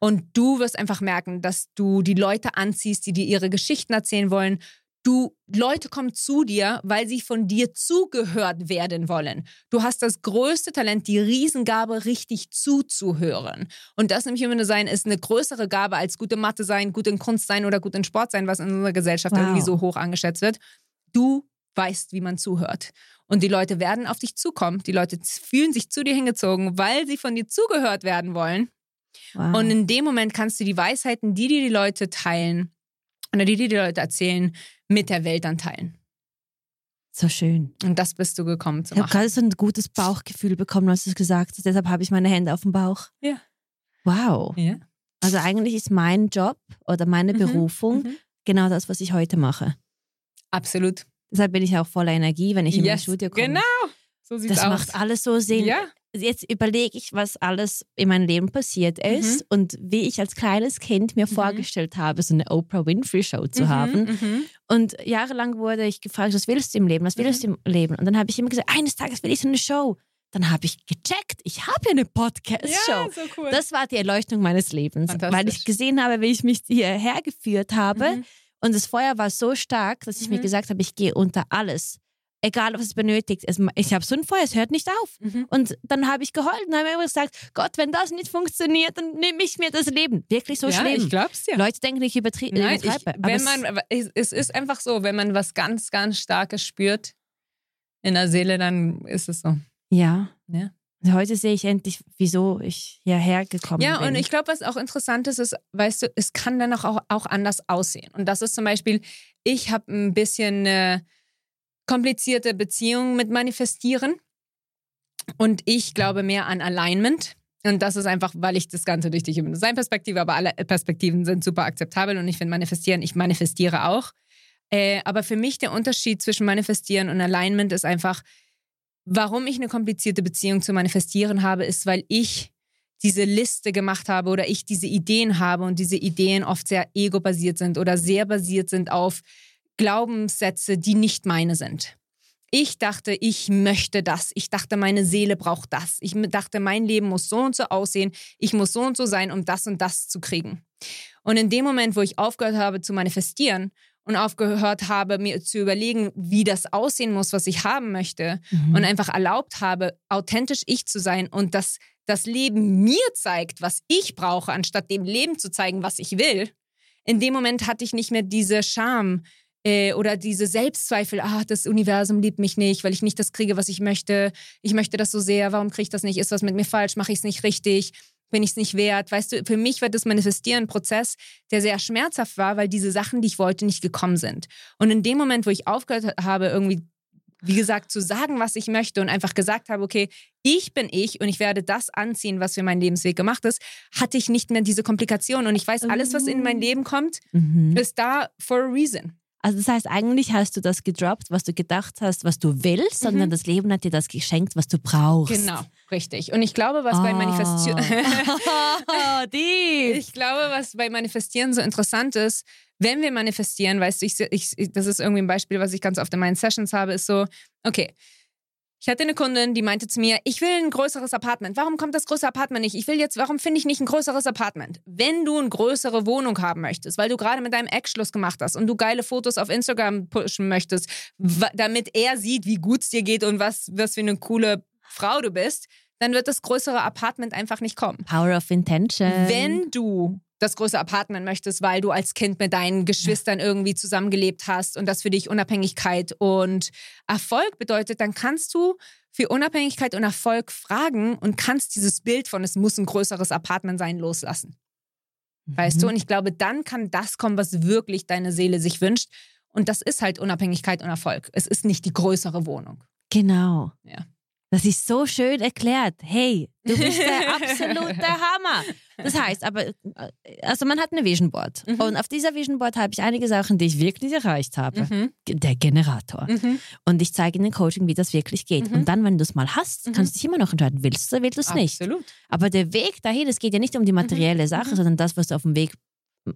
Und du wirst einfach merken, dass du die Leute anziehst, die dir ihre Geschichten erzählen wollen. Du, Leute kommen zu dir, weil sie von dir zugehört werden wollen. Du hast das größte Talent, die Riesengabe, richtig zuzuhören. Und das im Human Design ist eine größere Gabe als gute Mathe sein, gut in Kunst sein oder gut in Sport sein, was in unserer Gesellschaft wow. irgendwie so hoch angeschätzt wird. Du weißt, wie man zuhört. Und die Leute werden auf dich zukommen. Die Leute fühlen sich zu dir hingezogen, weil sie von dir zugehört werden wollen. Wow. Und in dem Moment kannst du die Weisheiten, die dir die Leute teilen, oder die, die die Leute erzählen, mit der Welt dann teilen. So schön. Und das bist du gekommen zu machen. Ich habe gerade so ein gutes Bauchgefühl bekommen, als du es gesagt hast. Deshalb habe ich meine Hände auf dem Bauch. Ja. Wow. Ja. Also eigentlich ist mein Job oder meine mhm. Berufung mhm. genau das, was ich heute mache. Absolut. Deshalb bin ich auch voller Energie, wenn ich in yes. mein Studio komme. Genau. So sieht's das aus. macht alles so Sinn. Ja jetzt überlege ich, was alles in meinem Leben passiert ist mhm. und wie ich als kleines Kind mir mhm. vorgestellt habe, so eine Oprah Winfrey Show zu mhm, haben. Mhm. Und jahrelang wurde ich gefragt, was willst du im Leben, was willst du im Leben? Und dann habe ich immer gesagt, eines Tages will ich so eine Show. Dann habe ich gecheckt, ich habe ja eine Podcast-Show. Ja, so cool. Das war die Erleuchtung meines Lebens, weil ich gesehen habe, wie ich mich hierher geführt habe. Mhm. Und das Feuer war so stark, dass ich mir gesagt habe, ich gehe unter alles egal was es benötigt. ich habe so ein Feuer, es hört nicht auf. Mhm. Und dann habe ich geheult und habe immer gesagt, Gott, wenn das nicht funktioniert, dann nehme ich mir das Leben. Wirklich so ja, schlimm. ich glaub's ja. Leute denken, ich übertreibe. Nein, ich, wenn man, es ist einfach so, wenn man was ganz, ganz Starkes spürt in der Seele, dann ist es so. Ja. ja. Heute sehe ich endlich, wieso ich hierher gekommen ja, bin. Ja, und ich glaube, was auch interessant ist, ist, weißt du, es kann dann auch, auch anders aussehen. Und das ist zum Beispiel, ich habe ein bisschen... Äh, komplizierte Beziehungen mit manifestieren. Und ich glaube mehr an Alignment. Und das ist einfach, weil ich das Ganze durch die Human Design Perspektive, aber alle Perspektiven sind super akzeptabel und ich finde manifestieren, ich manifestiere auch. Äh, aber für mich der Unterschied zwischen manifestieren und Alignment ist einfach, warum ich eine komplizierte Beziehung zu manifestieren habe, ist, weil ich diese Liste gemacht habe oder ich diese Ideen habe und diese Ideen oft sehr ego-basiert sind oder sehr basiert sind auf Glaubenssätze, die nicht meine sind. Ich dachte, ich möchte das. Ich dachte, meine Seele braucht das. Ich dachte, mein Leben muss so und so aussehen. Ich muss so und so sein, um das und das zu kriegen. Und in dem Moment, wo ich aufgehört habe zu manifestieren und aufgehört habe, mir zu überlegen, wie das aussehen muss, was ich haben möchte, mhm. und einfach erlaubt habe, authentisch ich zu sein und dass das Leben mir zeigt, was ich brauche, anstatt dem Leben zu zeigen, was ich will, in dem Moment hatte ich nicht mehr diese Scham, äh, oder diese Selbstzweifel, ah, das Universum liebt mich nicht, weil ich nicht das kriege, was ich möchte. Ich möchte das so sehr, warum kriege ich das nicht? Ist was mit mir falsch? Mache ich es nicht richtig? Bin ich es nicht wert? Weißt du, für mich war das Manifestieren ein Prozess, der sehr schmerzhaft war, weil diese Sachen, die ich wollte, nicht gekommen sind. Und in dem Moment, wo ich aufgehört habe, irgendwie wie gesagt, zu sagen, was ich möchte und einfach gesagt habe, okay, ich bin ich und ich werde das anziehen, was für meinen Lebensweg gemacht ist, hatte ich nicht mehr diese Komplikation. Und ich weiß, alles, was in mein oh. Leben kommt, mhm. ist da for a reason. Also das heißt, eigentlich hast du das gedroppt, was du gedacht hast, was du willst, mhm. sondern das Leben hat dir das geschenkt, was du brauchst. Genau, Richtig. Und ich glaube, was bei Manifestieren. Oh, ich glaube, was bei Manifestieren so interessant ist, wenn wir manifestieren, weißt du, ich, ich, das ist irgendwie ein Beispiel, was ich ganz oft in meinen Sessions habe, ist so, okay, ich hatte eine Kundin, die meinte zu mir, ich will ein größeres Apartment. Warum kommt das größere Apartment nicht? Ich will jetzt, warum finde ich nicht ein größeres Apartment? Wenn du eine größere Wohnung haben möchtest, weil du gerade mit deinem Ex Schluss gemacht hast und du geile Fotos auf Instagram pushen möchtest, damit er sieht, wie gut es dir geht und was, was für eine coole Frau du bist, dann wird das größere Apartment einfach nicht kommen. Power of Intention. Wenn du das große Apartment möchtest, weil du als Kind mit deinen Geschwistern irgendwie zusammengelebt hast und das für dich Unabhängigkeit und Erfolg bedeutet, dann kannst du für Unabhängigkeit und Erfolg fragen und kannst dieses Bild von es muss ein größeres Apartment sein loslassen. Weißt du? Mhm. Und ich glaube, dann kann das kommen, was wirklich deine Seele sich wünscht. Und das ist halt Unabhängigkeit und Erfolg. Es ist nicht die größere Wohnung. Genau. Ja. Das ist so schön erklärt. Hey, du bist der absolute Hammer. Das heißt, aber, äh, also man hat eine Vision Board. Mhm. Und auf dieser Vision Board habe ich einige Sachen, die ich wirklich erreicht habe. Mhm. Der Generator. Mhm. Und ich zeige in den Coaching, wie das wirklich geht. Mhm. Und dann, wenn du es mal hast, Mhm. kannst du dich immer noch entscheiden, willst du oder willst du es nicht. Absolut. Aber der Weg dahin, es geht ja nicht um die materielle Sache, Mhm. sondern das, was du auf dem Weg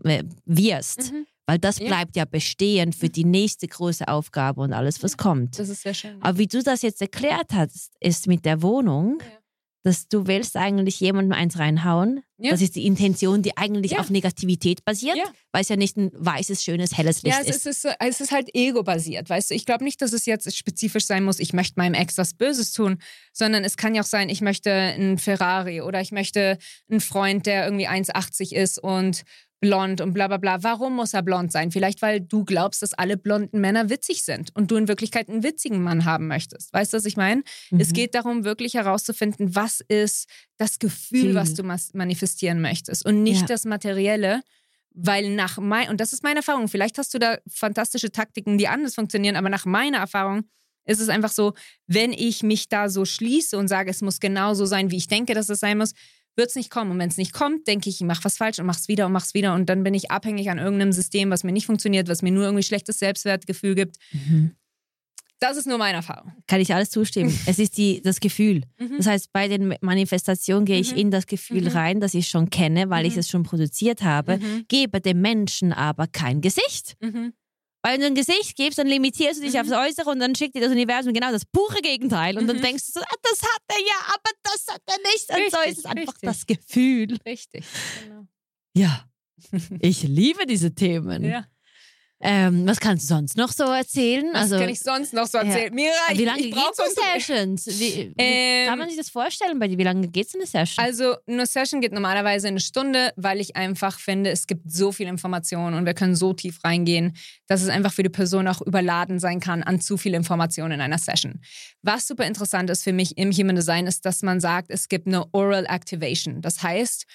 äh, wirst. Weil das Ja. bleibt ja bestehen für die nächste große Aufgabe und alles, was kommt. Das ist sehr schön. Aber wie du das jetzt erklärt hast, ist mit der Wohnung, Ja. dass du willst eigentlich jemandem eins reinhauen. Ja. Das ist die Intention, die eigentlich Ja. auf Negativität basiert, Ja. weil es ja nicht ein weißes, schönes, helles Licht Ja, es ist. ist, es ist halt ego-basiert, weißt du. Ich glaube nicht, dass es jetzt spezifisch sein muss, ich möchte meinem Ex was Böses tun, sondern es kann ja auch sein, ich möchte einen Ferrari oder ich möchte einen Freund, der irgendwie 1,80 ist und blond und bla bla bla. Warum muss er blond sein? Vielleicht, weil du glaubst, dass alle blonden Männer witzig sind und du in Wirklichkeit einen witzigen Mann haben möchtest. Weißt du, was ich meine? Es Mhm. geht darum, wirklich herauszufinden, was ist das Gefühl, Gefühl. was du mas- manifestieren möchtest und nicht Ja. das Materielle. Weil nach mein, und das ist meine Erfahrung, vielleicht hast du da fantastische Taktiken, die anders funktionieren, aber nach meiner Erfahrung ist es einfach so, wenn ich mich da so schließe und sage, es muss genau so sein, wie ich denke, dass es sein muss, wird es nicht kommen. Und wenn es nicht kommt, denke ich, ich mache was falsch und mache es wieder und mache es wieder. Und dann bin ich abhängig an irgendeinem System, was mir nicht funktioniert, was mir nur irgendwie schlechtes Selbstwertgefühl gibt. Mhm. Das ist nur meine Erfahrung. Kann ich alles zustimmen. es ist die, das Gefühl. Mhm. Das heißt, bei den Manifestationen gehe ich Mhm. in das Gefühl Mhm. rein, das ich schon kenne, weil ich Mhm. es schon produziert habe, Mhm. gebe dem Menschen aber kein Gesicht. Weil wenn du ein Gesicht gibst, dann limitierst du dich Mhm. aufs Äußere und dann schickt dir das Universum genau das pure Gegenteil. Und dann Mhm. denkst du so, ah, das hat er ja, aber das hat er nicht. Und so Richtig, ist es einfach richtig. das Gefühl. Richtig. Genau. Ja, ich liebe diese Themen. Ja. Ähm, was kannst du sonst noch so erzählen? Was kann ich sonst noch so erzählen? Mira, ich, wie lange ich geht so Sessions? Wie, wie Ähm, kann man sich das vorstellen bei dir? Wie lange geht so eine Session? Also eine Session geht normalerweise eine Stunde, weil ich einfach finde, es gibt so viel Information und wir können so tief reingehen, dass es einfach für die Person auch überladen sein kann an zu viel Information in einer Session. Was super interessant ist für mich im Human Design ist, dass man sagt, es gibt eine Oral Activation. Das heißt,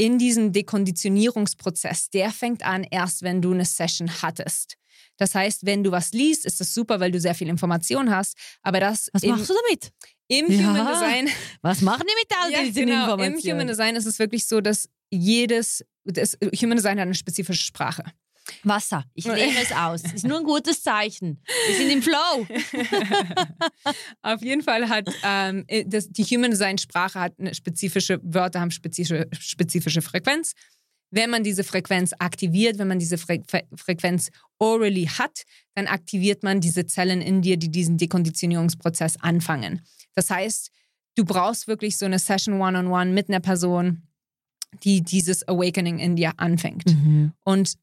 in diesem Dekonditionierungsprozess, der fängt an erst, wenn du eine Session hattest. Das heißt, wenn du was liest, ist das super, weil du sehr viel Information hast. Aber das was im, machst du damit? im Ja. Human Design Was machen die mit all ja, diesen genau. Im Informationen? Human Design ist es wirklich so, dass jedes, das Human Design hat eine spezifische Sprache. Wasser. Ich lehne es aus. Das ist nur ein gutes Zeichen. Wir sind im Flow. Auf jeden Fall hat ähm, das, die Human Design Sprache hat eine spezifische Wörter haben spezifische, spezifische Frequenz. Wenn man diese Frequenz aktiviert, wenn man diese Fre Fre Frequenz orally hat, dann aktiviert man diese Zellen in dir, die diesen Dekonditionierungsprozess anfangen. Das heißt, du brauchst wirklich so eine Session one-on-one mit einer Person, die dieses Awakening in dir anfängt. Mhm. Und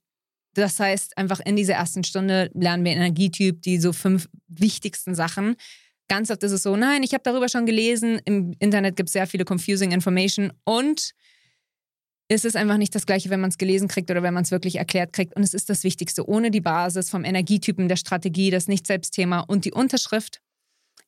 das heißt, einfach in dieser ersten Stunde lernen wir Energietyp, die so fünf wichtigsten Sachen. Ganz oft ist es so, nein, ich habe darüber schon gelesen. Im Internet gibt es sehr viele confusing information und es ist einfach nicht das Gleiche, wenn man es gelesen kriegt oder wenn man es wirklich erklärt kriegt. Und es ist das Wichtigste. Ohne die Basis vom Energietypen, der Strategie, das Nicht-Selbstthema und die Unterschrift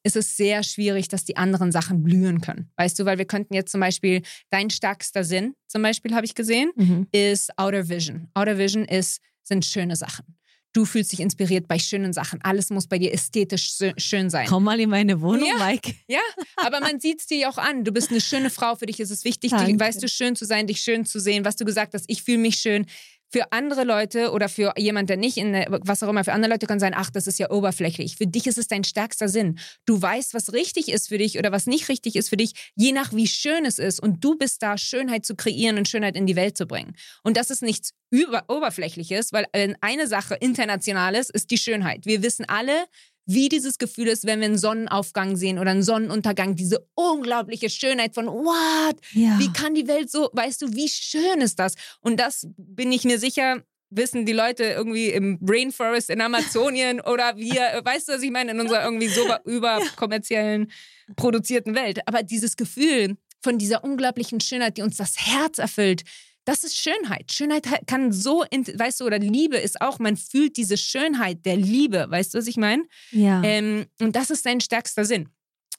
ist es sehr schwierig, dass die anderen Sachen blühen können. Weißt du, weil wir könnten jetzt zum Beispiel, dein stärkster Sinn, zum Beispiel habe ich gesehen, Mhm. ist Outer Vision. Outer Vision ist, sind schöne Sachen. Du fühlst dich inspiriert bei schönen Sachen. Alles muss bei dir ästhetisch schö- schön sein. Komm mal in meine Wohnung, Ja. Mike. Ja, aber man sieht es dir auch an. Du bist eine schöne Frau. Für dich ist es wichtig, dich, weißt du, schön zu sein, dich schön zu sehen. Was du gesagt hast, ich fühle mich schön. Für andere Leute oder für jemand, der nicht in was auch immer, für andere Leute kann sein, ach, das ist ja oberflächlich. Für dich ist es dein stärkster Sinn. Du weißt, was richtig ist für dich oder was nicht richtig ist für dich, je nach wie schön es ist. Und du bist da, Schönheit zu kreieren und Schönheit in die Welt zu bringen. Und das ist nichts über, Oberflächliches, weil äh, eine Sache internationales ist die Schönheit. Wir wissen alle, wie dieses Gefühl ist, wenn wir einen Sonnenaufgang sehen oder einen Sonnenuntergang, diese unglaubliche Schönheit von, what? Ja. Wie kann die Welt so, weißt du, wie schön ist das? Und das bin ich mir sicher, wissen die Leute irgendwie im Rainforest in Amazonien oder wir, weißt du, was ich meine, in unserer irgendwie so überkommerziellen produzierten Welt. Aber dieses Gefühl von dieser unglaublichen Schönheit, die uns das Herz erfüllt, das ist Schönheit. Schönheit kann so, weißt du, oder Liebe ist auch, man fühlt diese Schönheit der Liebe, weißt du, was ich meine? Ja. Ähm, und das ist dein stärkster Sinn.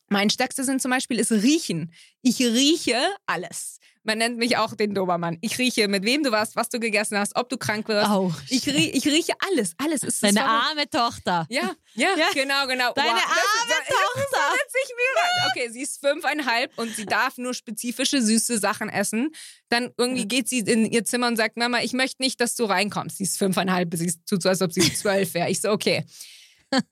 Mein stärkster Sinn zum Beispiel ist Riechen. Ich rieche alles. Man nennt mich auch den Dobermann. Ich rieche, mit wem du warst, was du gegessen hast, ob du krank wirst. Auch. Ich, rie ich rieche alles. Alles ist Deine das arme Tochter. Ja, ja, Ja. genau, genau. Deine das arme Tochter. Das sich mir rein. Okay, sie ist fünfeinhalb und sie darf nur spezifische süße Sachen essen. Dann irgendwie geht sie in ihr Zimmer und sagt, Mama, ich möchte nicht, dass du reinkommst. Sie ist fünfeinhalb, sie tut so, als ob sie zwölf wäre. Ich so, okay.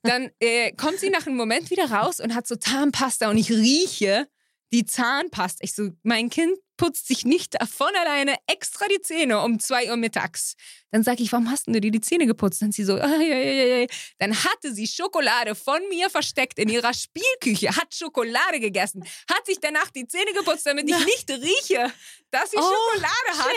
Dann äh, kommt sie nach einem Moment wieder raus und hat so Zahnpasta und ich rieche die Zahnpasta. Ich so, mein Kind putzt sich nicht von alleine extra die Zähne um zwei Uhr mittags. Dann sage ich, warum hast du dir die Zähne geputzt? Dann sie so, ja, ja, ja. Dann hatte sie Schokolade von mir versteckt in ihrer Spielküche, hat Schokolade gegessen, hat sich danach die Zähne geputzt, damit ich nicht rieche, dass sie Oh, Schokolade hat.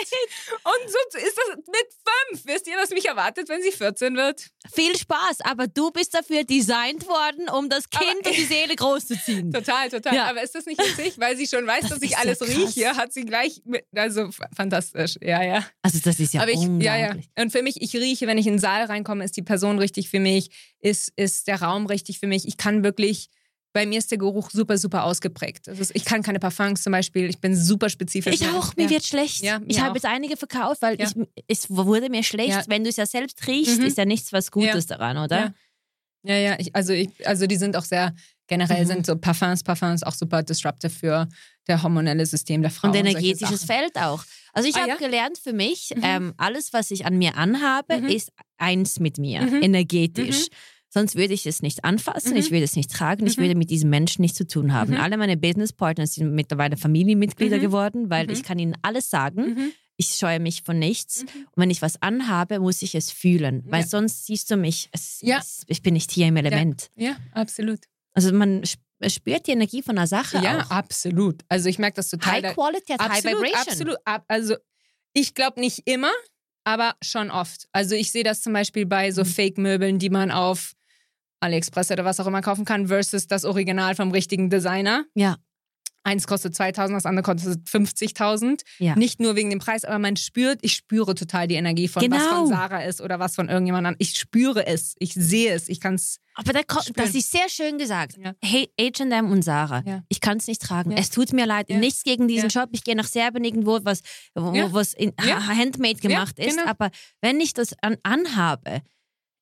Und so ist das mit fünf. Wisst ihr, was mich erwartet, wenn sie 14 wird? Viel Spaß, aber du bist dafür designt worden, um das Kind Aber- und die Seele großzuziehen. Total, total. Ja. Aber ist das nicht witzig? Weil sie schon weiß, Das dass ich alles krass. rieche, hat sie gleich mit, also fantastisch. Ja, ja. Also das ist ja Aber ich, unglaublich. ja, ja. Und für mich, ich rieche, wenn ich in den Saal reinkomme, ist die Person richtig für mich, ist, ist der Raum richtig für mich. Ich kann wirklich, bei mir ist der Geruch super, super ausgeprägt. Das ist, ich kann keine Parfums zum Beispiel, ich bin super spezifisch. Ich auch, mir ja. wird schlecht. Ja, mir ich habe jetzt einige verkauft, weil Ja. ich, es wurde mir schlecht. Wenn du es ja selbst riechst, Mhm. ist ja nichts was Gutes daran, oder? Ja, ja, ich, also, ich, also die sind auch sehr, generell Mhm. sind so Parfums, Parfums auch super disruptive für der hormonelle System der Frau. Und energetisches Sachen. Feld auch. Also ich Ah, habe ja? gelernt für mich, Mhm. ähm, alles, was ich an mir anhabe, Mhm. ist eins mit mir, Mhm. energetisch. Sonst würde ich es nicht anfassen, Mhm. ich würde es nicht tragen, ich Mhm. würde mit diesem Menschen nichts zu tun haben. Mhm. Alle meine Businesspartner sind mittlerweile Familienmitglieder Mhm. geworden, weil Mhm. ich kann ihnen alles sagen. Mhm. Ich scheue mich von nichts. Mhm. Und wenn ich was anhabe, muss ich es fühlen, weil Ja. sonst siehst du mich, es, Ja. es, ich bin nicht hier im Element. Ja, absolut. Also man spürt die Energie von einer Sache Ja, auch. absolut. Also ich merke das total. High Quality hat High absolut, Vibration. absolut. Ab- Also ich glaube nicht immer, aber schon oft. Also ich sehe das zum Beispiel bei so Mhm. Fake-Möbeln, die man auf AliExpress oder was auch immer kaufen kann, versus das Original vom richtigen Designer. Ja. Eins kostet 2000, das andere kostet 50.000. Ja. Nicht nur wegen dem Preis, aber man spürt, ich spüre total die Energie von was Genau. von Sarah ist oder was von irgendjemand anderem. Ich spüre es, ich sehe es, ich kann es. Aber da, das ist sehr schön gesagt. Ja. Hey, H&M und Sarah, Ja. ich kann es nicht tragen. Es tut mir leid. Nichts gegen diesen Job. Ich gehe nach Serbien irgendwo, was, wo, was in, handmade gemacht ist. genau. Aber wenn ich das an, anhabe,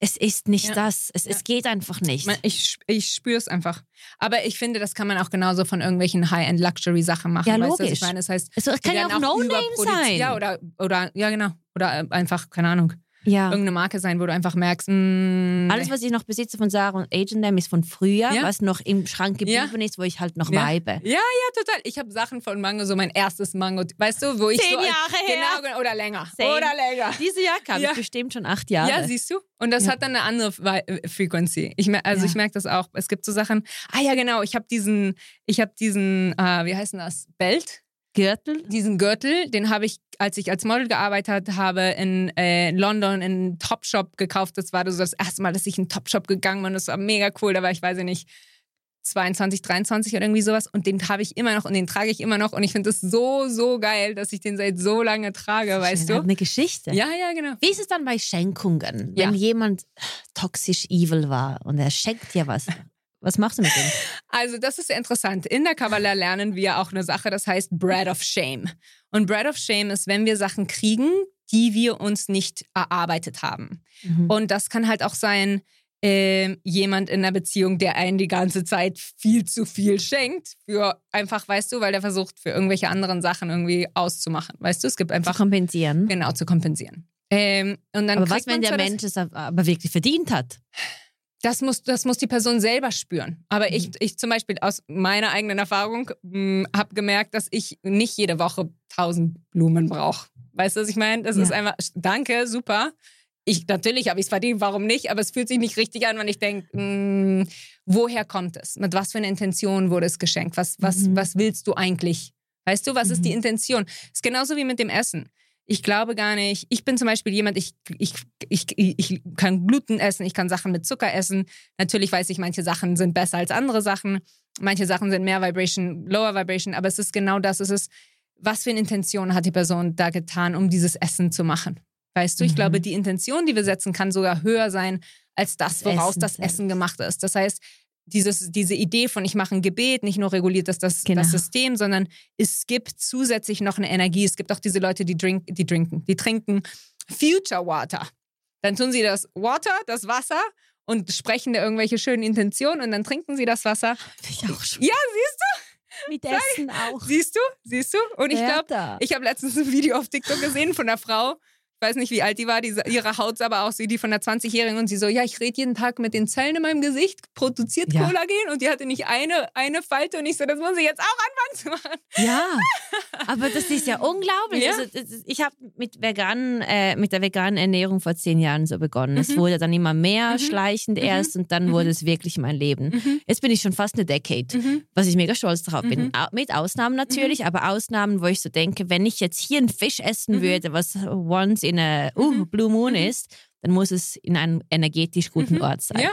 es ist nicht Ja. das. Es, Ja. es geht einfach nicht. Ich ich spüre es einfach. Aber ich finde, das kann man auch genauso von irgendwelchen High-End-Luxury-Sachen machen. Ja, weißt du, was logisch. ich meine? Das heißt, es kann ja werden auch No-Name sein. Ja, oder, oder, ja, genau. Oder äh, einfach, keine Ahnung, ja. irgendeine Marke sein, wo du einfach merkst, mh, Alles, was ich noch besitze von Sarah und H&M ist von früher, Ja. was noch im Schrank Ja. geblieben ist, wo ich halt noch Ja. weibe. Ja, ja, total. Ich habe Sachen von Mango, so mein erstes Mango, weißt du, wo ich Zehn so. Jahre her. Genau, genau, oder länger. Same. Oder länger. Diese Jacke habe Ja. ich bestimmt schon acht Jahre. Ja, siehst du? Und das Ja. hat dann eine andere Frequency. Ich also Ja. ich merke das auch. Es gibt so Sachen. Ah ja, genau. Ich habe diesen, ich habe diesen, äh, wie heißt denn das? Belt. Gürtel. Diesen Gürtel, den habe ich, als ich als Model gearbeitet habe, in äh, London in einen Topshop gekauft. Das war so das erste Mal, dass ich in einen Topshop gegangen bin. Das war mega cool. Da war ich, weiß ich nicht, 22, 23 oder irgendwie sowas. Und den habe ich immer noch und den trage ich immer noch. Und ich finde das so, so geil, dass ich den seit so lange trage, weißt Schön, hat du? Eine Geschichte. Ja, ja, genau. Wie ist es dann bei Schenkungen, Ja. wenn jemand toxisch evil war und er schenkt dir was? Was machst du mit dem? Also, das ist sehr interessant. In der Kabbalah lernen wir auch eine Sache, das heißt Bread of Shame. Und Bread of Shame ist, wenn wir Sachen kriegen, die wir uns nicht erarbeitet haben. Mhm. Und das kann halt auch sein, ähm, jemand in einer Beziehung, der einen die ganze Zeit viel zu viel schenkt, für einfach, weißt du, weil der versucht, für irgendwelche anderen Sachen irgendwie auszumachen. Weißt du, es gibt Zu einfach kompensieren. genau zu kompensieren. Ähm, und dann aber was, wenn der Mensch es aber wirklich verdient hat? Das muss, das muss die Person selber spüren. Aber ich, Mhm. ich zum Beispiel aus meiner eigenen Erfahrung habe gemerkt, dass ich nicht jede Woche tausend Blumen brauche. Weißt du, was ich meine? Das Ja. ist einfach, danke, super. Ich, natürlich habe ich es verdient, warum nicht? Aber es fühlt sich nicht richtig an, wenn ich denke, woher kommt es? Mit was für einer Intention wurde es geschenkt? Was, was, Mhm. was willst du eigentlich? Weißt du, was ist die Mhm. Intention? ist genauso wie mit dem Essen. Ich glaube gar nicht. Ich bin zum Beispiel jemand, ich, ich, ich, ich kann Gluten essen, ich kann Sachen mit Zucker essen. Natürlich weiß ich, manche Sachen sind besser als andere Sachen. Manche Sachen sind mehr Vibration, lower Vibration. Aber es ist genau das. Es ist, was für eine Intention hat die Person da getan, um dieses Essen zu machen? Weißt du, ich Mhm. glaube, die Intention, die wir setzen, kann sogar höher sein als das, woraus Essen das. Essen gemacht ist. Das heißt, dieses, diese Idee von ich mache ein Gebet, nicht nur reguliert das, das, Genau. das System, sondern es gibt zusätzlich noch eine Energie. Es gibt auch diese Leute, die, drink, die trinken, die trinken Future Water. Dann tun sie das Water, das Wasser und sprechen da irgendwelche schönen Intentionen und dann trinken sie das Wasser. Ich auch schon. Ja, siehst Mit Essen auch. du? Siehst du? Siehst du? Und ich glaube, ich habe letztens ein Video auf TikTok gesehen von einer Frau. Ich weiß nicht, wie alt die war. Die, ihre Haut sah aber aus wie die von einer 20-Jährigen. Und sie so, ja, ich rede jeden Tag mit den Zellen in meinem Gesicht, produziert Ja. Kollagen. Und die hatte nicht eine, eine Falte. Und ich so, das muss ich jetzt auch anfangen zu machen. Ja, aber das ist ja unglaublich. Ja. Also, ich habe mit veganen, äh, mit der veganen Ernährung vor zehn Jahren so begonnen. Es Mhm. wurde dann immer mehr Mhm. schleichend Mhm. erst und dann Mhm. wurde es wirklich mein Leben. Mhm. Jetzt bin ich schon fast eine Decade, Mhm. was ich mega stolz drauf bin. Mit Ausnahmen natürlich, aber Ausnahmen, wo ich so denke, wenn ich jetzt hier einen Fisch essen würde, was once in a uh, Mhm. Blue Moon Mhm. ist, dann muss es in einem energetisch guten Mhm. Ort sein. Ja.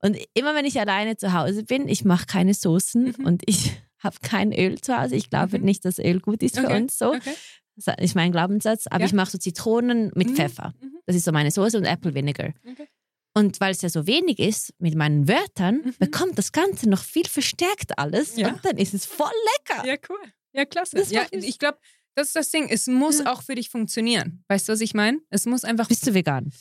Und immer wenn ich alleine zu Hause bin, ich mache keine Soßen und ich habe kein Öl zu Hause. Ich glaube nicht, dass Öl gut ist für Okay. uns so. Okay. Das ist mein Glaubenssatz. Aber Ja. ich mache so Zitronen mit. Pfeffer. Das ist so meine Soße und Apple Vinegar. Okay. Und weil es ja so wenig ist mit meinen Wörtern, Mhm. bekommt das Ganze noch viel verstärkt alles. Ja. Und dann ist es voll lecker. Ja, cool. Ja, klasse. Ja, ich glaube, das ist das Ding. Es muss Ja. auch für dich funktionieren. Weißt du, was ich meine? Es muss einfach. Bist du vegan?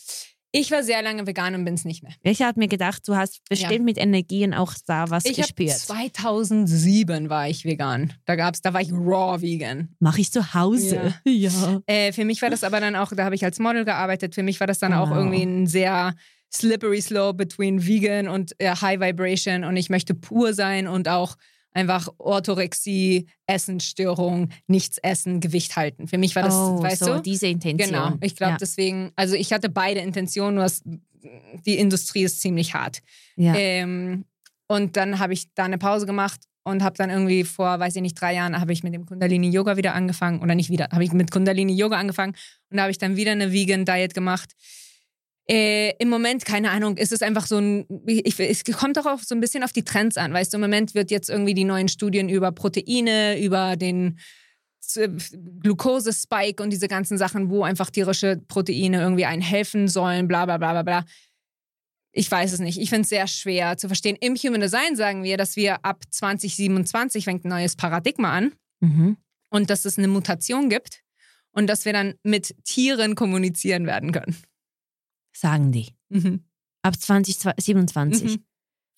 Ich war sehr lange vegan und bin es nicht mehr. Ich habe mir gedacht, du hast bestimmt Ja. mit Energien auch da was Ich gespürt. 2007 war ich vegan. Da gab's, da war ich raw vegan. Mache ich zu Hause. Ja. Äh, für mich war das aber dann auch, da habe ich als Model gearbeitet. Für mich war das dann auch Wow. irgendwie ein sehr slippery slope between vegan und äh, high vibration und ich möchte pur sein und auch einfach Orthorexie, Essensstörung, nichts essen, Gewicht halten. Für mich war das, oh, weißt so du? diese Intention. Genau. Ich glaube ja. deswegen, also ich hatte beide Intentionen, nur die Industrie ist ziemlich hart. Ja. Ähm, und dann habe ich da eine Pause gemacht und habe dann irgendwie vor, weiß ich nicht, drei Jahren habe ich mit dem Kundalini Yoga wieder angefangen oder nicht wieder, habe ich mit Kundalini Yoga angefangen und da habe ich dann wieder eine Vegan Diet gemacht. Äh, Im Moment, keine Ahnung, ist es einfach so ein, ich, es kommt doch auch so ein bisschen auf die Trends an, weißt du, im Moment wird jetzt irgendwie die neuen Studien über Proteine, über den Glukosespike und diese ganzen Sachen, wo einfach tierische Proteine irgendwie einen helfen sollen, bla bla bla bla bla. Ich weiß es nicht. Ich finde es sehr schwer zu verstehen. Im Human Design sagen wir, dass wir ab 2027 fängt ein neues Paradigma an Mhm. und dass es eine Mutation gibt und dass wir dann mit Tieren kommunizieren werden können. Sagen die. Mhm. Ab 2027. Mhm.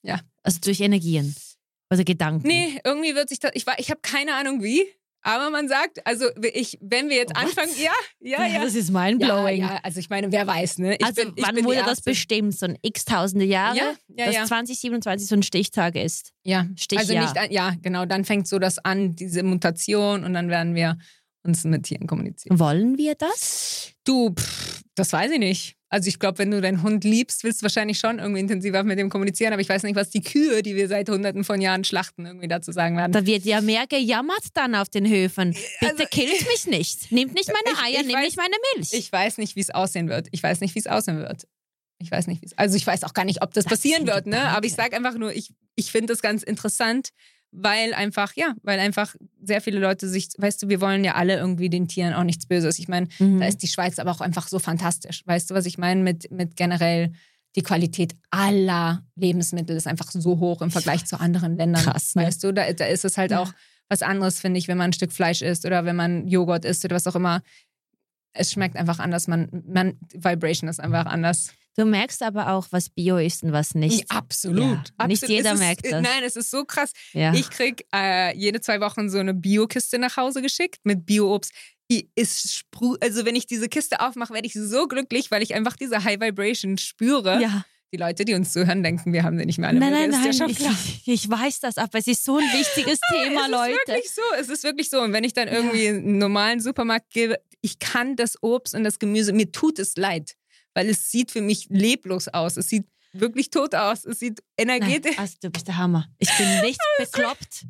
Ja. Also durch Energien. Oder Gedanken. Nee, irgendwie wird sich das. Ich, ich habe keine Ahnung wie, aber man sagt, also ich, wenn wir jetzt What? anfangen, ja, ja, ja. Das ist Ja, mindblowing. ja, also ich meine, wer weiß, ne? Ich also bin, wann bin wurde das bestimmt? So ein x tausende Jahre? Ja, ja, dass ja. 2027 so ein Stichtag ist. Ja, Stichjahr. also nicht, ja, genau, dann fängt so das an, diese Mutation und dann werden wir uns mit Tieren kommunizieren. Wollen wir das? Du, pff, das weiß ich nicht. Also ich glaube, wenn du deinen Hund liebst, willst du wahrscheinlich schon irgendwie intensiver mit dem kommunizieren, aber ich weiß nicht, was die Kühe, die wir seit hunderten von Jahren schlachten, irgendwie dazu sagen werden. Da wird ja mehr gejammert dann auf den Höfen. Bitte Also, killt mich nicht. Nehmt nicht meine Ich- Eier, ich nehmt weiß- nicht meine Milch. Ich weiß nicht, wie es aussehen wird. Ich weiß nicht, wie es aussehen wird. Ich weiß nicht, wie es. Also ich weiß auch gar nicht, ob das, Das passieren wird, ne? Aber ich sage einfach nur, ich, ich finde das ganz interessant, weil einfach, ja, weil einfach sehr viele Leute sich, weißt du, wir wollen ja alle irgendwie den Tieren auch nichts Böses. Ich meine, Mhm. da ist die Schweiz aber auch einfach so fantastisch. Weißt du, was ich meine? Mit, mit generell die Qualität aller Lebensmittel ist einfach so hoch im Vergleich zu anderen Ländern. Krass, ne? Weißt du, da, da ist es halt Ja. auch was anderes, finde ich, wenn man ein Stück Fleisch isst oder wenn man Joghurt isst oder was auch immer. Es schmeckt einfach anders. Man, man, Vibration ist einfach anders. Du merkst aber auch, was Bio ist und was nicht. Ja, absolut. Ja, absolut. nicht jeder es ist, merkt das. Nein, es ist so krass. Ja. Ich krieg äh, jede zwei Wochen so eine Bio-Kiste nach Hause geschickt mit Bio-Obst. ist spru also wenn ich diese Kiste aufmache, werde ich so glücklich, weil ich einfach diese High Vibration spüre. Ja. Die Leute, die uns zuhören, denken, wir haben sie nicht mehr alle. Nein, nein, nein, ja schon ich, klar. ich, weiß das, aber es ist so ein wichtiges Thema, es Leute. ist wirklich so. Es ist wirklich so. Und wenn ich dann irgendwie einen normalen Supermarkt gebe, ich kann das Obst und das Gemüse, mir tut es leid, weil es sieht für mich leblos aus. Es sieht wirklich tot aus. Es sieht Nein, energetisch. also du bist der Hammer. Ich bin nicht bekloppt.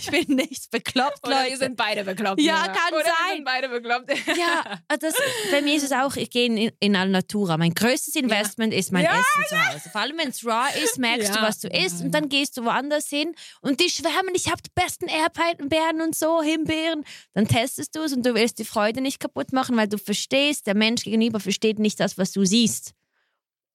Ich bin nicht bekloppt, Oder wir Leute. sind beide bekloppt. Ja, Mira. kann Oder Wir sein. sind beide bekloppt. Ja, das, bei mir ist es auch, ich gehe in, in Alnatura. Mein größtes Investment ist mein Ja, Essen zu Hause. Vor allem, wenn es raw ist, merkst du, Ja. was du isst und dann gehst du woanders hin und die schwärmen, ich habe die besten Erdbeeren und so, Himbeeren. Dann testest du es und du willst die Freude nicht kaputt machen, weil du verstehst, der Mensch gegenüber versteht nicht das, was du siehst.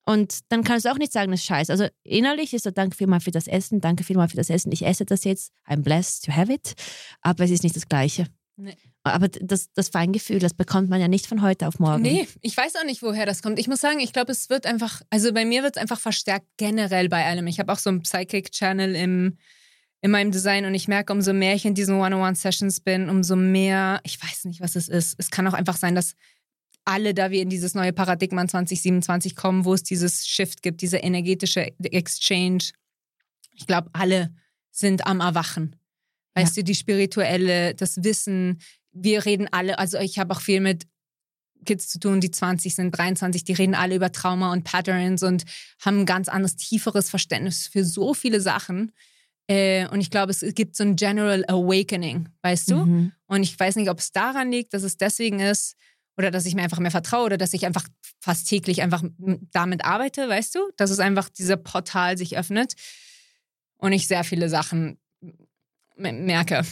Und dann kannst du auch nicht sagen, das ist scheiße. Also innerlich ist so, danke vielmal für das Essen, danke vielmal für das Essen. Ich esse das jetzt, I'm blessed to have it. Aber es ist nicht das Gleiche. Nee. Aber das, das Feingefühl, das bekommt man ja nicht von heute auf morgen. Nee, ich weiß auch nicht, woher das kommt. Ich muss sagen, ich glaube, es wird einfach, also bei mir wird es einfach verstärkt generell bei allem. Ich habe auch so einen Psychic-Channel im, in meinem Design und ich merke, umso mehr ich in diesen One-on-One-Sessions bin, umso mehr, ich weiß nicht, was es ist. Es kann auch einfach sein, dass alle, da wir in dieses neue Paradigma 2027 kommen, wo es dieses Shift gibt, diese energetische Exchange, ich glaube, alle sind am Erwachen. Weißt du, die spirituelle, das Wissen, wir reden alle, also ich habe auch viel mit Kids zu tun, die 20 sind, 23, die reden alle über Trauma und Patterns und haben ein ganz anderes, tieferes Verständnis für so viele Sachen. Äh, und ich glaube, es gibt so ein General Awakening, weißt du? Mhm. Und ich weiß nicht, ob es daran liegt, dass es deswegen ist oder dass ich mir einfach mehr vertraue oder dass ich einfach fast täglich einfach damit arbeite, weißt du? Dass es einfach dieser Portal sich öffnet und ich sehr viele Sachen merke,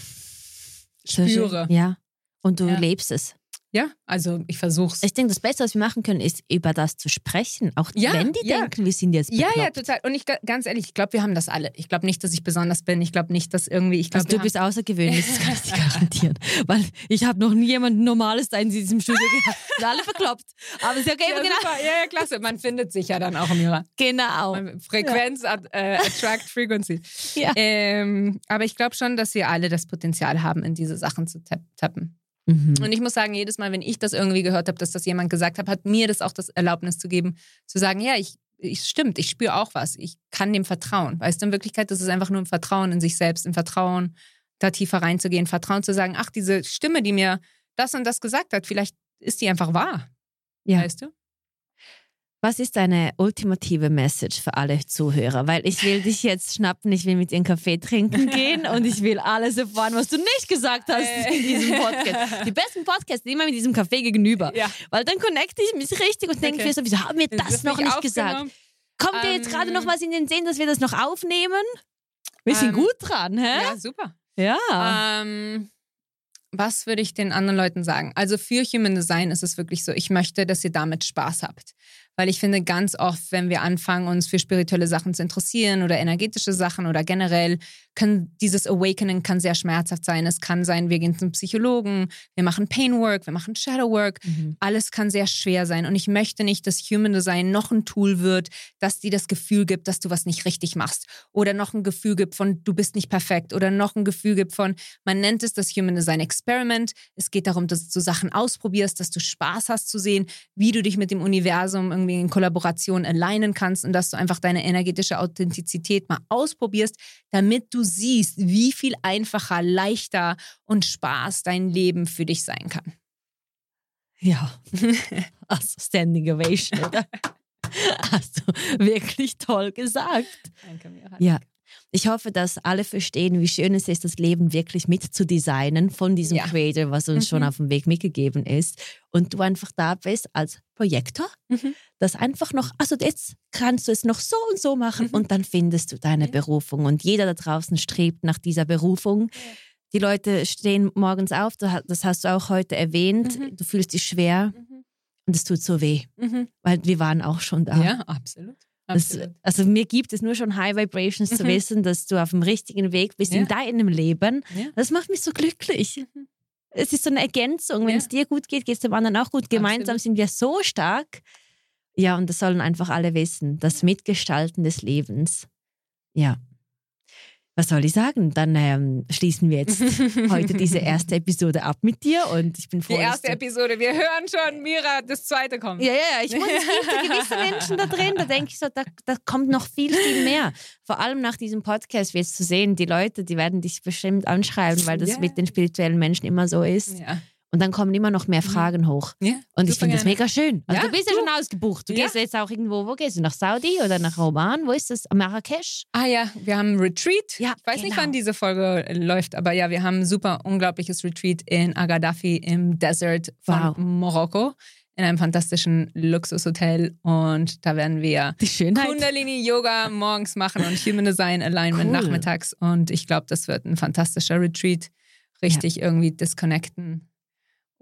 spüre. Ja. Und du Ja. lebst es. Ja, also ich versuch's. Ich denke, das Beste, was wir machen können, ist über das zu sprechen. Auch Ja, wenn die ja. denken, wir sind jetzt Ja, bekloppt. ja, total. Und ich ganz ehrlich, ich glaube, wir haben das alle. Ich glaube nicht, dass ich besonders bin. Ich glaube nicht, dass irgendwie. Ich Also glaube, du bist außergewöhnlich, das kann ich dir garantieren. Weil ich habe noch nie jemanden Normales da in diesem Studio gehabt. Sind alle bekloppt. Aber ist ja okay, ja, genau. super. ja, ja, klasse. Man findet sich ja dann auch im Ihrer Genau. Frequenz, at, äh, attract frequency. Ja. Ähm, aber ich glaube schon, dass wir alle das Potenzial haben, in diese Sachen zu tap tappen. Mhm. Und ich muss sagen, jedes Mal, wenn ich das irgendwie gehört habe, dass das jemand gesagt hat, hat mir das auch das Erlaubnis zu geben, zu sagen, ja, ich, ich stimmt, ich spüre auch was. Ich kann dem vertrauen. Weißt du, in Wirklichkeit, das ist einfach nur ein Vertrauen in sich selbst, ein Vertrauen, da tiefer reinzugehen, Vertrauen zu sagen, ach, diese Stimme, die mir das und das gesagt hat, vielleicht ist die einfach wahr. Ja. Weißt du? Was ist deine ultimative Message für alle Zuhörer? Weil ich will dich jetzt schnappen, ich will mit dir einen Kaffee trinken gehen und ich will alles erfahren, was du nicht gesagt hast in diesem Podcast. Die besten Podcasts immer mit diesem Kaffee gegenüber. Ja. Weil dann connecte ich mich richtig und denke Okay. mir so, wieso haben wir das, Das noch nicht gesagt? Kommt dir jetzt Ähm, gerade noch was in den Sinn, dass wir das noch aufnehmen? Wir sind Ähm, gut dran, hä? Ja, super. Ja. Ähm, was würde ich den anderen Leuten sagen? Also für Human Design ist es wirklich so, ich möchte, dass ihr damit Spaß habt. Weil ich finde, ganz oft, wenn wir anfangen, uns für spirituelle Sachen zu interessieren oder energetische Sachen oder generell, kann dieses Awakening kann sehr schmerzhaft sein. Es kann sein, wir gehen zum Psychologen, wir machen Painwork, wir machen Shadowwork. Mhm. Alles kann sehr schwer sein. Und ich möchte nicht, dass Human Design noch ein Tool wird, das dir das Gefühl gibt, dass du was nicht richtig machst. Oder noch ein Gefühl gibt von, du bist nicht perfekt. Oder noch ein Gefühl gibt von, man nennt es das Human Design Experiment. Es geht darum, dass du Sachen ausprobierst, dass du Spaß hast zu sehen, wie du dich mit dem Universum irgendwie in Kollaboration alignen kannst und dass du einfach deine energetische Authentizität mal ausprobierst, damit du siehst, wie viel einfacher, leichter und Spaß dein Leben für dich sein kann. Ja. Also Standing Ovation? Hast du wirklich toll gesagt. Danke, Mira. Ja. Ich hoffe, dass alle verstehen, wie schön es ist, das Leben wirklich mitzudesignen von diesem Ja. Creator, was uns schon Mhm. auf dem Weg mitgegeben ist. Und du einfach da bist als Projektor, Mhm. das einfach noch, also jetzt kannst du es noch so und so machen Mhm. und dann findest du deine Ja. Berufung. Und jeder da draußen strebt nach dieser Berufung. Die Leute stehen morgens auf, das hast du auch heute erwähnt, Mhm. du fühlst dich schwer Mhm. und es tut so weh, Mhm. weil wir waren auch schon da. Ja, absolut. Das, also mir gibt es nur schon High Vibrations zu Mhm. wissen, dass du auf dem richtigen Weg bist Ja. in deinem Leben. Ja. Das macht mich so glücklich. Mhm. Es ist so eine Ergänzung. Wenn es dir gut geht, geht es dem anderen auch gut. Gemeinsam Absolut. sind wir so stark. Ja, und das sollen einfach alle wissen. Das Mitgestalten des Lebens. Ja. Was soll ich sagen? Dann ähm, schließen wir jetzt heute diese erste Episode ab mit dir und ich bin froh. Die erste Episode. Wir hören schon, Mira, das zweite kommt. Ja, ja, ja. Ich muss es gibt gewisse Menschen da drin, da denke ich so, da, da kommt noch viel, viel mehr. Vor allem nach diesem Podcast wird es zu sehen, die Leute, die werden dich bestimmt anschreiben, weil das Ja. mit den spirituellen Menschen immer so ist. Ja. Und dann kommen immer noch mehr Fragen hoch. ja Und ich finde das mega schön. Also Ja, du bist ja schon ausgebucht. Du Ja. gehst jetzt auch irgendwo, wo gehst du? Nach Saudi oder nach Oman? Wo ist das? Marrakesch? Ah ja, wir haben ein Retreat. Ja, ich weiß nicht, genau. wann diese Folge äh, läuft, aber ja, wir haben ein super unglaubliches Retreat in Agadafi im Desert von Wow. Marokko in einem fantastischen Luxushotel und da werden wir. Kundalini Yoga morgens machen und Human Design Alignment Cool. nachmittags und ich glaube, das wird ein fantastischer Retreat. Richtig irgendwie disconnecten.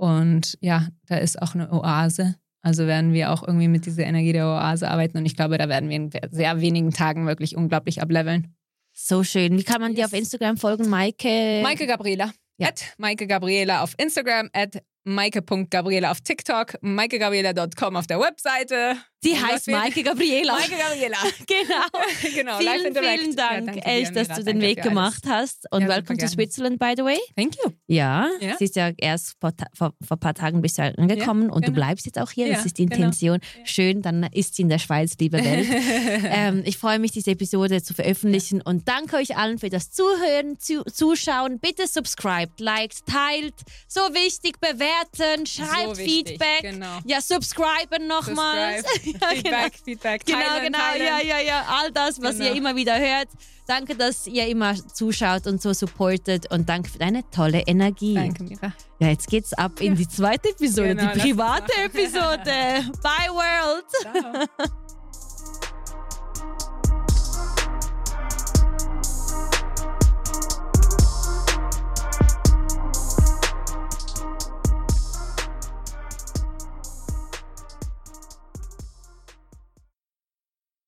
Und ja, da ist auch eine Oase. Also werden wir auch irgendwie mit dieser Energie der Oase arbeiten und ich glaube, da werden wir in sehr wenigen Tagen wirklich unglaublich ableveln. So schön. Wie kann man dir auf Instagram folgen, Maike? Maike Gabriela. Ja. At Maike Gabriela auf Instagram, at Maike.Gabriela auf TikTok, maikegabriela.com auf der Webseite. Und was heißt Maike Gabriela. Maike Gabriela. genau. genau, Vielen, vielen Ja, Dank, danke echt, dass du den Danke Weg gemacht hast. Und Ja, welcome to. Switzerland, by the way. Thank you. Ja, Ja. sie ist ja erst vor, vor, vor ein paar Tagen bist du angekommen und du genau. bleibst jetzt auch hier. Das Ja, ist die genau. Intention. Schön, dann ist sie in der Schweiz, liebe Welt. ähm, ich freue mich, diese Episode zu veröffentlichen und danke euch allen für das Zuhören, zu, Zuschauen. Bitte subscribt, liked, teilt. So wichtig, bewerten, schreibt So wichtig, Feedback. genau. Ja, subscriben nochmals. Subscribe. Ja, genau. Feedback, Feedback, Genau, teilen, genau, teilen. ja, ja, ja, all das, was Genau. ihr immer wieder hört. Danke, dass ihr immer zuschaut und so supportet und danke für deine tolle Energie. Danke, Mira. Ja, jetzt geht's ab in die zweite Episode, Genau, die private. Episode. Bye World! Ciao.